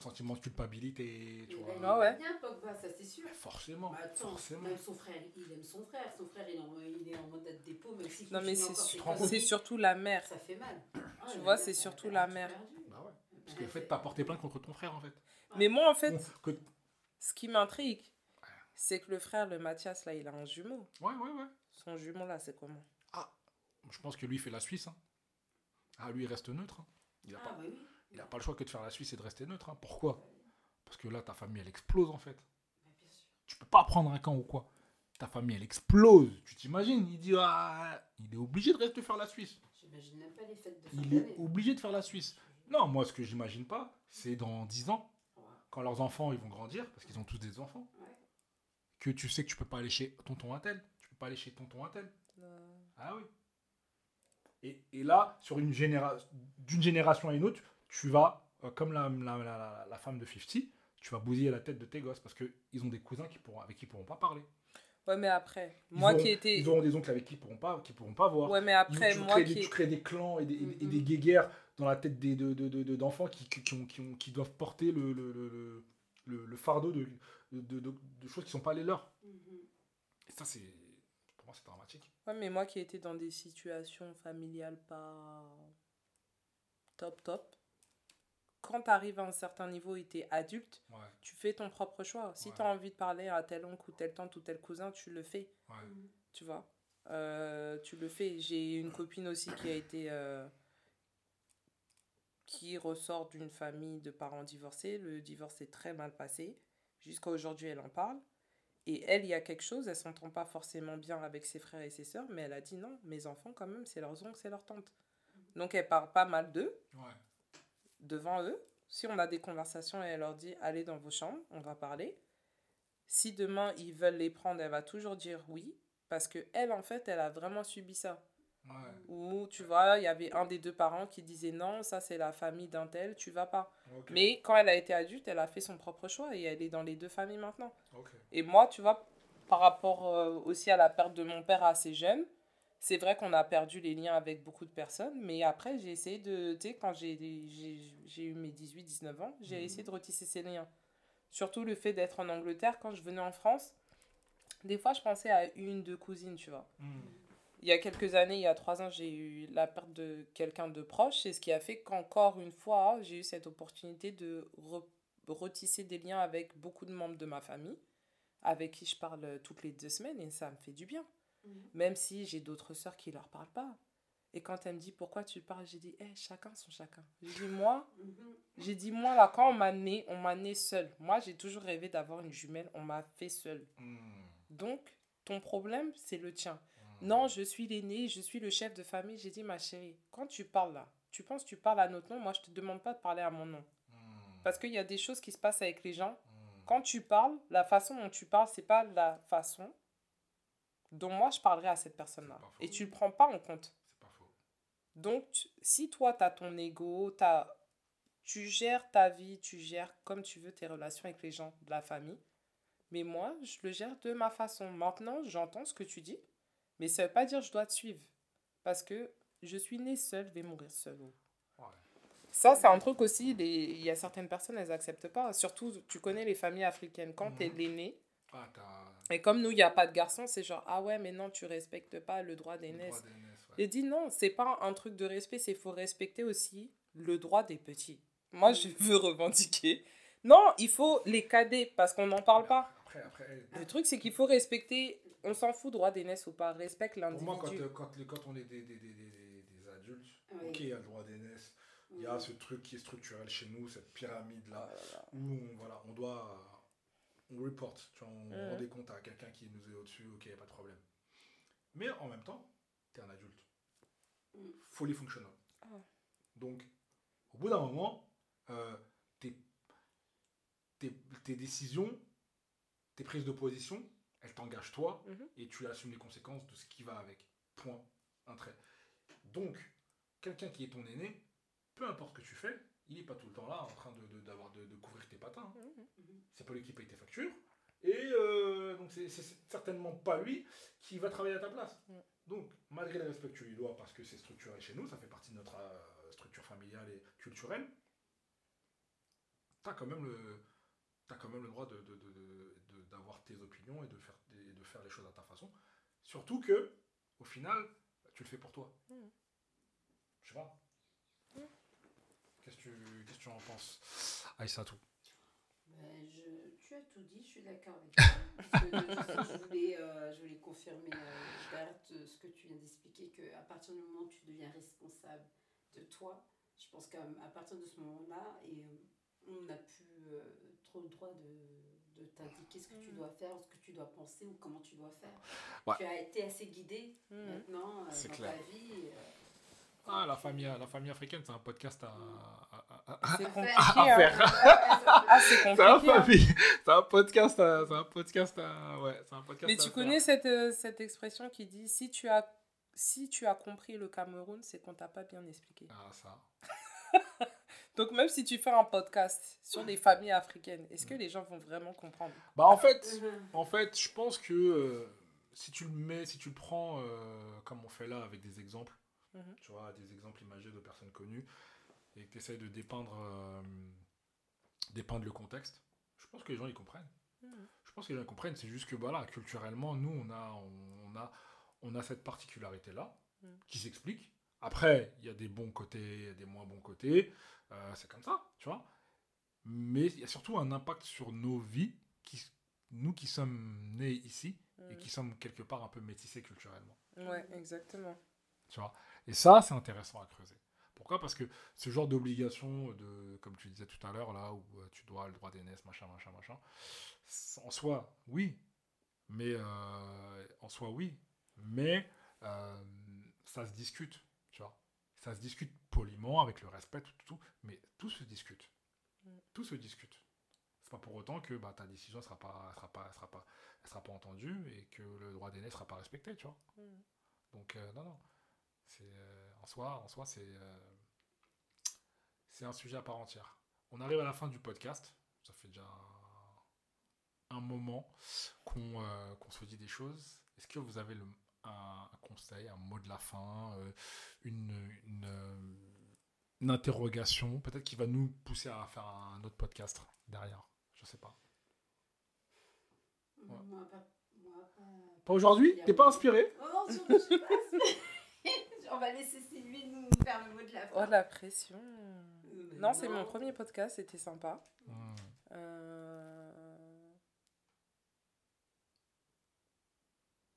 sentiment de culpabilité, tu Mais vois. il Ah ouais. bien, Pogba, ça c'est sûr. Mais forcément, Bah, attends, forcément. même son frère, il aime son frère. Son frère, il est en, il est en mode de dépôt, même s'il Non, mais c'est surtout la mère. Ça fait mal. Ah, Tu la vois, c'est surtout la mère. Bah ouais. Parce que a fait, fait- t'as porté plainte contre ton frère, en fait. Mais moi, en fait, ce qui m'intrigue, c'est que le frère, le Mathias, là, il a un jumeau. Ouais, ouais, ouais. Son jumeau, là, c'est comment? Je pense que lui fait la Suisse. hein. Ah, lui, il reste neutre. hein. Il n'a Ah, pas, bah oui. il a pas le choix que de faire la Suisse et de rester neutre. hein. Pourquoi? Parce que là, ta famille, elle explose, en fait. Bah, bien sûr. Tu peux pas prendre un camp ou quoi. Ta famille, elle explose. Tu t'imagines? Il dit, ah, il est obligé de rester faire la Suisse. J'imagine même pas les fêtes de fin Il est d'année. obligé de faire la Suisse. Non, moi, ce que j'imagine pas, c'est dans 10 ans. Quand leurs enfants, ils vont grandir, parce qu'ils ont tous des enfants, Ouais. que tu sais que tu peux pas aller chez tonton Intel. Tu peux pas aller chez tonton Intel. Ah oui. Et, et là, sur une généra d'une génération à une autre, tu vas, euh, comme la, la, la- la- la femme de 50, tu vas bousiller la tête de tes gosses parce qu'ils ont des cousins qui pourront, avec qui ils pourront pas parler. Ouais, mais après, Ils moi auront- qui étais. Ils auront des oncles avec qui ils pourront pas, qui pourront pas voir. Ouais, mais Ils- après, tu, moi crées qui. des, tu crées des clans et des, et- et Mhm. des guéguerres dans la tête des, de, de- de- de- d'enfants qui, qui, qui ont- qui ont- qui doivent porter le, le, le, le- le- le fardeau de, de, de- de choses qui sont pas les leurs. Mhm. Et ça, c'est. Pour moi, c'est dramatique. Ouais, mais moi qui ai été dans des situations familiales pas top top, quand tu arrives à un certain niveau et tu es adulte, Ouais, tu fais ton propre choix. Si Ouais. tu as envie de parler à tel oncle ou tel tante ou tel cousin, tu le fais, ouais. tu vois? Euh, tu le fais. J'ai une copine aussi qui a été... euh, qui ressort d'une famille de parents divorcés. Le divorce s'est très mal passé. Jusqu'à aujourd'hui, elle en parle. Et elle, il y a quelque chose, elle s'entend pas forcément bien avec ses frères et ses sœurs, mais elle a dit non, mes enfants, quand même, c'est leurs oncles, c'est leurs tantes. Donc elle parle pas mal d'eux, Ouais. devant eux. Si on a des conversations et elle leur dit allez dans vos chambres, on va parler. Si demain ils veulent les prendre, elle va toujours dire oui. Parce que elle, en fait, elle a vraiment subi ça. Ouais. Où, tu vois, il y avait un des deux parents qui disait non, ça c'est la famille d'un tel, tu vas pas. Mais quand elle a été adulte, elle a fait son propre choix et elle est dans les deux familles maintenant. Et moi, tu vois, par rapport euh, aussi à la perte de mon père assez jeune, c'est vrai qu'on a perdu les liens avec beaucoup de personnes, mais après, j'ai essayé de, tu sais, quand j'ai eu mes 18-19 ans, j'ai Mhm. essayé de retisser ces liens. Surtout le fait d'être en Angleterre, quand je venais en France, des fois, je pensais à une, deux cousines, tu vois. Hmm. Il y a quelques années, il y a trois ans, j'ai eu la perte de quelqu'un de proche, et ce qui a fait qu'encore une fois, j'ai eu cette opportunité de re- retisser des liens avec beaucoup de membres de ma famille, avec qui je parle toutes les deux semaines, et ça me fait du bien. Mhm. Même si j'ai d'autres sœurs qui leur parlent pas. Et quand elle me dit pourquoi tu parles, j'ai dit, Eh, chacun son chacun. J'ai dit, moi, Mhm. j'ai dit, moi, là, quand on m'a né, on m'a né seule. Moi, j'ai toujours rêvé d'avoir une jumelle, on m'a fait seule. Hmm. Donc, ton problème, c'est le tien. Non, je suis l'aîné, je suis le chef de famille. J'ai dit, ma chérie, quand tu parles là, tu penses que tu parles à notre nom, moi je te demande pas de parler à mon nom. Hmm. Parce qu'il y a des choses qui se passent avec les gens. Hmm. Quand tu parles, la façon dont tu parles, c'est pas la façon dont moi je parlerai à cette personne-là. Et tu le prends pas en compte. C'est pas faux. Donc, si toi, tu as ton ego, tu gères ta vie, tu gères comme tu veux tes relations avec les gens de la famille. Mais moi, je le gère de ma façon. Maintenant, j'entends ce que tu dis, mais ça veut pas dire je dois te suivre. Parce que je suis née seule, je vais mourir seule. Ouais. Ça, c'est un truc aussi, il y a certaines personnes, elles acceptent pas. Surtout, tu connais les familles africaines. Quand tu es l'aîné, Ah, et comme nous, il n'y a pas de garçons, c'est genre, ah ouais, mais non, tu respectes pas le droit d'aînesse. d'aînesse, ouais. J'ai dit non, c'est pas un truc de respect, c'est faut respecter aussi le droit des petits. Moi, je veux revendiquer. Non, il faut les cader parce qu'on n'en parle pas. Après, après, Le truc, c'est qu'il faut respecter. On s'en fout, droit d'aînesse ou pas. Respecte pour moi, quand, l'individu. euh, quand, quand on est des, des, des, des, adultes, Oui. ok, il y a le droit d'aînesse, il y a ce truc qui est structurel chez nous, cette pyramide-là, où on, voilà, on doit. On report, tu vois, on Mhm. rend des comptes à quelqu'un qui nous est au-dessus, ok, y a pas de problème. Mais en même temps, tu es un adulte. Mhm. Fully functional. Ah. Donc, au bout d'un moment, euh, tes, tes, tes décisions, tes prises de position, elles t'engagent toi Mhm. et tu assumes les conséquences de ce qui va avec. Point. Un trait. Donc, quelqu'un qui est ton aîné, peu importe ce que tu fais, il n'est pas tout le temps là en train de, de, d'avoir de, de couvrir tes patins. hein. Mhm. C'est pas lui qui paye tes factures. Et euh, donc, c'est, certainement pas lui qui va travailler à ta place. Donc, malgré le respect que tu lui dois, parce que c'est structuré chez nous, ça fait partie de notre euh, structure familiale et culturelle, t'as quand même le, t'as quand même le droit de- d'avoir tes opinions et de, faire, et de faire les choses à ta façon. Surtout que, au final, tu le fais pour toi. Mhm. Je sais pas. Mhm. Qu'est-ce que tu, en penses? Aïssa, tout. Ben, je, tu as tout dit, je suis d'accord avec toi. Je, voulais, euh, je voulais confirmer euh, Berthe, ce que tu viens d'expliquer, qu'à partir du moment où tu deviens responsable de toi, je pense qu'à partir de ce moment-là, et euh, on n'a plus euh, trop le droit de, de t'indiquer ce que tu Mhm. dois faire, ce que tu dois penser ou comment tu dois faire. Ouais. Tu as été assez guidé Mhm. maintenant euh, C'est dans clair. ta vie. euh, Ah, la famille, la famille africaine, c'est un podcast à, à- à- faire. hein. Ah, c'est compliqué. hein. c'est un podcast, à- c'est un podcast, à- ouais, c'est un podcast. Mais à tu faire. connais cette, euh, cette expression qui dit si tu as, si tu as compris le Cameroun, c'est qu'on t'a pas bien expliqué. Ah, ça. Donc même si tu fais un podcast sur les familles africaines, est-ce que les gens vont vraiment comprendre? Bah, en fait, Mhm. en fait, je pense que euh, si tu le mets, si tu le prends euh, comme on fait là avec des exemples, Mhm. tu vois, des exemples imagés de personnes connues, et que tu essayes de dépeindre, euh, dépeindre le contexte, je pense que les gens ils comprennent. Mhm. Je pense que les gens comprennent. C'est juste que voilà, culturellement, nous, on a, on, a, on a cette particularité-là Mm. qui s'explique. Après, il y a des bons côtés, il y a des moins bons côtés. Euh, c'est comme ça, tu vois. Mais il y a surtout un impact sur nos vies, qui, nous qui sommes nés ici et Mm. qui sommes quelque part un peu métissés culturellement. Ouais, exactement. Tu vois Et ça, c'est intéressant à creuser. Pourquoi? Parce que ce genre d'obligation, de, comme tu disais tout à l'heure, là, où euh, tu dois le droit d'aînesse, machin, machin, machin, en soi, oui. Mais, euh, en soi, oui. Mais euh, ça se discute. Ça se discute poliment, avec le respect, tout, tout, tout, mais tout se discute. Mm. Tout se discute. C'est pas pour autant que bah, ta décision ne sera pas, sera, pas, sera, pas, sera pas entendue et que le droit ne sera pas respecté, tu vois. Mm. Donc, euh, non, non. C'est, euh, en soi, en soi c'est, euh, c'est un sujet à part entière. On arrive à la fin du podcast. Ça fait déjà un moment qu'on, qu'on se dit des choses. Est-ce que vous avez le, un, un conseil, un mot de la fin, euh, une, une, euh, une interrogation, peut-être qui va nous pousser à faire un autre podcast derrière Je sais pas. Ouais. Moi, pas, moi, pas, Pas aujourd'hui T'es pas inspiré Oh non, surtout, je suis pas On va laisser Sylvie nous faire le mot de la Oh, fin. la pression. Euh, Non, c'est mon premier podcast, c'était sympa. Hmm. Euh...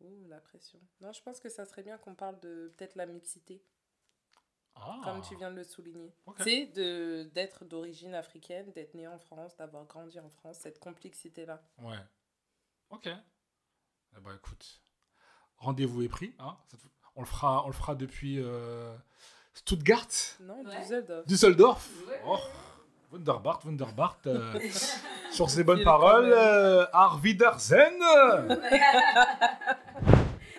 Ouh, la pression. Non, je pense que ça serait bien qu'on parle de peut-être la mixité, Ah. comme tu viens de le souligner. Ok. C'est de d'être d'origine africaine, d'être né en France, d'avoir grandi en France, cette complexité-là. Ouais. Ok. Eh ben, écoute, rendez-vous est pris. Hein on, le fera, on le fera depuis euh, Stuttgart, Non, Ouais. Düsseldorf. Düsseldorf. Ouais. Oh, Wunderbart, Wunderbart. euh, sur ces bonnes paroles, euh, Auf Wiedersehen.